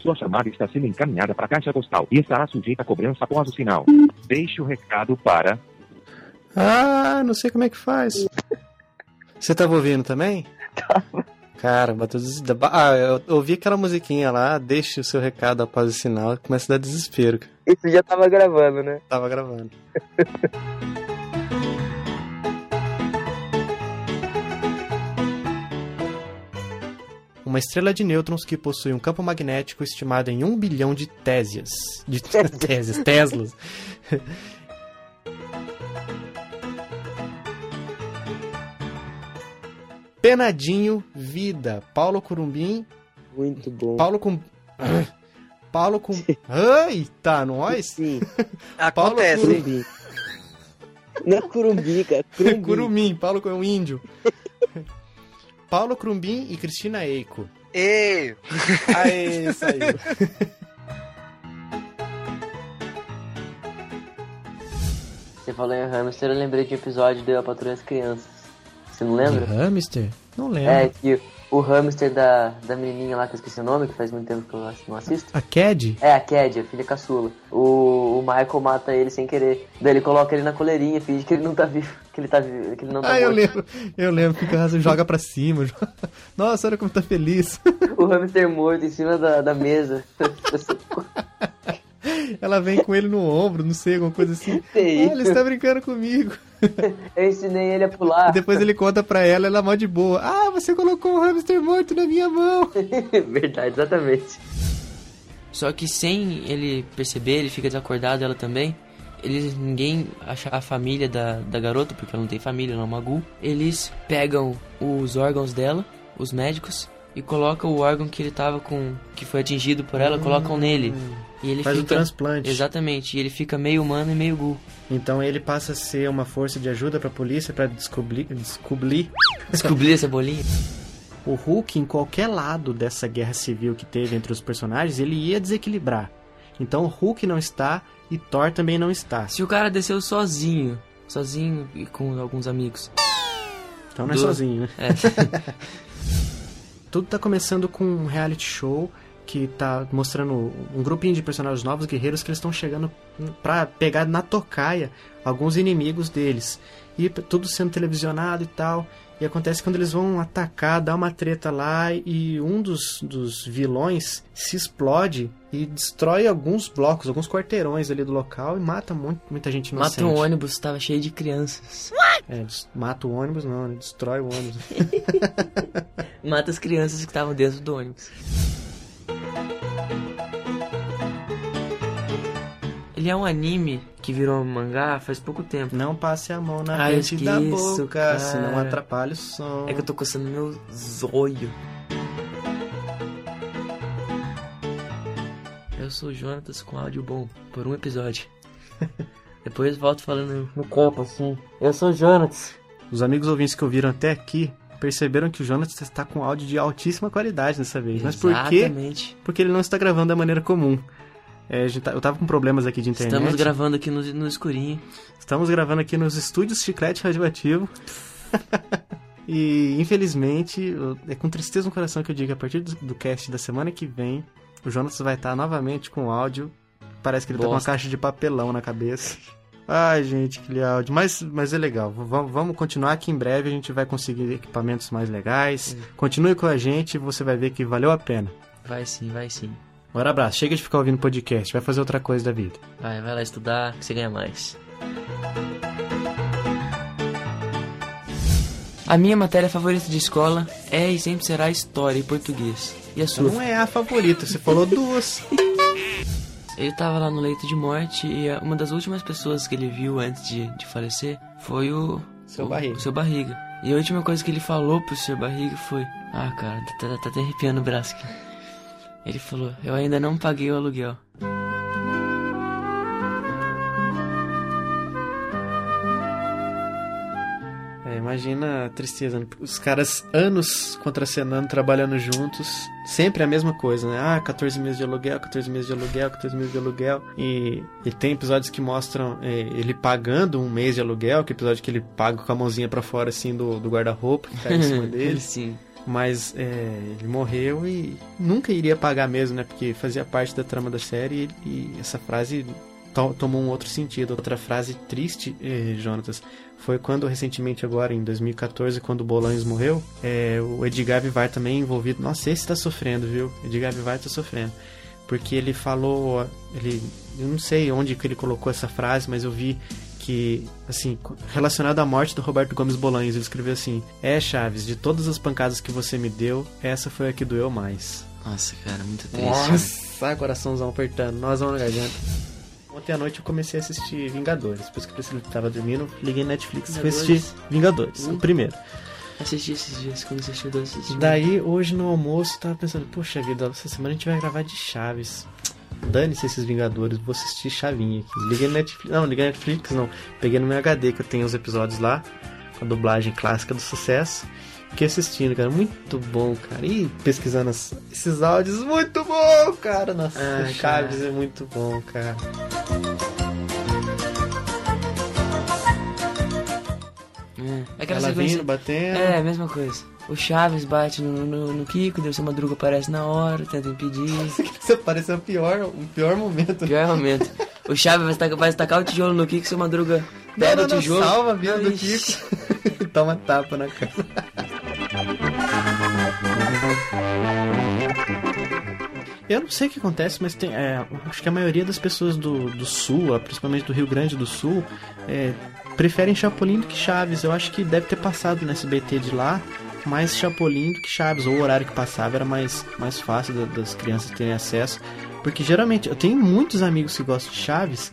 S13: Sua chamada está sendo encaminhada para a caixa postal e estará sujeita a cobrança após o sinal. Deixe o recado para.
S4: Ah, não sei como é que faz. Você tava ouvindo também?
S5: Tava.
S4: Cara. Ah, eu ouvi aquela musiquinha lá, deixe o seu recado após o sinal, começa a dar desespero.
S5: Isso já tava gravando, né?
S4: Tava gravando. Uma estrela de nêutrons que possui um campo magnético estimado em um bilhão de tésias. De tésias, Teslas. Penadinho Vida. Paulo Curumbim.
S5: Muito bom.
S4: Paulo com. Paulo com. Eita, nós?
S5: Sim.
S4: Paulo
S12: Acontece.
S4: Curumim.
S5: Não é curumbi, cara. Curumbi.
S4: Curumim, Paulo é um índio. Paulo Crumbim e Cristina Eiko.
S12: Ei!
S4: Isso aí.
S5: Você falou em hamster, eu lembrei de um episódio de Eu, a Patrulha das Crianças. Você não lembra?
S4: hamster? Não lembro.
S5: É, que o hamster da, da menininha lá, que eu esqueci o nome, que faz muito tempo que eu não assisto.
S4: A Cad?
S5: É, a Cad, a filha caçula. O, o Michael mata ele sem querer. Daí ele coloca ele na coleirinha, finge que ele não tá vivo. Que ele tá vivo, que ele não tá
S4: Ah, eu
S5: morto.
S4: lembro. Eu lembro que o Raso joga pra cima. Nossa, olha como tá feliz.
S5: O hamster morto em cima da, da mesa.
S4: Ela vem com ele no ombro, não sei, alguma coisa assim.
S5: Sei.
S4: Ah, ele está brincando comigo.
S5: Eu ensinei ele a pular.
S4: E depois ele conta pra ela, ela é mó de boa. Ah, você colocou um hamster morto na minha mão.
S5: Verdade, exatamente.
S1: Só que sem ele perceber, ele fica desacordado, ela também. Eles, ninguém acha a família da, da garota, porque ela não tem família, ela é uma Gu. Eles pegam os órgãos dela, os médicos, e colocam o órgão que ele tava com. que foi atingido por ela, colocam nele. E ele
S4: Faz o
S1: fica.
S4: transplante.
S1: Exatamente, e ele fica meio humano e meio Gu.
S4: Então ele passa a ser uma força de ajuda pra polícia pra descobrir. Descobrir.
S1: Descobrir essa bolinha?
S4: O Hulk, em qualquer lado dessa guerra civil que teve entre os personagens, ele ia desequilibrar. Então o Hulk não está e Thor também não está.
S1: Se o cara desceu sozinho, sozinho e com alguns amigos, Então não é
S5: Do-
S1: sozinho, né?
S5: É.
S1: Tudo tá começando com um reality show que tá mostrando um grupinho de personagens novos guerreiros que eles estão chegando pra pegar na tocaia alguns inimigos deles. E tudo sendo televisionado e tal. E acontece quando eles vão atacar, dá uma treta lá e um dos, dos vilões se explode e destrói alguns blocos, alguns quarteirões ali do local e mata muito, muita gente inocente.
S5: Mata um ônibus, tava cheio de crianças.
S1: É, mata o ônibus não, né? Destrói o ônibus.
S5: Mata as crianças que estavam dentro do ônibus. Ele é um anime que virou um mangá faz pouco tempo.
S1: Não passe a mão na
S5: eu
S1: frente da
S5: esqueço,
S1: boca,
S5: cara.
S1: senão atrapalha o som.
S5: É que eu tô coçando meu zóio. Eu sou o Jonatas com áudio bom, por um episódio. Depois volto falando no copo assim. Eu sou o Jonatas.
S1: Os amigos ouvintes que ouviram até aqui perceberam que o Jonas está com áudio de altíssima qualidade dessa vez. Mas por quê?
S5: Exatamente.
S1: Porque ele não está gravando da maneira comum. É, tá- eu tava com problemas aqui de internet.
S5: Estamos gravando aqui no, no escurinho.
S1: Estamos gravando aqui nos estúdios Chiclete Radioativo. e infelizmente, eu- é com tristeza no coração que eu digo que a partir do, do cast da semana que vem, o Jonas vai estar novamente com áudio. Parece que ele tá com uma
S5: Bosta.
S1: caixa de papelão na cabeça. Ai, gente, que áudio. Mas, mas é legal. V- vamos- continuar que em breve a gente vai conseguir equipamentos mais legais. Continue com a gente e você vai ver que valeu a pena.
S5: Vai sim, vai sim.
S1: Um abraço. Chega de ficar ouvindo podcast. Vai fazer outra coisa da vida.
S5: Vai, vai lá estudar que você ganha mais. A minha matéria favorita de escola é e sempre será história e português. E a sua?
S1: Não é a favorita, você falou duas.
S5: Ele tava lá no leito de morte e uma das últimas pessoas que ele viu antes de, de falecer foi o.
S1: Seu
S5: o,
S1: Barriga.
S5: O seu barriga. E a última coisa que ele falou pro seu barriga foi: Ah, cara, tá, tá, tá até arrepiando o braço aqui. Ele falou: Eu ainda não paguei o aluguel.
S1: É, imagina a tristeza. né? Os caras anos contracenando, trabalhando juntos. Sempre a mesma coisa, né? Ah, 14 meses de aluguel, 14 meses de aluguel, 14 meses de aluguel. E, e tem episódios que mostram é, ele pagando um mês de aluguel, que é episódio que ele paga com a mãozinha pra fora, assim, do, do guarda-roupa que cai em cima dele.
S5: Sim.
S1: Mas é, ele morreu e nunca iria pagar mesmo, né? Porque fazia parte da trama da série e, e essa frase to- tomou um outro sentido. Outra frase triste, eh, Jonatas, foi quando recentemente agora, em 2014, quando o Bolanes morreu, é, o Edgar Vivar também envolvido. Nossa, esse tá sofrendo, viu? Edgar Vivar tá sofrendo. Porque ele falou, ele, eu não sei onde que ele colocou essa frase, mas eu vi que, assim, relacionado à morte do Roberto Gomes Bolanhos, ele escreveu assim: É, Chaves, de todas as pancadas que você me deu, essa foi a que doeu mais.
S5: Nossa, cara, muito triste. né?
S1: Nossa, ai, coraçãozão apertando, nós vamos na garganta. Ontem à noite eu comecei a assistir Vingadores. Depois que o Priscila tava dormindo, liguei Netflix e fui
S5: Vingadores?
S1: assistir Vingadores, o primeiro.
S5: Assisti esses dias, quando você assistiu dois assisti.
S1: Daí, hoje no almoço, eu tava pensando, poxa vida, essa semana a gente vai gravar de Chaves. Dane-se esses Vingadores, vou assistir Chavinha aqui. Liguei no Netflix, não, liguei no Netflix não. Peguei no meu HD que eu tenho os episódios lá, com a dublagem clássica do sucesso. Fiquei assistindo, cara, muito bom, cara. E pesquisando as- esses áudios, muito bom, cara. Nossa,
S5: Ah,
S1: Chaves
S5: cara.
S1: é muito bom, cara.
S5: É, aquela
S1: Ela
S5: sequência-
S1: vindo, batendo.
S5: É, mesma coisa. O Chaves bate no, no, no Kiko, daí o seu Madruga aparece na hora, tenta impedir.
S1: Isso parece o pior, o pior momento.
S5: Pior momento. O Chaves vai tacar, vai tacar o tijolo no Kiko, seu Madruga pega
S1: Não, não,
S5: o
S1: não,
S5: tijolo.
S1: salva a vida do. Kiko. Toma tapa na cara. Eu não sei o que acontece, mas tem, é, acho que a maioria das pessoas do, do Sul, principalmente do Rio Grande do Sul, é, preferem Chapolin do que Chaves. Eu acho que deve ter passado no SBT de lá mais Chapolin do que Chaves, ou o horário que passava era mais, mais fácil da- das crianças terem acesso. Porque geralmente eu tenho muitos amigos que gostam de Chaves,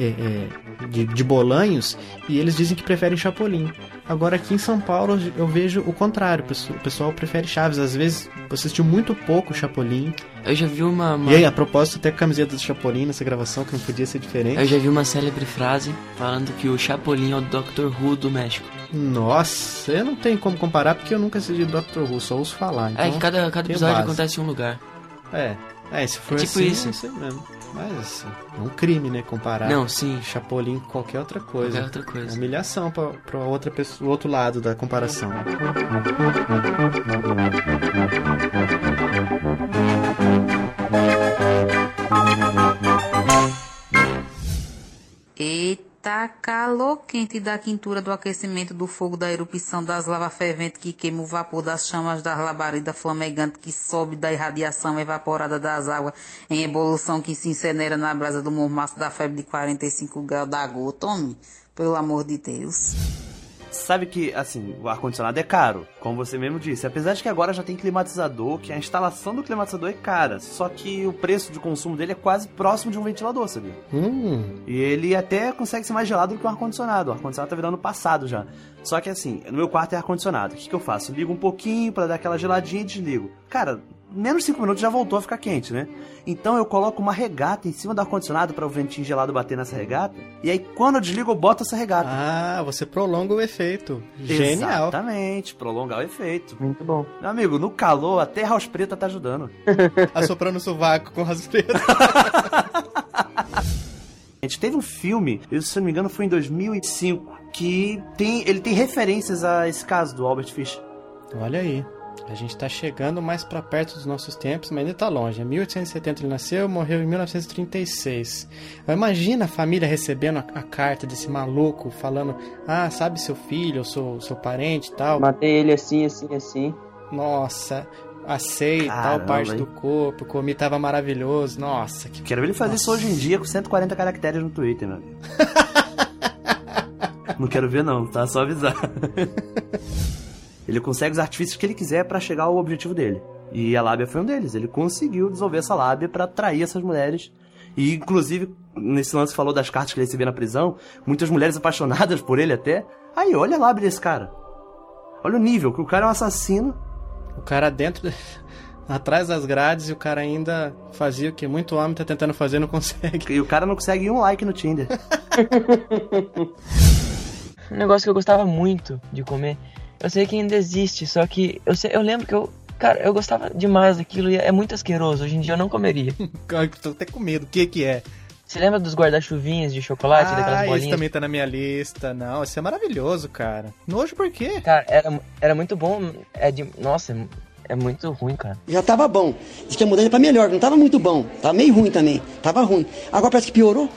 S1: é, é, de, de Bolanhos, e eles dizem que preferem Chapolin. Agora aqui em São Paulo eu vejo o contrário, o pessoal- prefere Chaves. Às vezes você assistiu muito pouco Chapolin.
S5: Eu já vi uma. uma-
S1: E aí, a propósito, até a camiseta do Chapolin nessa gravação, que não podia ser diferente.
S5: Eu já vi uma célebre frase falando que o Chapolin é o Dr. Who do México.
S1: Nossa, eu não tenho como comparar porque eu nunca assisti Doctor Who, só ouço falar.
S5: é
S1: Então
S5: que cada, cada episódio
S1: base.
S5: acontece em um lugar.
S1: É, é, se for
S5: É tipo
S1: assim,
S5: isso.
S1: é isso mesmo.
S4: Mas assim, é um crime, né? Comparar
S14: Não, sim.
S4: Chapolin com qualquer outra coisa.
S14: Qualquer outra coisa.
S4: É humilhação pra, pra outra pessoa, o outro lado da comparação.
S15: Eita, calor quente da quintura do aquecimento do fogo da erupção das lavas ferventes que queima o vapor das chamas da labareda flamegante que sobe da irradiação evaporada das águas em evolução que se incinera na brasa do mormaço da febre de 45 graus da gota, homem. Pelo amor de Deus.
S16: Sabe que, assim, o ar-condicionado é caro, como você mesmo disse. Apesar de que agora já tem climatizador, que a instalação do climatizador é cara. Só que o preço de consumo dele é quase próximo de um ventilador, sabia?
S1: Hum.
S16: E ele até consegue ser mais gelado do que o ar-condicionado. O ar-condicionado tá virando passado já. Só que assim, no meu quarto é ar-condicionado. O que, que eu faço? Ligo um pouquinho para dar aquela geladinha e desligo. Cara, menos de 5 minutos já voltou a ficar quente, né? Então eu coloco uma regata em cima do ar-condicionado para o ventinho gelado bater nessa regata. E aí quando eu desligo, eu boto essa regata.
S1: Ah, você prolonga o efeito. Genial.
S16: Exatamente, prolongar o efeito.
S5: Muito bom.
S16: Meu amigo, no calor, até house preta tá ajudando.
S1: Assoprando o sovaco com raspeiro.
S16: A gente teve um filme, eu, se eu não me engano foi em 2005, que tem, ele tem referências a esse caso do Albert Fish.
S4: Olha aí. A gente tá chegando mais pra perto dos nossos tempos, mas ainda tá longe. Em 1870 ele nasceu, morreu em 1936. Imagina a família recebendo a, a carta desse maluco falando: Ah, sabe seu filho, ou seu, seu parente e tal.
S5: Matei ele assim, assim, assim.
S4: Nossa, assei tal parte
S16: hein?
S4: do corpo, comi, tava maravilhoso. Nossa, que
S16: Quero ver ele fazer isso hoje em dia com 140 caracteres no Twitter, meu amigo. não quero ver não, tá? Só avisar. ele consegue os artifícios que ele quiser pra chegar ao objetivo dele. E a lábia foi um deles. Ele conseguiu desenvolver essa lábia pra atrair essas mulheres. E, inclusive, nesse lance que falou das cartas que ele recebia na prisão, muitas mulheres apaixonadas por ele até. Aí, olha a lábia desse cara. Olha o nível, que o cara é um assassino.
S4: O cara dentro. Atrás das grades e o cara ainda fazia o que muito homem tá tentando fazer e não consegue.
S16: E o cara não consegue um like no Tinder.
S5: Um negócio que eu gostava muito de comer. Eu sei que ainda existe, só que eu, sei, eu lembro que eu. Cara, eu gostava demais daquilo e é muito asqueroso. Hoje em dia eu não comeria.
S4: Cara, tô até com medo. O que que é?
S5: Você lembra dos guarda-chuvinhas de chocolate, daquelas
S4: ah, esse
S5: bolinhas?
S4: também tá na minha lista. Não, esse é maravilhoso, cara. Nojo por quê?
S5: Cara, era, era muito bom. É de, nossa, é, é muito ruim, cara.
S17: Já tava bom. Diz que a mudança pra melhor, não tava muito bom. Tava meio ruim também. Tava ruim. Agora parece que piorou.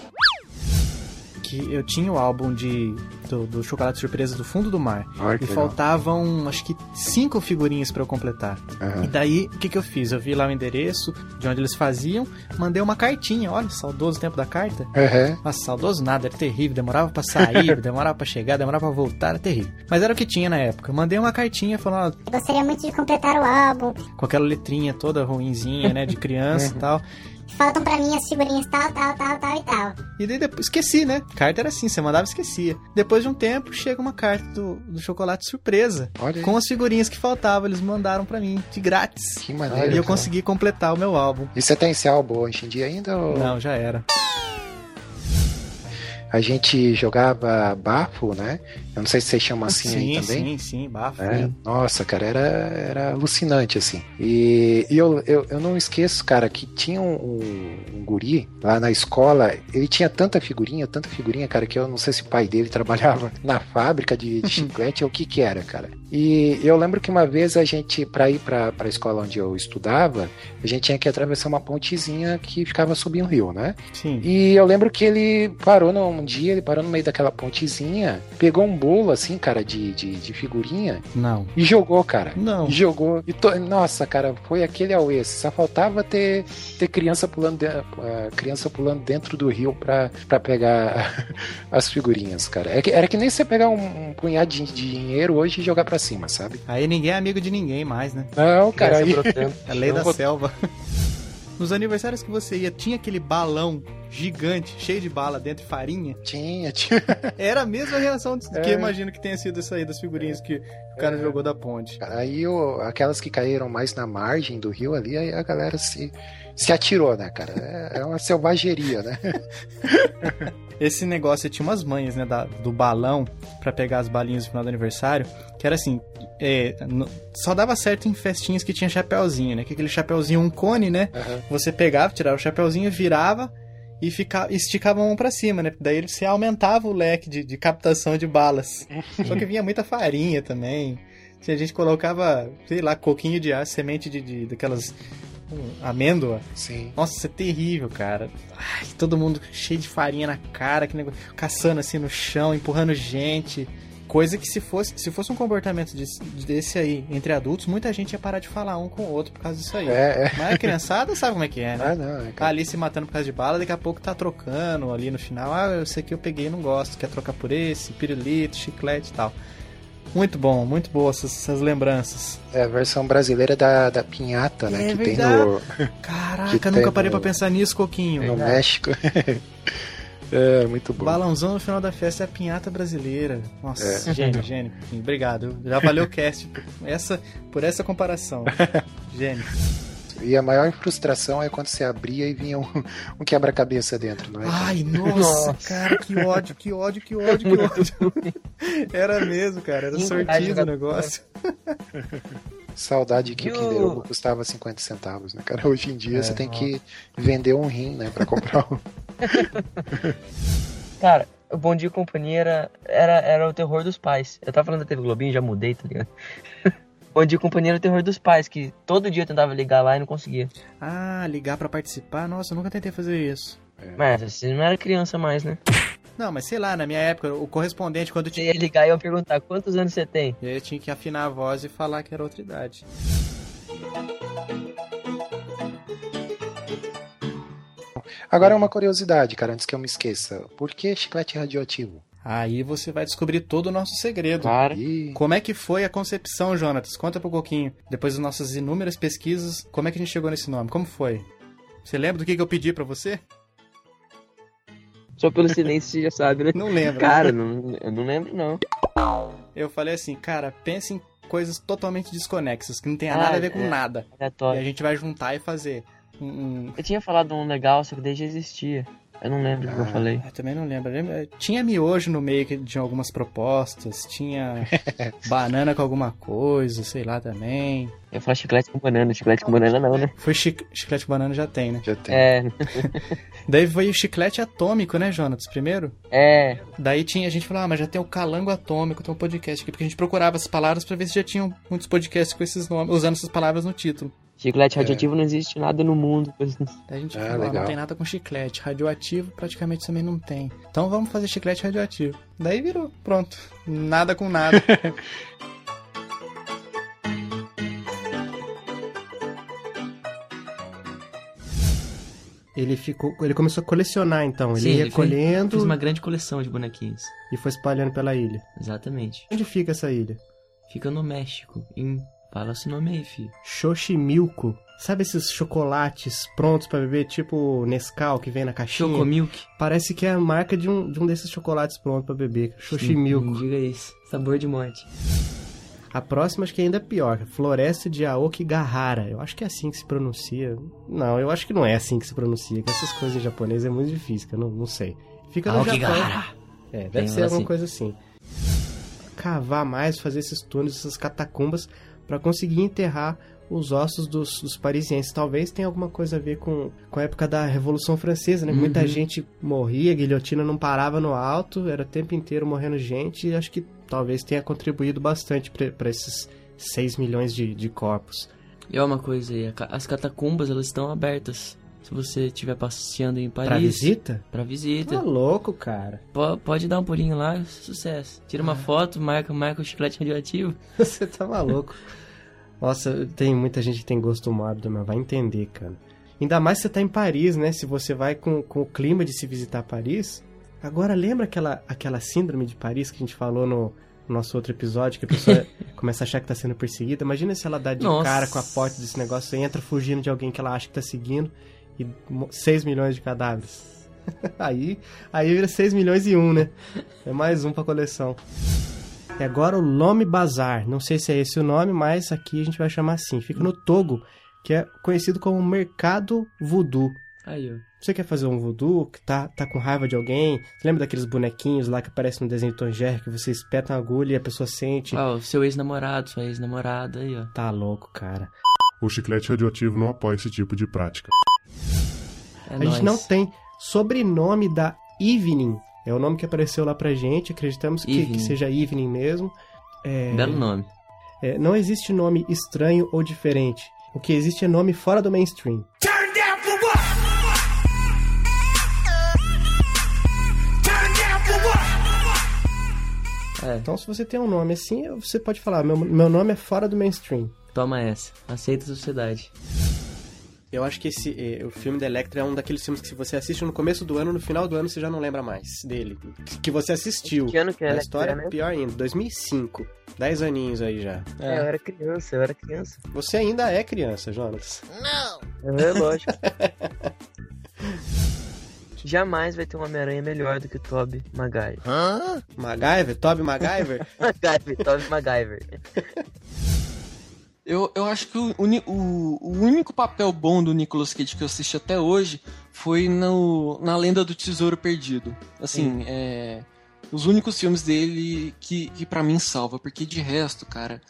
S4: Que eu tinha o álbum de do, do Chocolate Surpresa do Fundo do Mar.
S18: Ai,
S4: e
S18: legal.
S4: faltavam, acho que, cinco figurinhas pra eu completar.
S18: Aham.
S4: E daí, o que que eu fiz? Eu vi lá o endereço de onde eles faziam, mandei uma cartinha. Olha, saudoso tempo da carta.
S18: Aham.
S4: Nossa, saudoso nada, era terrível. Demorava pra sair, demorava pra chegar, demorava pra voltar, era terrível. Mas era o que tinha na época. Eu mandei uma cartinha falando, ó,
S7: Gostaria muito de completar o álbum.
S4: com aquela letrinha toda ruinzinha, né, de criança e tal.
S7: Faltam pra mim as figurinhas tal, tal, tal, tal e tal.
S4: E daí depois esqueci, né? Carta era assim, você mandava e esquecia. Depois de um tempo, chega uma carta do, do chocolate surpresa.
S18: Olha aí.
S4: Com as figurinhas que faltavam, eles mandaram pra mim, de grátis.
S18: Que maneiro,
S4: E eu
S18: cara.
S4: consegui completar o meu álbum.
S18: E você tem esse álbum hoje em dia ainda? Ou...
S4: Não, já era.
S18: A gente jogava bafo, né? Eu não sei se vocês chamam assim
S4: sim,
S18: aí também.
S4: sim, sim, bafo.
S18: É, nossa, cara, era, era alucinante, assim. E, e eu, eu, eu não esqueço, cara, que tinha um, um, um guri lá na escola, ele tinha tanta figurinha, tanta figurinha, cara, que eu não sei se o pai dele trabalhava na fábrica de, de chiclete ou o que que era, cara. E eu lembro que uma vez a gente, pra ir pra, pra escola onde eu estudava, a gente tinha que atravessar uma pontezinha que ficava subindo um rio, né?
S4: Sim.
S18: E eu lembro que ele parou num dia, ele parou no meio daquela pontezinha, pegou um bolo, assim, cara, de, de, de figurinha
S4: Não.
S18: e jogou, cara.
S4: Não.
S18: E jogou. E to- Nossa, cara, foi aquele auê. Só faltava ter, ter criança, pulando de- a criança pulando dentro do rio pra, pra pegar as figurinhas, cara. É que- Era que nem você pegar um, um punhado de dinheiro hoje e jogar pra cima, sabe?
S4: Aí ninguém é amigo de ninguém mais, né?
S18: Não, cara. Aí...
S4: É a lei
S18: Eu
S4: da
S18: vou-
S4: selva. Nos aniversários que você ia, tinha aquele balão gigante, cheio de bala dentro de farinha?
S18: Tinha, tinha.
S4: Era a mesma reação de- que
S18: É.
S4: eu imagino que tenha sido isso aí das figurinhas que o cara jogou da ponte.
S18: Aí o- aquelas que caíram mais na margem do rio ali, aí a galera se, se atirou, né, cara? É, é uma selvageria, né?
S4: Esse negócio tinha umas manhas, né, da- do balão pra pegar as balinhas no final do aniversário, que era assim, é, no- só dava certo em festinhas que tinha chapéuzinho, né? Que aquele chapéuzinho um cone, né? Você pegava, tirava o chapéuzinho, virava e ficava, esticava a mão pra cima, né? Daí ele- você aumentava o leque de, de captação de balas. Só que vinha muita farinha também. Se a gente colocava, sei lá, coquinho de ar, semente de, de daquelas amêndoa.
S18: Sim.
S4: Nossa, isso é terrível, cara. Ai, todo mundo cheio de farinha na cara, que negócio, caçando assim no chão, empurrando gente. Coisa que se fosse, se fosse um comportamento desse, desse aí entre adultos, muita gente ia parar de falar um com o outro por causa disso aí.
S18: É, é.
S4: Mas a criançada sabe como é que é, né?
S18: Ah, não, é,
S4: Tá ali se matando por causa de bala, daqui a pouco tá trocando ali no final. Ah, esse aqui eu peguei e não gosto. Quer trocar por esse, pirulito, chiclete e tal. Muito bom, muito boa essas, essas lembranças.
S18: É a versão brasileira da, da pinhata, né?
S4: É
S18: que
S4: verdade.
S18: tem no.
S4: Caraca,
S18: que
S4: nunca parei
S18: no-
S4: pra pensar nisso, Coquinho.
S18: No México. é, muito bom.
S4: Balãozão no final da festa é a pinhata brasileira. Nossa,
S18: É.
S4: gênio, gênio. Obrigado. Já valeu o cast por essa, por essa comparação. Gênio.
S18: E a maior frustração é quando você abria e vinha um, um quebra-cabeça dentro, não é?
S4: Ai, nossa, cara, que ódio, que ódio, que ódio, que ódio. Era mesmo, cara, era sortido o negócio.
S18: Saudade que o
S5: o-
S18: Kinder Ovo custava 50 centavos, né, cara? Hoje em dia
S4: É,
S18: você tem
S4: ó.
S18: que vender um rim, né, pra comprar um.
S5: Cara, o Bom Dia e Companhia era, era, era o terror dos pais. Eu tava falando da TV Globinho, já mudei, tá ligado? Bom Dia e Companhia era o terror dos pais, que todo dia eu tentava ligar lá e não conseguia.
S4: Ah, ligar pra participar? Nossa, eu nunca tentei fazer isso.
S5: Mas você não era criança mais, né?
S4: Não, mas sei lá, na minha época, o correspondente, quando
S5: Você ia ligar e eu ia perguntar quantos anos você tem.
S4: E aí eu tinha que afinar a voz e falar que era outra idade.
S18: Agora uma curiosidade, cara, antes que eu me esqueça. Por que chiclete radioativo?
S4: Aí você vai descobrir todo o nosso segredo.
S5: Claro.
S4: Como é que foi a concepção, Jonatas? Conta um pouquinho. Depois das nossas inúmeras pesquisas, como é que a gente chegou nesse nome? Como foi? Você lembra do que, que eu pedi pra você?
S5: Só pelo silêncio você já sabe, né?
S4: Não lembro.
S5: Cara, não, eu não lembro não.
S4: Eu falei assim, cara, pense em coisas totalmente desconexas, que não tem
S5: Ah,
S4: nada a ver com
S5: é.
S4: nada.
S5: Aleatório.
S4: E a gente vai juntar e fazer um... um-
S5: Eu tinha falado um legal, só que desde já existia. Eu não lembro o que eu falei.
S4: Eu também não lembro. Tinha miojo no meio de algumas propostas, tinha banana com alguma coisa, sei lá também.
S5: Eu falar chiclete com banana, chiclete com banana não, né?
S4: Foi chi- chiclete com banana já tem, né?
S18: Já tem.
S5: É.
S4: Daí foi o chiclete atômico, né, Jonatas, primeiro?
S5: É.
S4: Daí tinha, a gente falou, ah, mas já tem o calango atômico, tem um podcast aqui, porque a gente procurava as palavras pra ver se já tinham muitos podcasts com esses nomes, usando essas palavras no título.
S5: Chiclete radioativo não existe nada no mundo.
S4: A gente
S18: Ah, legal.
S4: não tem nada com chiclete. Radioativo praticamente também não tem. Então vamos fazer chiclete radioativo. Daí virou, pronto. Nada com nada. ele ficou. Ele começou a colecionar então. Ele
S19: Sim,
S4: ia
S19: ele fez-
S4: colhendo
S19: Fez uma grande coleção de bonequinhos.
S4: e foi espalhando pela ilha.
S19: Exatamente.
S4: Onde fica essa ilha?
S19: Fica no México. Em... Fala esse nome aí, filho.
S4: Xochimilco. Sabe esses chocolates prontos pra beber, tipo Nescau que vem na caixinha?
S19: Chocomilk.
S4: Parece que é a marca de um, de um desses chocolates prontos pra beber. Xochimilco.
S19: Sim, Diga isso. Sabor de morte.
S4: A próxima acho que ainda é pior. Floresta de Aokigahara. Eu acho que é assim que se pronuncia. Não, eu acho que não é assim que se pronuncia. Que essas coisas em japonês é muito difícil, eu não, não sei. Fica no
S19: Aokigahara.
S4: Japão. É, deve
S19: Tem
S4: ser alguma
S19: assim.
S4: coisa assim. Cavar mais, fazer esses túneis, essas catacumbas, pra conseguir enterrar os ossos dos, dos parisienses. Talvez tenha alguma coisa a ver com, com a época da Revolução Francesa, né? Muita
S19: Uhum.
S4: gente morria, a guilhotina não parava no alto, era o tempo inteiro morrendo gente, e acho que talvez tenha contribuído bastante para esses 6 milhões de, de corpos.
S19: E ó uma coisa aí, as catacumbas elas estão abertas. Se você estiver passeando em Paris.
S4: Pra visita?
S19: Pra visita.
S4: Tá louco, cara.
S19: Po- pode dar um pulinho lá, sucesso. Tira uma foto, marca, marca o chiclete radioativo.
S4: Você tá maluco. Nossa, tem muita gente que tem gosto mórbido, mas vai entender, cara. Ainda mais se você tá em Paris, né? Se você vai com, com o clima de se visitar Paris. Agora, lembra aquela, aquela síndrome de Paris que a gente falou no, no nosso outro episódio? Que a pessoa começa a achar que tá sendo perseguida. Imagina se ela dá de
S19: Nossa.
S4: cara com a porta desse negócio e entra fugindo de alguém que ela acha que tá seguindo e 6 milhões de cadáveres. aí, aí vira 6 milhões e um, né? É mais um pra coleção. E agora o Lome Bazar. Não sei se é esse o nome, mas aqui a gente vai chamar assim. Fica no Togo, que é conhecido como Mercado Voodoo.
S19: Aí, ó.
S4: Você quer fazer um voodoo, que tá, tá com raiva de alguém? Você lembra daqueles bonequinhos lá que aparecem no desenho de Tom Jerry, que você espeta uma agulha e a pessoa sente?
S19: Ó, o seu ex-namorado, sua ex-namorada aí, ó.
S4: Tá louco, cara.
S6: O chiclete radioativo não apoia esse tipo de prática.
S19: É
S4: a
S19: nóis.
S4: gente não tem
S1: sobrenome da Evening. É o nome que apareceu lá pra gente, acreditamos que, que seja Evening mesmo. É,
S19: Belo nome.
S1: é, não existe nome estranho ou diferente. O que existe é nome fora do mainstream.
S19: É.
S1: Então, se você tem um nome assim, você pode falar: meu, meu nome é fora do mainstream.
S19: Toma essa. Aceita a sociedade.
S1: Eu acho que esse, eh, o filme da Electra é um daqueles filmes que se você assiste no começo do ano, no final do ano você já não lembra mais dele. Que, você assistiu.
S5: Que ano que é
S1: A história é
S5: né?
S1: pior ainda, 2005. 10 aninhos aí já.
S5: É, eu era criança, eu era criança.
S1: Você ainda é criança, Jonas.
S5: Não! É lógico. Jamais vai ter um Homem-Aranha melhor do que o Tobey Maguire.
S1: Hã? MacGyver? Toby MacGyver?
S5: MacGyver, Tobey Maguire.
S20: Eu, eu acho que o, o, o único papel bom do Nicolas Cage que eu assisti até hoje foi no, na Lenda do Tesouro Perdido. Assim, é. Os únicos filmes dele que, que para mim salva, porque de resto, cara,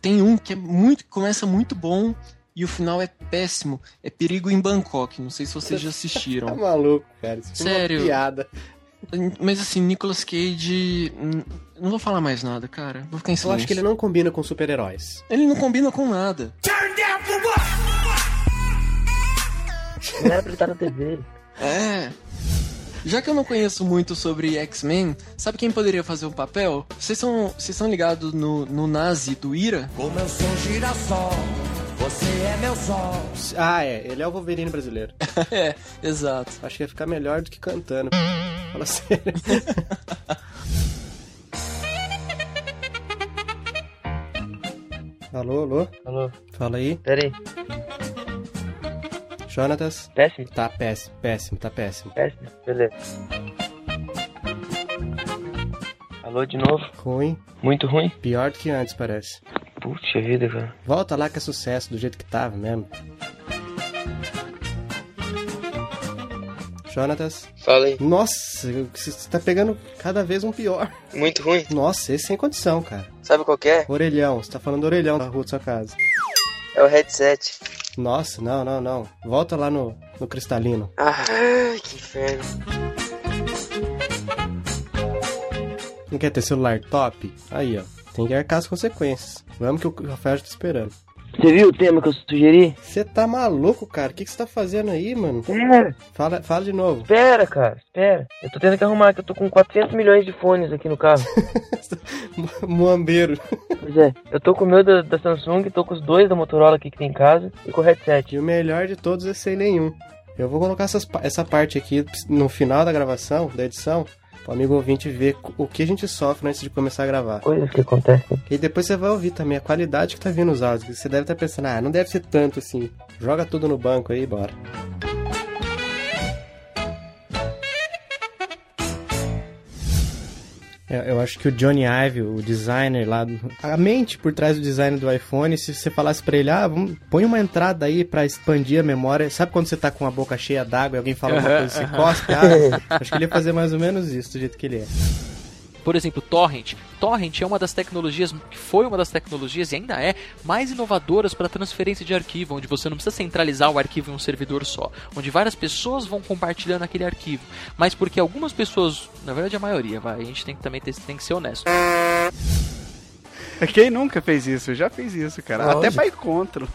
S20: tem um que é muito. começa muito bom e o final é péssimo. É Perigo em Bangkok. Não sei se vocês já
S1: tá
S20: assistiram.
S1: maluco, cara. Isso
S20: Sério.
S1: uma piada.
S20: Mas assim, Nicolas Cage. Não vou falar mais nada, cara. Vou ficar em
S1: Eu
S20: silêncio.
S1: acho que ele não combina com super-heróis.
S20: Ele não combina com nada.
S5: Não era pra ele estar na TV.
S20: É. Já que eu não conheço muito sobre X-Men, sabe quem poderia fazer o papel? Vocês são, vocês são ligados no, no Nazi do Ira?
S3: Como eu sou um girassol, você é meu sol.
S1: Ah, é. Ele é o Wolverine brasileiro.
S20: é, exato.
S1: Acho que ia ficar melhor do que cantando. Fala sério. alô, alô?
S5: Alô?
S1: Fala aí.
S5: Pera aí.
S1: Jonatas?
S5: Péssimo?
S1: Tá péssimo, péssimo, tá péssimo.
S5: Péssimo? Beleza. Alô de novo?
S1: Ruim.
S5: Muito ruim?
S1: Pior do que antes, parece.
S5: Puxa vida, cara.
S1: Volta lá que é sucesso, do jeito que tava mesmo. Jonatas?
S5: Fala aí.
S1: Nossa, você tá pegando cada vez um pior.
S5: Muito ruim?
S1: Nossa, esse sem condição, cara.
S5: Sabe qual que é?
S1: Orelhão, você tá falando do orelhão da rua da sua casa.
S5: É o headset.
S1: Nossa, não, não, não. Volta lá no, no cristalino.
S5: Ai, que inferno.
S1: Não quer ter celular top? Aí, ó. Tem que arcar as consequências. Vamos que o Rafael já tá esperando.
S5: Você viu o tema que eu sugeri?
S1: Você tá maluco, cara? O que você tá fazendo aí, mano?
S5: Espera.
S1: Fala, fala de novo.
S5: Espera, cara. Espera. Eu tô tendo que arrumar que eu tô com 400 milhões de fones aqui no carro.
S1: Moambeiro.
S5: Pois é. Eu tô com o meu da, da Samsung, tô com os dois da Motorola aqui que tem em casa e com o headset.
S1: E o melhor de todos é sem nenhum. Eu vou colocar essas essa parte aqui no final da gravação, da edição, pro amigo ouvinte ver o que a gente sofre antes de começar a gravar.
S5: Coisas que acontecem.
S1: E depois você vai ouvir também a qualidade que tá vindo os áudios. Você deve estar pensando, ah, não deve ser tanto assim. Joga tudo no banco aí, bora. Eu acho que o Johnny Ive, o designer lá, a mente por trás do design do iPhone, se você falasse pra ele, ah, vamos, põe uma entrada aí pra expandir a memória. Sabe quando você tá com a boca cheia d'água e alguém fala uma coisa e você cospe? Ah, acho que ele ia fazer mais ou menos isso, do jeito que ele é.
S2: Por exemplo, Torrent. Torrent é uma das tecnologias, que foi uma das tecnologias e ainda é, mais inovadoras para transferência de arquivo, onde você não precisa centralizar o arquivo em um servidor só, onde várias pessoas vão compartilhando aquele arquivo, mas porque algumas pessoas, na verdade a maioria, vai, a gente tem que também ter, tem que ser honesto.
S21: Quem nunca fez isso? Eu já fiz isso, cara. Até
S2: Lógico.
S21: pra encontro.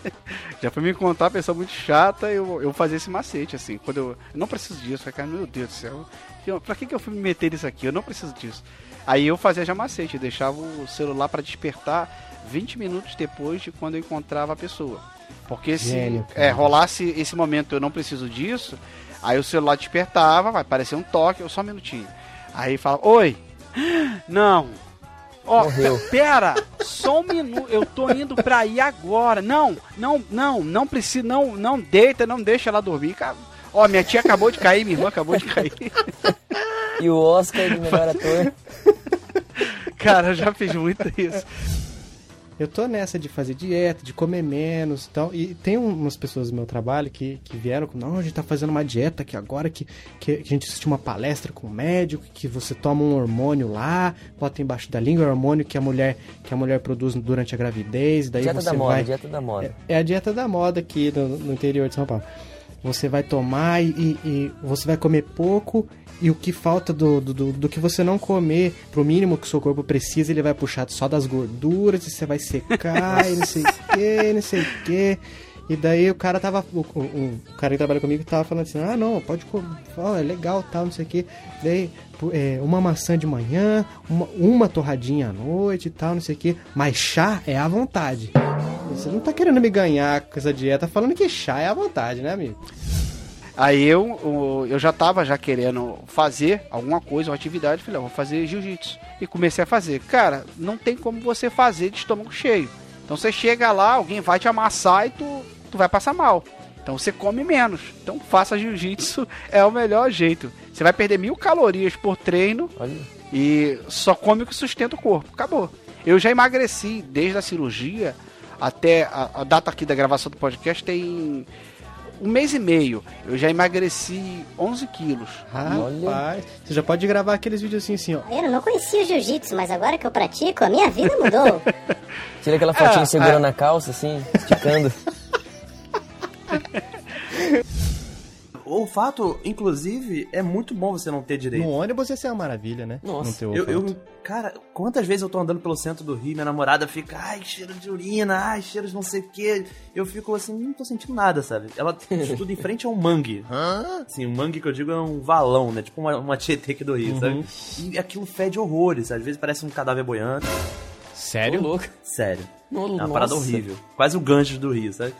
S21: já foi me encontrar uma pessoa muito chata, eu, eu fazia esse macete, assim. Quando eu, eu não preciso disso, eu falei, cara, meu Deus do céu. eu- Pra que, que eu fui me meter nisso aqui? Eu não preciso disso. Aí eu fazia já macete, eu deixava o celular pra despertar 20 minutos depois de quando eu encontrava a pessoa. Porque se
S1: Gênio, cara.
S21: é, rolasse esse momento, eu não preciso disso, aí o celular despertava, vai parecer um toque, eu só um minutinho. Aí fala, oi! Não! Ó,
S5: Morreu.
S21: pera, só um minuto, eu tô indo pra aí agora. Não, não, não, não precisa, não, não deita, não deixa ela dormir, cara. Ó, minha tia acabou de cair, minha irmã acabou de cair.
S5: E o Oscar de melhor ator.
S21: Cara, eu já fiz muito isso.
S1: Eu tô nessa de fazer dieta, de comer menos e tal. E tem umas pessoas do meu trabalho que, que vieram com, não, a gente tá fazendo uma dieta aqui agora, que, que a gente assistiu uma palestra com um médico, que você toma um hormônio lá, bota embaixo da língua, é o hormônio que a mulher, que a mulher produz durante a gravidez, daí
S5: Dieta
S1: você
S5: da moda,
S1: vai...
S5: dieta da moda.
S1: É a dieta da moda aqui no, no interior de São Paulo.
S4: Você vai tomar e, e- você vai comer pouco e o que falta do, do, do- que você não comer, pro mínimo que o seu corpo precisa, ele vai puxar só das gorduras e você vai secar e não sei o que, não sei o que. E daí o cara tava. O, o- o cara que trabalha comigo tava falando assim, ah não, pode comer, é legal, tal, não sei o que. Daí, é, uma maçã de manhã, uma, uma torradinha à noite e tal, não sei o que. Mas chá é à vontade. Você não tá querendo me ganhar com essa dieta falando que chá é à vontade, né, amigo?
S21: Aí eu, eu, eu já tava já querendo fazer alguma coisa, uma atividade, falei, ah, vou fazer jiu-jitsu. E comecei a fazer. Cara, não tem como você fazer de estômago cheio. Então você chega lá, alguém vai te amassar e tu, tu vai passar mal. Então você come menos. Então faça jiu-jitsu, é o melhor jeito. Você vai perder mil calorias por treino e só come o que sustenta o corpo. Acabou. Eu já emagreci desde a cirurgia até a, a data aqui da gravação do podcast tem um mês e meio. Eu já emagreci 11 quilos.
S4: Rapaz, você já pode gravar aqueles vídeos assim, assim, ó.
S7: Eu não conhecia o jiu-jitsu, mas agora que eu pratico, a minha vida mudou.
S5: Tira aquela fotinha
S4: Ah,
S5: segurando
S4: ah.
S5: a calça, assim, esticando.
S16: O fato, inclusive, é muito bom você não ter direito.
S4: No ônibus ia ser uma maravilha, né? Não ter
S16: eu, eu- cara, quantas vezes eu tô andando pelo centro do Rio, minha namorada fica, ai, cheiro de urina, ai, cheiro de não sei o que. Eu fico assim, não tô sentindo nada, sabe? Ela estuda em frente a um mangue. Assim, um mangue que eu digo é um valão, né? Tipo uma, uma tietê aqui do Rio,
S4: Uhum.
S16: sabe? E aquilo fede horrores, às vezes parece um cadáver boiando.
S4: Sério?
S5: louco.
S16: Sério.
S5: No-
S16: É uma parada horrível. Quase o Ganges do Rio, sabe?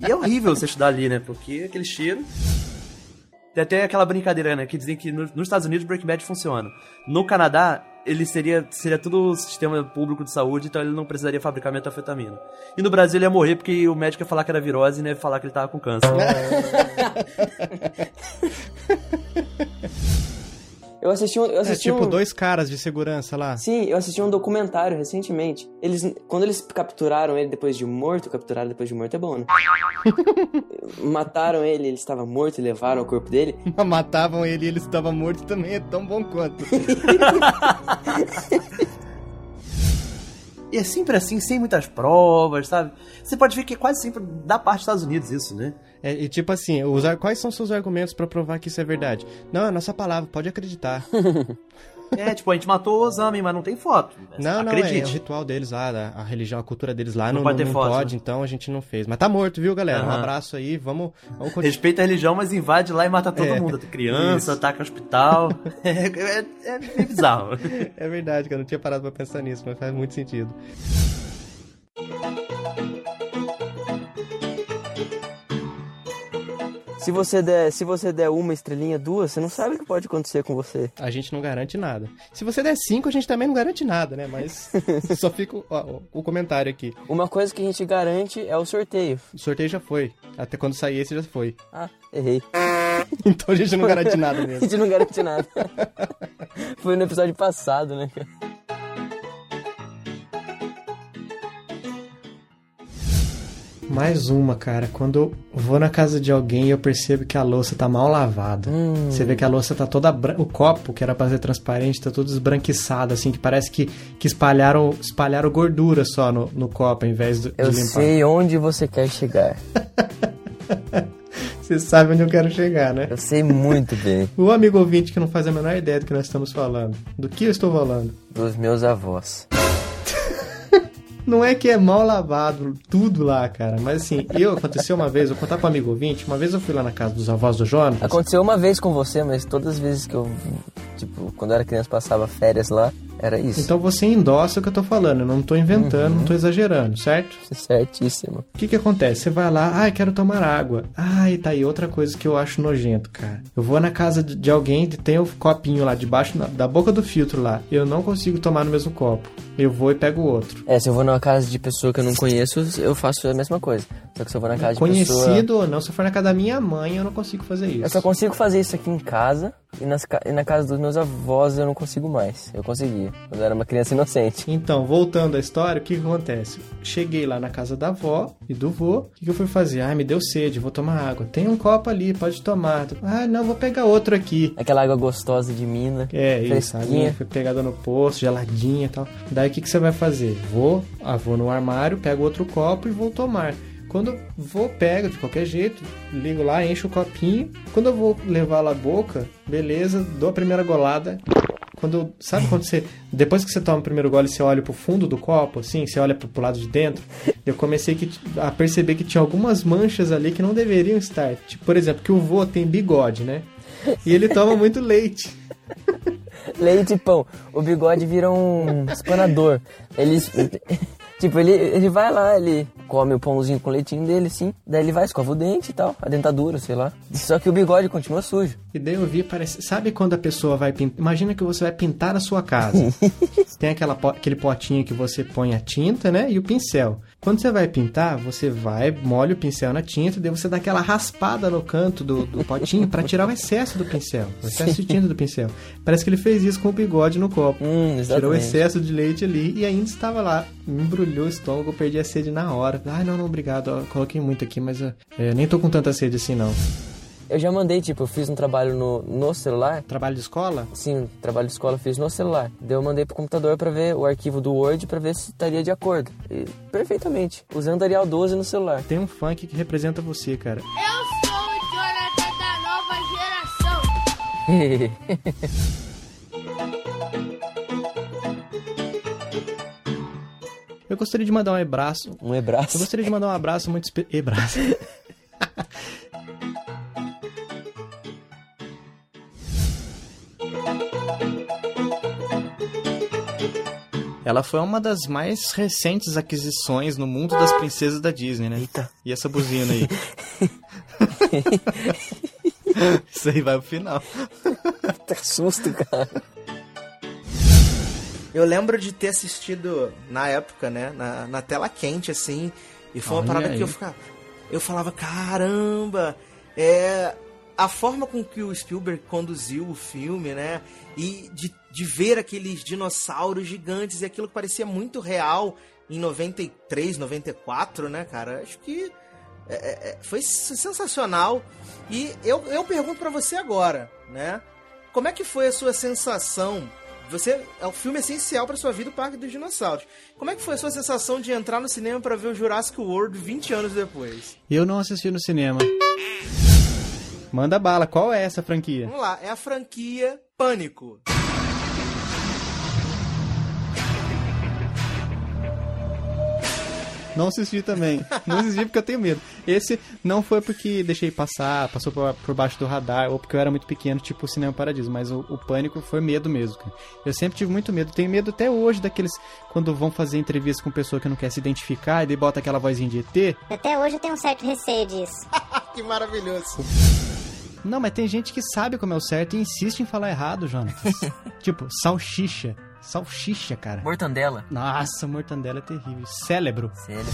S16: E é horrível você estudar ali, né? Porque aquele cheiro. Tem até aquela brincadeira, né? Que dizem que no- nos Estados Unidos Breaking Bad funciona. No Canadá, ele seria, seria tudo sistema público de saúde, então ele não precisaria fabricar metanfetamina. E no Brasil ele ia morrer porque o médico ia falar que era virose e não ia falar que ele tava com câncer.
S5: Eu assisti um. Eu
S4: É
S5: assisti
S4: tipo
S5: um...
S4: dois caras de segurança lá.
S5: Sim, eu assisti um documentário recentemente. Eles, quando eles capturaram ele depois de morto, capturaram depois de morto é bom, né? Mataram ele, ele estava morto e levaram o corpo dele.
S4: Matavam ele e ele estava morto também é tão bom quanto.
S16: E é sempre assim, sem muitas provas, sabe? Você pode ver que é quase sempre da parte dos Estados Unidos isso, né?
S4: É, e tipo assim, os quais são seus argumentos pra provar que isso é verdade? Não, é nossa palavra, pode acreditar.
S16: É, tipo, a gente matou o Osama, mas não tem foto.
S4: Não, não, é,
S16: Acredite.
S4: o ritual deles lá, da- a religião, a cultura deles lá,
S16: Não
S4: não,
S16: pode
S4: não, não
S16: foto,
S4: pode,
S16: né?
S4: então a gente não fez. Mas tá morto, viu, galera? Um
S16: Aham.
S4: abraço aí, vamos, vamos continuar.
S16: Respeita a religião, mas invade lá e mata todo
S4: É.
S16: mundo. Criança,
S4: Isso.
S16: ataca hospital. É, é, é bizarro.
S4: É verdade, que eu não tinha parado pra pensar nisso, mas faz muito sentido.
S5: Se você der, se você der uma estrelinha, duas, você não sabe o que pode acontecer com você.
S4: A gente não garante nada. Se você der cinco, a gente também não garante nada, né? Mas só fica o, ó, o comentário aqui.
S5: Uma coisa que a gente garante é o sorteio.
S4: O sorteio já foi. Até quando sair esse já foi.
S5: Ah, errei.
S4: Então a gente não garante nada
S5: a
S4: mesmo.
S5: gente não garante nada. Foi no episódio passado, né, cara?
S4: Mais uma, cara. Quando eu vou na casa de alguém e eu percebo que a louça tá mal lavada.
S5: Hum.
S4: Você vê que a louça tá toda. bran- O copo, que era pra ser transparente, tá todo esbranquiçado, assim, que parece que, que espalharam, espalharam gordura só no, no copo, ao invés de, de
S5: Eu
S4: limpar.
S5: sei onde você quer chegar.
S4: Você sabe onde eu quero chegar, né?
S5: Eu sei muito bem.
S4: O amigo ouvinte que não faz a menor ideia do que nós estamos falando. Do que eu estou falando?
S5: Dos meus avós.
S4: Não é que é mal lavado tudo lá, cara. Mas assim, eu aconteceu uma vez, eu vou contar pro amigo ouvinte, uma vez eu fui lá na casa dos avós do Jonas.
S5: Aconteceu uma vez com você, mas todas as vezes que eu, tipo, quando eu era criança passava férias lá, era isso.
S4: Então você endossa o que eu tô falando, eu não tô inventando, não tô exagerando, certo?
S5: Certíssimo.
S4: O que que acontece? Você vai lá, ai, quero tomar água. Ai, tá aí outra coisa que eu acho nojento, cara. Eu vou na casa de alguém que tem o copinho lá debaixo na- da boca do filtro lá. Eu não consigo tomar no mesmo copo. Eu vou e pego outro.
S5: É, se eu vou numa casa de pessoa que eu não conheço, eu faço a mesma coisa. Só que se eu vou na casa de pessoa...
S4: Conhecido ou não, se eu for na casa da minha mãe, eu não consigo fazer isso.
S5: Eu só consigo fazer isso aqui em casa e, nas e na casa dos meus avós eu não consigo mais. Eu conseguia, quando eu era uma criança inocente.
S4: Então, voltando à história, o que, que acontece? Cheguei lá na casa da avó e do vô. O que, que eu fui fazer? Ah, me deu sede, vou tomar água. Tem um copo ali, pode tomar. Ah, não, vou pegar outro aqui.
S5: Aquela água gostosa de mina.
S4: É, isso, a
S5: fresquinha.
S4: minha foi pegada no poço, geladinha e tal. Daí o que, que você vai fazer? Vou, ah, vou no armário, pego outro copo e vou tomar. Quando eu vou, pego de qualquer jeito, ligo lá, encho o copinho. Quando eu vou levar lá a boca, beleza, dou a primeira golada. Quando, sabe quando você, depois que você toma o primeiro gole, você olha pro fundo do copo, assim, você olha pro, pro lado de dentro, eu comecei que, a perceber que tinha algumas manchas ali que não deveriam estar. Tipo, por exemplo, que o vô tem bigode, né? E ele toma muito leite.
S5: Leite e pão. O bigode vira um espanador. Ele. Tipo, ele, ele vai lá, ele come o pãozinho com leitinho dele, sim. Daí ele vai, escova o dente e tal, a dentadura, sei lá. Só que o bigode continua sujo.
S4: E daí eu vi, parece. Sabe quando a pessoa vai pintar? Imagina que você vai pintar a sua casa. Tem aquela, aquele potinho que você põe a tinta, né? E o pincel. Quando você vai pintar, você vai, molha o pincel na tinta, daí você dá aquela raspada no canto do, do potinho pra tirar o excesso do pincel. O excesso de tinta do pincel. Parece que ele fez isso com o bigode no copo. Tirou o excesso de leite ali e ainda estava lá. Me embrulhou o estômago, eu perdi a sede na hora. Ai, não, não, obrigado. ó, coloquei muito aqui, mas eu, é, nem tô com tanta sede assim, não.
S5: Eu já mandei, tipo, eu fiz um trabalho no, no celular.
S4: Trabalho de escola?
S5: Sim, trabalho de escola eu fiz no celular. Daí eu mandei pro computador pra ver o arquivo do Word pra ver se estaria de acordo. E, perfeitamente. Usando Arial 12 no celular.
S4: Tem um funk que representa você, cara.
S22: Eu sou o Jonathan da nova geração.
S4: Eu gostaria de mandar um abraço.
S5: Um abraço?
S4: Eu gostaria de mandar um abraço muito especial. Abraço. Ela foi uma das mais recentes aquisições no mundo das princesas da Disney, né?
S5: Eita.
S4: E essa buzina aí? Isso aí vai pro final.
S5: Tá susto, cara.
S23: Eu lembro de ter assistido na época, né? Na, na tela quente, assim. E foi uma
S4: Olha
S23: parada
S4: aí.
S23: que eu ficava. Eu falava, caramba! É. A forma com que o Spielberg conduziu o filme, né? E de, de ver aqueles dinossauros gigantes e aquilo que parecia muito real em 93, 94, né, cara? Acho que é, é, é, foi sensacional. E eu, eu pergunto pra você agora, né? Como é que foi a sua sensação? Você é o filme essencial pra sua vida, o Parque dos Dinossauros. Como é que foi a sua sensação de entrar no cinema pra ver o Jurassic World 20 anos depois?
S4: Eu não assisti no cinema. Manda bala, qual é essa franquia?
S23: Vamos lá, é a franquia Pânico.
S4: Não assisti também. Não assisti porque eu tenho medo. Esse não foi porque deixei passar, passou por, por baixo do radar, ou porque eu era muito pequeno, tipo o Cinema Paradiso. Mas o, o pânico foi medo mesmo, cara. Eu sempre tive muito medo. Tenho medo até hoje daqueles. Quando vão fazer entrevista com pessoa que não quer se identificar e daí bota aquela vozinha de ET.
S7: Até hoje eu tenho um certo receio disso.
S23: que maravilhoso.
S4: Não, mas tem gente que sabe como é o certo e insiste em falar errado, Jonatas. tipo, salsicha. Salsicha, cara.
S5: Mortandela.
S4: Nossa, mortandela é terrível. Cérebro.
S5: Cérebro.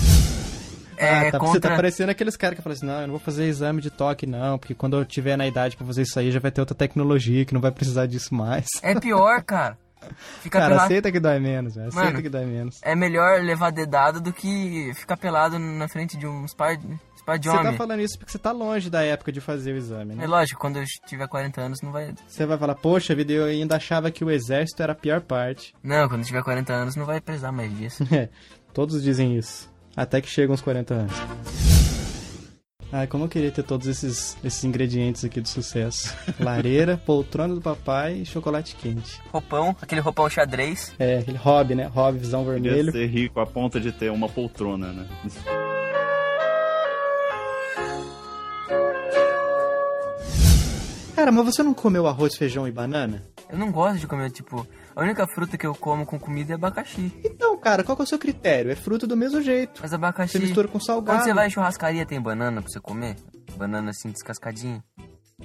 S4: Ah,
S5: É,
S4: tá, Você
S5: contra-
S4: tá parecendo aqueles caras que falam assim, não, eu não vou fazer exame de toque, não, porque quando eu tiver na idade pra fazer isso aí, já vai ter outra tecnologia que não vai precisar disso mais.
S5: É pior, cara. Fica
S4: cara,
S5: pelado-
S4: aceita que dói menos, velho. Aceita que dói menos.
S5: É melhor levar dedado do que ficar pelado na frente de uns par, de
S4: Você
S5: homem.
S4: tá falando isso porque você tá longe da época de fazer o exame, né?
S5: É lógico, quando eu tiver 40 anos não vai...
S4: Você vai falar, poxa vida, eu ainda achava que o exército era a pior parte.
S5: Não, quando eu tiver 40 anos não vai precisar mais disso.
S4: É, todos dizem isso. Até que chegam os 40 anos. Ai, como eu queria ter todos esses, esses ingredientes aqui do sucesso. Lareira, poltrona do papai e chocolate quente.
S5: Roupão, aquele roupão xadrez.
S4: É, aquele hobby, né? Hobby, visão
S11: Queria
S4: vermelho.
S11: ser rico a ponto de ter uma poltrona, né?
S4: Cara, mas você não comeu arroz, feijão e banana?
S5: Eu não gosto de comer, tipo... A única fruta que eu como com comida é abacaxi.
S4: Então, cara, qual que é o seu critério? É fruta do mesmo jeito.
S5: Mas abacaxi...
S4: Você mistura com salgado.
S5: Quando você vai em churrascaria, tem banana pra você comer? Banana assim, descascadinha?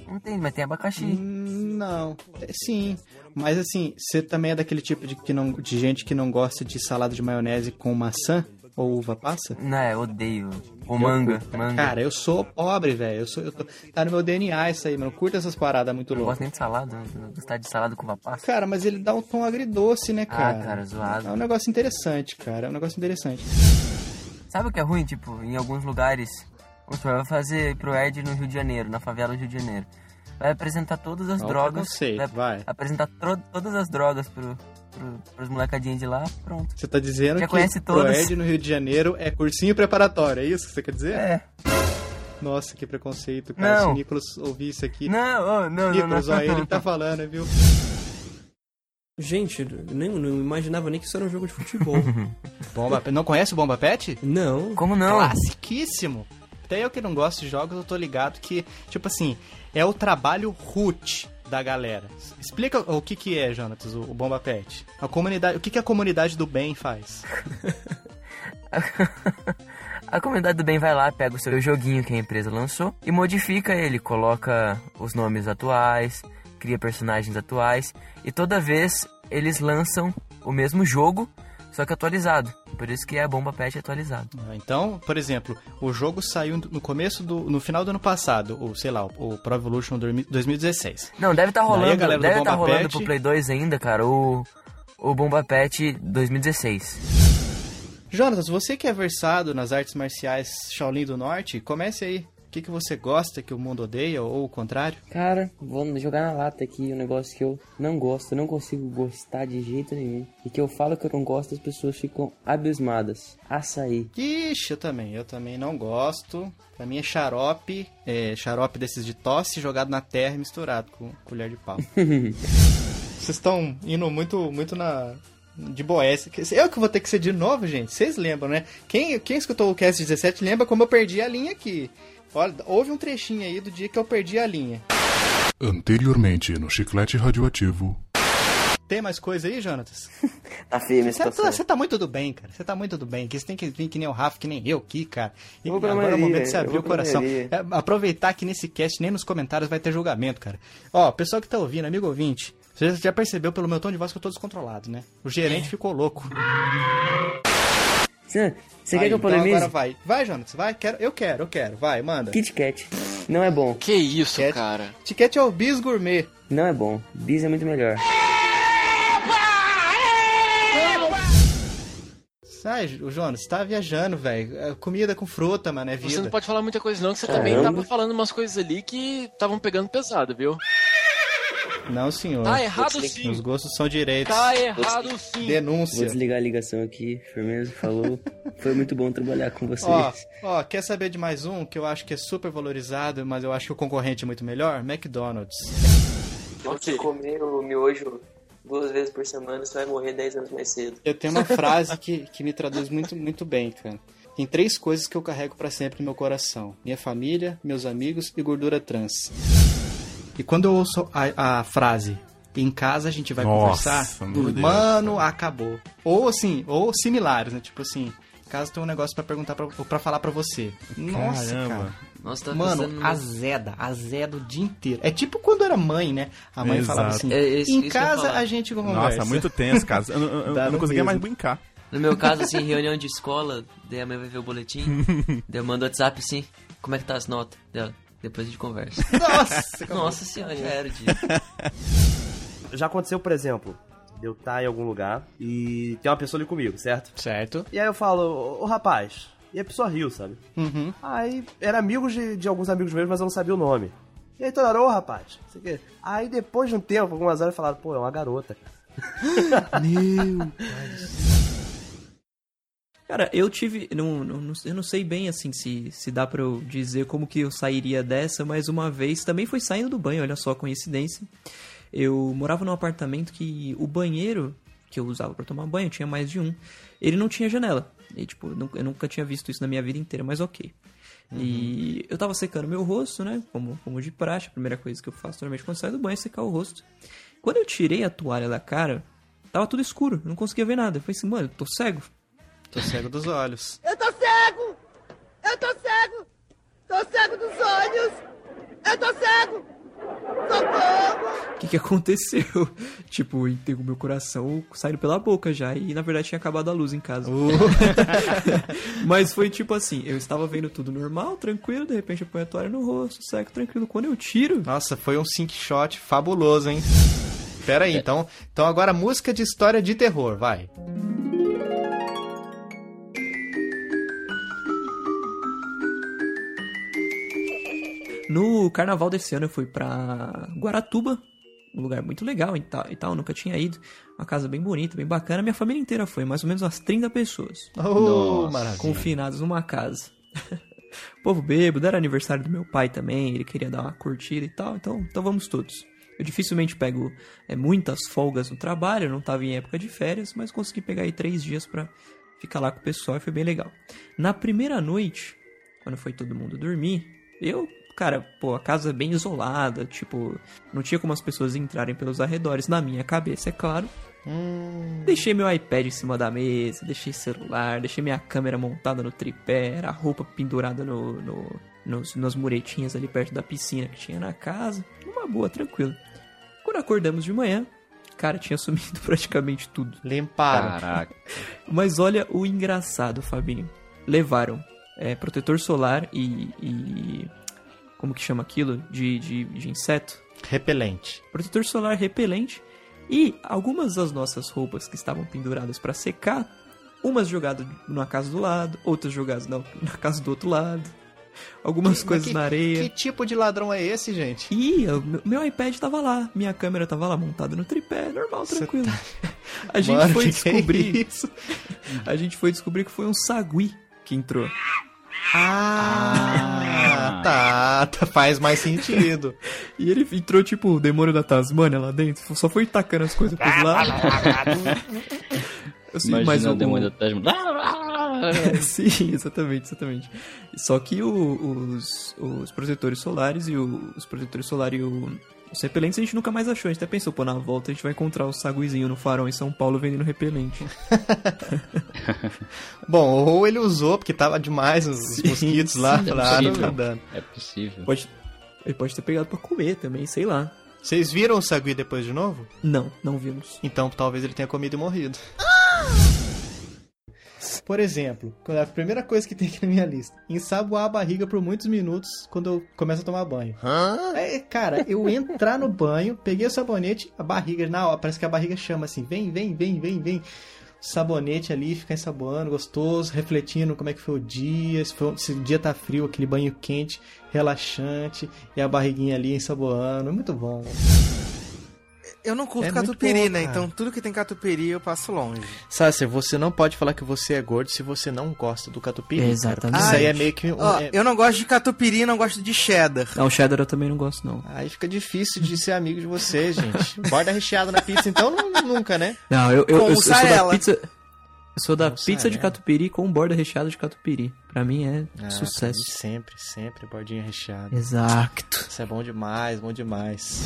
S5: Não tem, mas tem abacaxi.
S4: Hum, Não, É, sim. Mas assim, você também é daquele tipo de, que não, de gente que não gosta de salada de maionese com maçã ou uva passa?
S5: Não, eu odeio. Ou
S4: Eu
S5: manga, manga.
S4: Cara, eu sou pobre, velho. Eu sou, eu tô, tá no meu DNA isso aí, mano. Eu curto essas paradas muito
S5: Eu não
S4: loucas.
S5: gosto nem de salada, eu não gostar de salada com uva passa.
S4: Cara, mas ele dá um tom agridoce, né, cara?
S5: Ah, cara, zoado.
S4: É um negócio interessante, cara. É um negócio interessante.
S5: Sabe o que é ruim? Tipo, em alguns lugares, vai fazer pro Ed no Rio de Janeiro, na favela do Rio de Janeiro. Vai apresentar todas as
S4: Olha o
S5: drogas.
S4: preconceito, vai.
S5: Apresentar todas as drogas pro, pro, pros molecadinhos de lá, pronto.
S24: Você tá dizendo
S5: Já
S24: que
S5: conhece todas.
S24: Proerd no Rio de Janeiro é cursinho preparatório, é isso que você quer dizer?
S5: É.
S24: Nossa, que preconceito, cara.
S5: Não.
S24: Se o Nicolas ouvir isso aqui.
S5: Não, oh, não,
S24: Nicolas,
S5: não, não.
S24: ó, ele que tá falando, viu?
S25: Gente, eu nem, não imaginava nem que isso era um jogo de futebol.
S4: Bomba, não conhece o Bomba Pet?
S25: Não.
S5: Como não?
S4: Classiquíssimo. Até eu que não gosto de jogos, eu tô ligado que, tipo assim, é o trabalho root da galera. Explica o que que é, Jonatas, o, o Bomba Pet. A comunidade, o que que a comunidade do bem faz?
S5: A comunidade do bem vai lá, pega o seu joguinho que a empresa lançou e modifica ele, coloca os nomes atuais, cria personagens atuais e toda vez eles lançam o mesmo jogo, só que atualizado. Por isso que é a Bomba Pet atualizado.
S4: Então, por exemplo, o jogo saiu no começo do. no final do ano passado, ou sei lá, o Pro Evolution 2016.
S5: Não, deve estar
S4: Daí a
S5: rolando,
S4: galera do
S5: deve estar
S4: Bomba
S5: rolando
S4: Pet-
S5: pro Play 2 ainda, cara, o o Bomba Pet 2016.
S4: Jonatas, você que é versado nas artes marciais Shaolin do Norte, comece aí. O que, que você gosta que o mundo odeia, ou o contrário?
S5: Cara, vou jogar na lata aqui um negócio que eu não gosto, não consigo gostar de jeito nenhum. E que eu falo que eu não gosto, as pessoas ficam abismadas. Açaí.
S4: Ixi, eu também. Eu também não gosto. Pra mim é xarope, é xarope desses de tosse jogado na terra e misturado com colher de pau. Vocês estão indo muito, muito na. De boés. Eu que vou ter que ser de novo, gente. Vocês lembram, né? Quem, quem escutou o Cast 17 lembra como eu perdi a linha aqui. Olha, houve um trechinho aí do dia que eu perdi a linha.
S6: Anteriormente no Chiclete Radioativo.
S4: Tem mais coisa aí, Jonatas?
S5: Tá firme
S4: Você tá, você tá muito do bem, cara. Você tá muito do bem. Que você tem que vir que nem o Rafa, que nem eu aqui, cara. E agora é o
S5: Maria,
S4: momento de você abrir o coração.
S5: Maria.
S4: É, aproveitar que nesse cast, nem nos comentários, vai ter julgamento, cara. Ó, pessoal que tá ouvindo, amigo ouvinte, você já percebeu pelo meu tom de voz que eu tô descontrolado, né? O gerente ficou louco.
S5: Você, você
S4: Aí,
S5: quer que eu
S4: então
S5: polemize?
S4: agora vai. Vai, Jonas, vai. Quero, eu quero, eu quero. Vai, manda.
S5: Kit Kat. Não é bom.
S19: Que isso, cara?
S4: Kit Kat é o bis gourmet.
S5: Não é bom. Bis é muito melhor.
S4: Sai, o Jonas, você tá viajando, velho. É Comida com fruta, mano, é vida.
S19: Você não pode falar muita coisa não, que você
S4: Caramba.
S19: também tava falando umas coisas ali que estavam pegando pesado, viu?
S4: Não, senhor.
S19: Tá errado sim.
S4: Os gostos são direitos.
S19: Tá errado sim.
S4: Denúncia.
S5: Vou desligar a ligação aqui. Firmeza, falou. Foi muito bom trabalhar com vocês.
S4: Ó, ó, quer saber de mais um que eu acho que é super valorizado, mas eu acho que o concorrente é muito melhor? McDonald's.
S5: Se você comer o miojo duas vezes por semana, você vai morrer 10 anos mais cedo.
S4: Eu tenho uma frase que, que me traduz muito, muito bem, cara. Tem três coisas que eu carrego pra sempre no meu coração: minha família, meus amigos e gordura trans. E quando eu ouço a, a frase em casa a gente vai
S26: Nossa,
S4: conversar,
S26: meu Deus.
S4: mano, acabou. Ou assim, ou similares, né? Tipo assim, em casa tem um negócio pra perguntar pra, ou pra falar pra você. Nossa,
S26: Caramba.
S4: cara.
S5: Nossa, tá
S4: Mano,
S5: pensando
S4: azeda, azeda o dia inteiro. É tipo quando era mãe, né? A mãe
S26: Exato.
S4: falava assim:
S5: É, isso-
S4: em
S5: isso
S4: casa a gente conversa.
S26: Nossa, muito tenso, cara. Eu, eu- eu não conseguia mais
S4: mesmo.
S26: brincar.
S5: No meu caso, assim, reunião de escola, daí a mãe vai ver o boletim, daí eu mando WhatsApp assim, como é que tá as notas dela? Depois a gente conversa.
S4: Nossa,
S5: Nossa senhora, já era o dia.
S16: Já aconteceu, por exemplo, de eu estar em algum lugar e tem uma pessoa ali comigo, certo?
S4: Certo.
S16: E aí eu falo, ô, rapaz, e a pessoa riu, sabe?
S4: Uhum.
S16: Aí era amigos de, de alguns amigos meus, mas eu não sabia o nome. E aí toda hora, ô rapaz, não sei. Aí depois de um tempo, algumas horas falaram, pô, é uma garota, cara.
S4: Meu
S2: Cara, eu tive. Não, não, eu não sei bem assim se, se dá pra eu dizer como que eu sairia dessa, mas uma vez também foi saindo do banho, olha só a coincidência. Eu morava num apartamento que o banheiro que eu usava pra tomar banho, tinha mais de um, ele não tinha janela. E, tipo, eu nunca- tinha visto isso na minha vida inteira, mas ok. E eu tava secando meu rosto, né? Como, como de praxe, a primeira coisa que eu faço normalmente quando saio do banho é secar o rosto. Quando eu tirei a toalha da cara, tava tudo escuro, não conseguia ver nada. Eu falei assim, mano, eu tô cego.
S4: Tô cego dos olhos.
S23: Eu tô cego! Eu tô cego! Tô cego dos olhos! Eu tô cego! Socorro!
S2: O que, que aconteceu? tipo, entregou meu coração saindo pela boca já. E na verdade tinha acabado a luz em casa. Mas foi tipo assim: eu estava vendo tudo normal, tranquilo. De repente eu ponho a toalha no rosto, seco, tranquilo. Quando eu tiro.
S4: Nossa, foi um sync shot fabuloso, hein? Pera aí, então, então agora música de história de terror, vai.
S2: No carnaval desse ano eu fui pra Guaratuba. um lugar muito legal e tal, e tal, nunca tinha ido. Uma casa bem bonita, bem bacana. Minha família inteira foi, mais ou menos umas 30 pessoas.
S4: Oh, Nossa. maravilha.
S2: Confinados numa casa. Povo bêbado, era aniversário do meu pai também, ele queria dar uma curtida e tal, então, então vamos todos. Eu dificilmente pego é, muitas folgas no trabalho, eu não tava em época de férias, mas consegui pegar aí três dias pra ficar lá com o pessoal e foi bem legal. Na primeira noite, quando foi todo mundo dormir, eu, cara, pô, a casa é bem isolada, tipo, não tinha como as pessoas entrarem pelos arredores, na minha cabeça, é claro.
S4: Hum.
S2: Deixei meu iPad em cima da mesa, deixei celular, deixei minha câmera montada no tripé, a roupa pendurada no, no, nos, nas muretinhas ali perto da piscina que tinha na casa. Uma boa, tranquilo. Quando acordamos de manhã, cara, tinha sumido praticamente tudo.
S4: Limparam.
S26: Caraca.
S2: Mas olha o engraçado, Fabinho. Levaram é, protetor solar e, e. Como que chama aquilo? De, de, de inseto?
S4: Repelente.
S2: Protetor solar repelente. E algumas das nossas roupas que estavam penduradas para secar, umas jogadas na casa do lado, outras jogadas na, na casa do outro lado. Algumas
S4: Que-
S2: coisas
S4: que-
S2: na areia.
S4: Que tipo de ladrão é esse, gente?
S2: E eu- meu- iPad tava lá, minha câmera tava lá montada no tripé, normal, tranquilo. A gente
S4: Mano,
S2: foi
S4: que que é
S2: descobrir A gente foi descobrir que foi um sagui que entrou.
S4: Ah, tá, tá, faz mais sentido.
S2: E ele entrou tipo o demônio da Tasmânia lá dentro, só foi tacando as coisas pros lados. Assim,
S27: Imagina
S2: mas
S27: o
S2: o-
S27: demônio da Tasmania.
S2: Sim, exatamente, exatamente. Só que o- os, os protetores solares e o- os protetores solares e o- os repelentes a gente nunca mais achou. A gente até pensou, pô, na volta a gente vai encontrar o saguizinho no farol em São Paulo vendendo repelente.
S4: Bom, ou ele usou porque tava demais os
S2: Sim,
S4: mosquitos lá,
S2: sim, é
S4: falaram,
S2: possível.
S4: tá dando.
S27: É possível.
S2: Pode, ele pode ter pegado pra comer também, sei lá.
S4: Vocês viram o sagui depois de novo?
S2: Não, não vimos.
S4: Então talvez ele tenha comido e morrido. Por exemplo, quando a primeira coisa que tem aqui na minha lista, ensaboar a barriga por muitos minutos quando eu começo a tomar banho. É, cara, eu entrar no banho, peguei o sabonete, a barriga, na hora, parece que a barriga chama assim, vem, vem, vem, vem, vem. Sabonete ali, ficar ensaboando, gostoso, refletindo como é que foi o dia, se, foi- se o dia tá frio, aquele banho quente, relaxante, e a barriguinha ali ensaboando, é muito bom.
S23: Eu não curto
S4: É
S23: catupiry,
S4: bom,
S23: né?
S4: cara.
S23: Então tudo que tem catupiry eu passo longe.
S4: Sácer, você não pode falar que você é gordo se você não gosta do catupiry. cara,
S2: Exatamente.
S4: porque Isso aí é meio que um,
S23: Ó,
S4: é-
S23: eu não gosto de catupiry, não gosto de cheddar.
S2: Não, o cheddar eu também não gosto, não.
S4: Aí fica difícil de ser amigo de vocês, gente. Borda recheada na pizza, então nu- nunca, né?
S2: Não, eu, eu, eu, sou- eu sou da pizza. Eu sou da
S4: Mussarela.
S2: pizza de catupiry com borda recheada de catupiry. Pra mim é
S4: Ah,
S2: sucesso.
S4: mim sempre, sempre, bordinha recheada.
S2: Exato.
S4: Isso é bom demais, bom demais.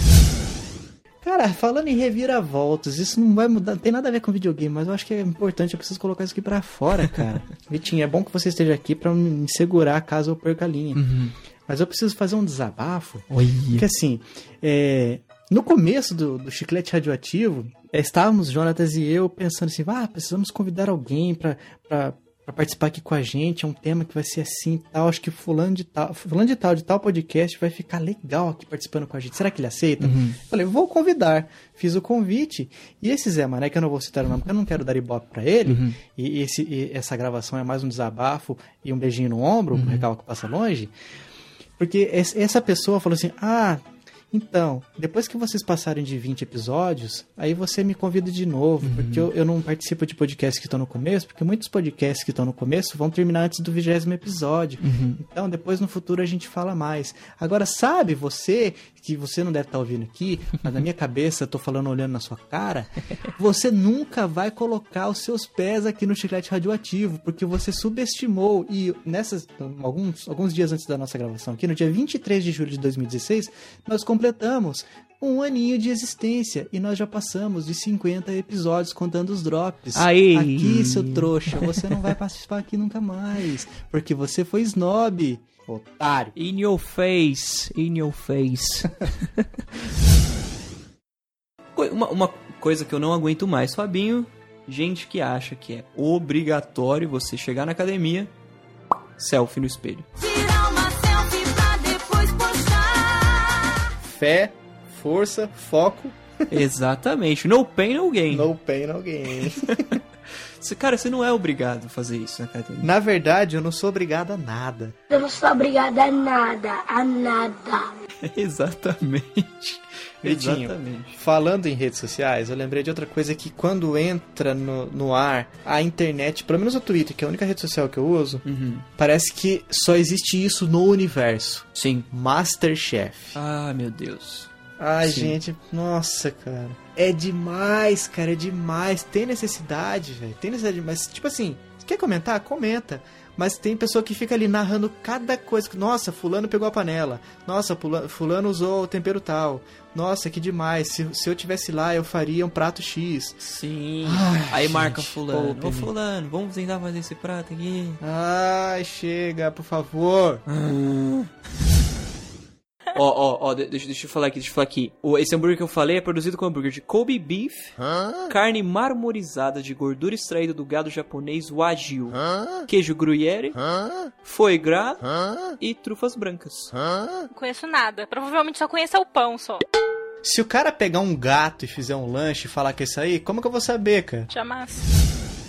S4: Cara, falando em reviravoltas, isso não vai mudar, não tem nada a ver com videogame, mas eu acho que é importante, eu preciso colocar isso aqui pra fora, cara. Vitinho, é bom que você esteja aqui pra me segurar caso eu perca a linha.
S2: Uhum.
S4: Mas eu preciso fazer um desabafo.
S2: Oi.
S4: Porque assim, é, no começo do, do Chiclete Radioativo, é, estávamos, Jonatas e eu, pensando assim, ah, precisamos convidar alguém pra, pra participar aqui com a gente, é um tema que vai ser assim e tal, acho que fulano de tal, fulano de tal, de tal podcast vai ficar legal aqui participando com a gente, será que ele aceita?
S2: Uhum.
S4: Falei, vou convidar, fiz o convite, e esse Zé Mané, que eu não vou citar o nome, porque eu não quero dar ibope pra ele,
S2: Uhum.
S4: e, esse, e essa gravação é mais um desabafo e um beijinho no ombro, um recalque que passa longe, porque es- essa pessoa falou assim: Ah, então, depois que vocês passarem de 20 episódios, aí você me convida de novo, porque eu, eu não participo de podcasts que estão no começo, porque muitos podcasts que estão no começo vão terminar antes do vigésimo episódio. Então, depois no futuro a gente fala mais. Agora, sabe você, que você não deve estar ouvindo aqui, mas na minha cabeça eu tô falando olhando na sua cara, você nunca vai colocar os seus pés aqui no chiclete radioativo, porque você subestimou. E nessas, alguns, alguns dias antes da nossa gravação aqui, no dia 23 de julho de 2016, nós completamos um aninho de existência e nós já passamos de 50 episódios contando os drops.
S2: Aí.
S4: Aqui, seu trouxa, você não vai participar aqui nunca mais, porque você foi snob, otário.
S2: In your face, in your face. Uma, uma coisa que eu não aguento mais, Fabinho, gente que acha que é obrigatório você chegar na academia, selfie no espelho.
S28: Tirar
S4: Fé, força, foco.
S2: Exatamente. No pain, no gain.
S4: No pain, no gain.
S2: Você- Cara, você não é obrigado a fazer isso na academia.
S4: Na verdade, eu não sou obrigado a nada.
S29: Eu não sou obrigada a nada, a nada.
S2: Exatamente.
S4: Vitinho,
S2: Exatamente.
S4: falando em redes sociais, eu lembrei de outra coisa que quando entra no, no ar a internet, pelo menos o Twitter, que é a única rede social que eu uso, parece que só existe isso no universo.
S2: Sim.
S4: Masterchef.
S2: Ah, meu Deus.
S4: Ai,
S2: Sim.
S4: gente, nossa, cara. É demais, cara, é demais. Tem necessidade, velho. Tem necessidade, mas tipo assim, quer comentar? Comenta. Mas tem pessoa que fica ali narrando cada coisa. Nossa, fulano pegou a panela. Nossa, fulano usou o tempero tal. Nossa, que demais. Se, se eu tivesse lá, eu faria um prato X.
S2: Sim.
S4: Ai,
S2: Aí
S4: gente,
S2: marca fulano. Ô, fulano, vamos tentar fazer esse prato aqui.
S4: Ai, chega, por favor.
S2: Ó, ó, ó, de- deixa, deixa eu falar aqui, deixa eu falar aqui. O, esse hambúrguer que eu falei é produzido com hambúrguer de Kobe beef, carne marmorizada de gordura extraída do gado japonês Wagyu, queijo gruyere, foie gras e trufas brancas.
S22: Não conheço nada. Provavelmente só conheço o pão só.
S4: Se o cara pegar um gato e fizer um lanche e falar que é isso aí, como que eu vou saber, cara?
S22: Jamais.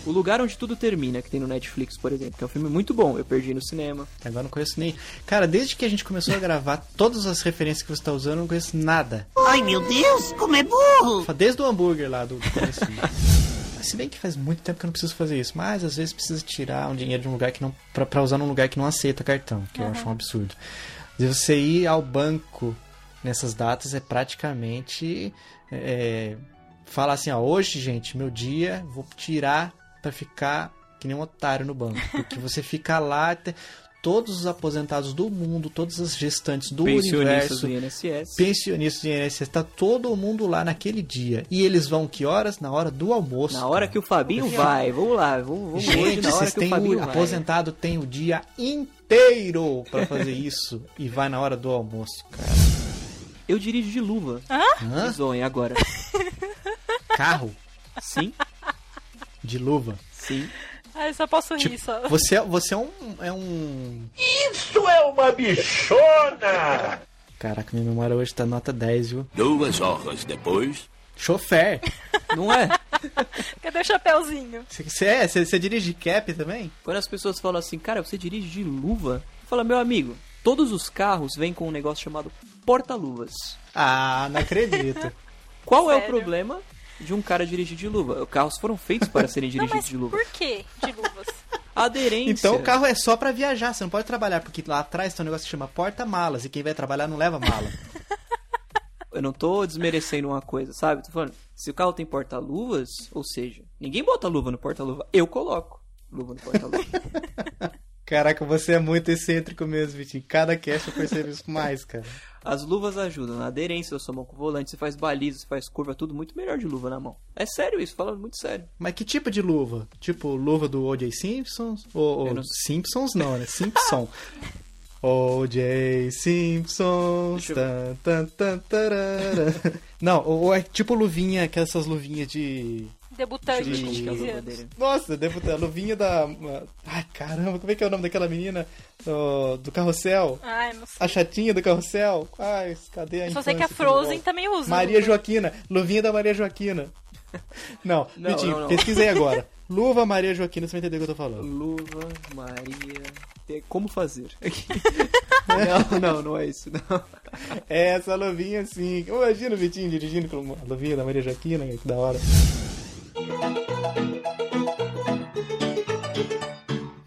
S2: O Lugar Onde Tudo Termina, que tem no Netflix, por exemplo, que é um filme muito bom, eu perdi no cinema.
S4: Agora eu não conheço nem. Cara, desde que a gente começou a gravar, todas as referências que você tá usando, eu não conheço nada.
S27: Ai, meu Deus, como é burro!
S4: Desde o hambúrguer lá do. Se bem que faz muito tempo que eu não preciso fazer isso, mas às vezes precisa tirar um dinheiro de um lugar que não. pra, pra usar num lugar que não aceita cartão, que eu acho um absurdo. De você ir ao banco nessas datas é praticamente. É, falar assim, ó, hoje, gente, meu dia, vou tirar pra ficar que nem um otário no banco. Porque você fica lá. te- Todos os aposentados do mundo, todas as gestantes do
S2: Pensionistas
S4: universo,
S2: do INSS.
S4: pensionistas do INSS, tá todo mundo lá naquele dia. E eles vão que horas? Na hora do almoço.
S2: Na hora que o Fabinho vai, vamos lá, vamos, vamos
S4: Gente, vocês
S2: o
S4: têm o
S2: vai.
S4: aposentado tem o dia inteiro pra fazer isso e vai na hora do almoço, cara.
S2: Eu dirijo de luva.
S4: Hã?
S2: Zoem agora.
S4: Carro
S2: Sim,
S4: de luva.
S2: sim.
S22: Ah, eu só posso rir
S4: Tipo,
S22: só.
S4: você, você é um é um
S27: Isso é uma bichona!
S4: Caraca, minha memória hoje tá nota 10, viu?
S27: Duas horas depois.
S4: Chofer.
S2: Não é?
S22: Cadê o chapeuzinho?
S4: Você é? Você dirige cap também?
S2: Quando as pessoas falam assim, cara, você dirige de luva? Fala, meu amigo, todos os carros vêm com um negócio chamado porta-luvas.
S4: Ah, não acredito.
S2: Qual é o
S22: Sério?
S2: problema de um cara dirigir de luva? Os carros foram feitos para serem
S22: Não,
S2: dirigidos
S22: mas
S2: de luva.
S22: por que de luvas?
S2: Aderência.
S4: Então o carro é só pra viajar, você não pode trabalhar, porque lá atrás tem um negócio que chama porta-malas e quem vai trabalhar não leva mala.
S2: Eu não tô desmerecendo uma coisa, sabe? Tô falando, se o carro tem porta-luvas, ou seja, ninguém bota luva no porta-luva, eu coloco luva no porta-luva.
S4: Caraca, você é muito excêntrico mesmo, Vitinho. Cada cast eu percebo isso mais, cara.
S2: As luvas ajudam na aderência da sua mão com o volante, você faz baliza, você faz curva, tudo muito melhor de luva na mão. É sério isso, falando muito sério.
S4: Mas que tipo de luva? Tipo luva do O.J. Simpsons? Ou,
S2: não-
S4: Simpsons não, né? Simpson. O.J. Simpsons. Tan, tan, tan. Não, ou é tipo luvinha, aquelas luvinhas de.
S22: Debutante de
S4: como que é
S22: 15
S4: a luva
S22: anos.
S4: Nossa, a luvinha da. Ai, caramba, como é que é o nome daquela menina do, do carrossel?
S22: Ai, não sei.
S4: A chatinha do carrossel? Ai, cadê a
S22: Eu só sei que a Frozen também usa.
S4: Maria
S22: luva.
S4: Joaquina, luvinha da Maria Joaquina. Não,
S2: Não,
S4: Vitinho,
S2: não, não.
S4: pesquisei agora. Luva Maria Joaquina, você vai entender o que eu tô falando.
S2: Luva, Maria. Como fazer? não, não, não é isso, não.
S4: É essa luvinha assim. Imagina o Vitinho dirigindo com a luvinha da Maria Joaquina, que da hora.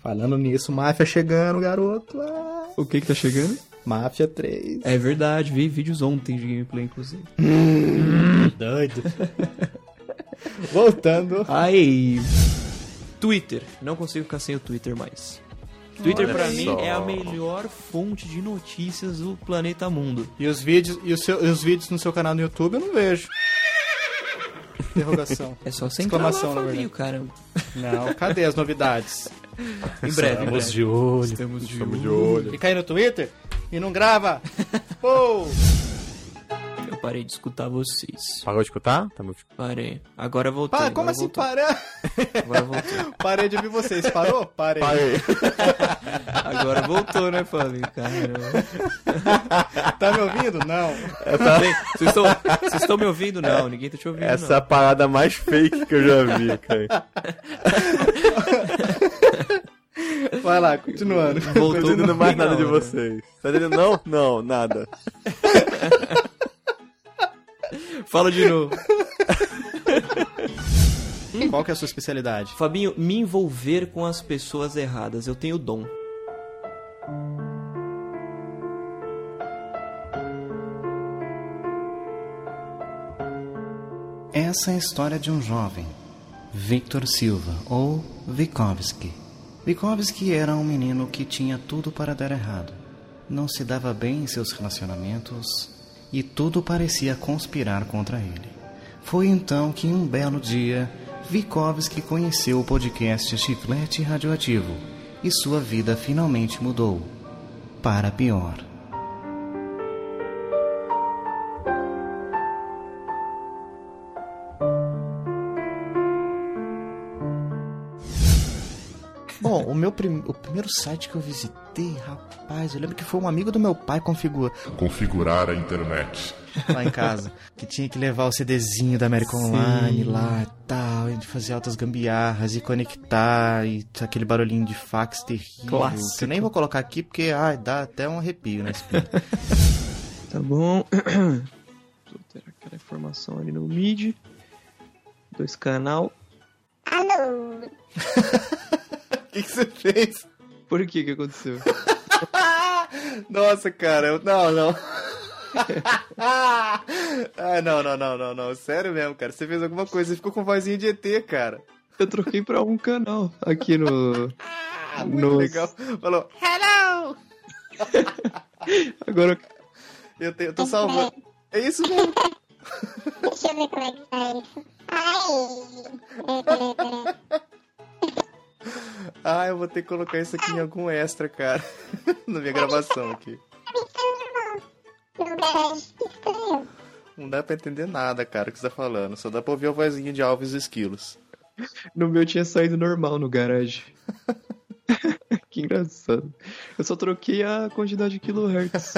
S4: Falando nisso, máfia chegando, garoto. Ah,
S2: O que que tá chegando?
S4: máfia 3.
S2: É verdade, vi vídeos ontem de gameplay, inclusive.
S4: Doido. Voltando.
S2: Aí. Twitter. Não consigo ficar sem o Twitter mais. Twitter
S4: Olha
S2: pra mim é a melhor fonte de notícias do planeta mundo.
S4: E os vídeos, e os, seu- e os vídeos no seu canal no YouTube eu não vejo. Interrogação.
S2: É só você entrar lá,
S4: Exclamação, na
S2: Fabinho, caramba.
S4: Não, cadê as novidades?
S2: Em breve, em
S4: Estamos
S2: breve.
S4: de olho.
S2: Estamos de
S4: Estamos
S2: olho.
S4: Fica aí no Twitter e não grava. Pô!
S2: Eu parei de escutar vocês.
S27: Parou de escutar? Tá me...
S2: Parei. Agora voltei.
S4: Pá, como assim
S2: voltou.
S4: parar?
S2: Agora voltou.
S4: Parei de ouvir vocês. Parou? Parei.
S27: Parei.
S2: Agora voltou, né, Fábio? Caramba.
S4: Tá me ouvindo? Não.
S27: Essa-
S2: Bem, Vocês estão, vocês estão me ouvindo? Não, ninguém tá te ouvindo.
S27: Essa é a
S2: não.
S27: parada mais fake que eu já vi, cara.
S4: Vai lá, continuando.
S27: Não tô entendendo mais nada de vocês. Tá entendendo? Não? Não, nada.
S2: Fala de novo.
S4: Qual que é a sua especialidade?
S2: Fabinho, me envolver com as pessoas erradas. Eu tenho dom.
S30: Essa é a história de um jovem, Victor Silva, ou Vikovsky. Vikovsky era um menino que tinha tudo para dar errado. Não se dava bem em seus relacionamentos e tudo parecia conspirar contra ele. Foi então que, um belo dia, Vikovsky conheceu o podcast Chiclete Radioativo e sua vida finalmente mudou. Para pior.
S4: Meu prim... o primeiro site que eu visitei, rapaz, eu lembro que foi um amigo do meu pai configura
S6: Configurar a internet.
S4: lá em casa, que tinha que levar o CDzinho da American
S6: Sim.
S4: Online lá e tal, a gente fazia altas gambiarras e conectar e aquele barulhinho de fax terrível.
S2: Clássico.
S4: Que eu nem vou colocar aqui porque ai, dá até um arrepio na espinha.
S2: Tá bom. Vou ter aquela informação ali no mid. Dois canal.
S7: Alô?
S4: O que que você fez?
S2: Por que que aconteceu?
S4: Nossa, cara, eu... não, não. ah, não, não, não, não, não. Sério mesmo, cara. Você fez alguma coisa, você ficou com vozinha de ET, cara.
S2: Eu troquei pra um canal aqui no.
S4: Ah, muito
S2: no...
S4: legal. Falou, hello!
S2: Agora.
S4: Eu, te- eu tô salvando. É isso mesmo.
S7: Deixa eu ver como é que tá isso. Ai.
S4: Ah, eu vou ter que colocar isso aqui em algum extra, cara. Na minha gravação aqui. Não dá pra entender nada, cara, o que você tá falando. Só dá pra ouvir a vozinha de Alves Esquilos.
S2: No meu tinha saído normal no garagem. que engraçado. Eu só troquei a quantidade de kilohertz.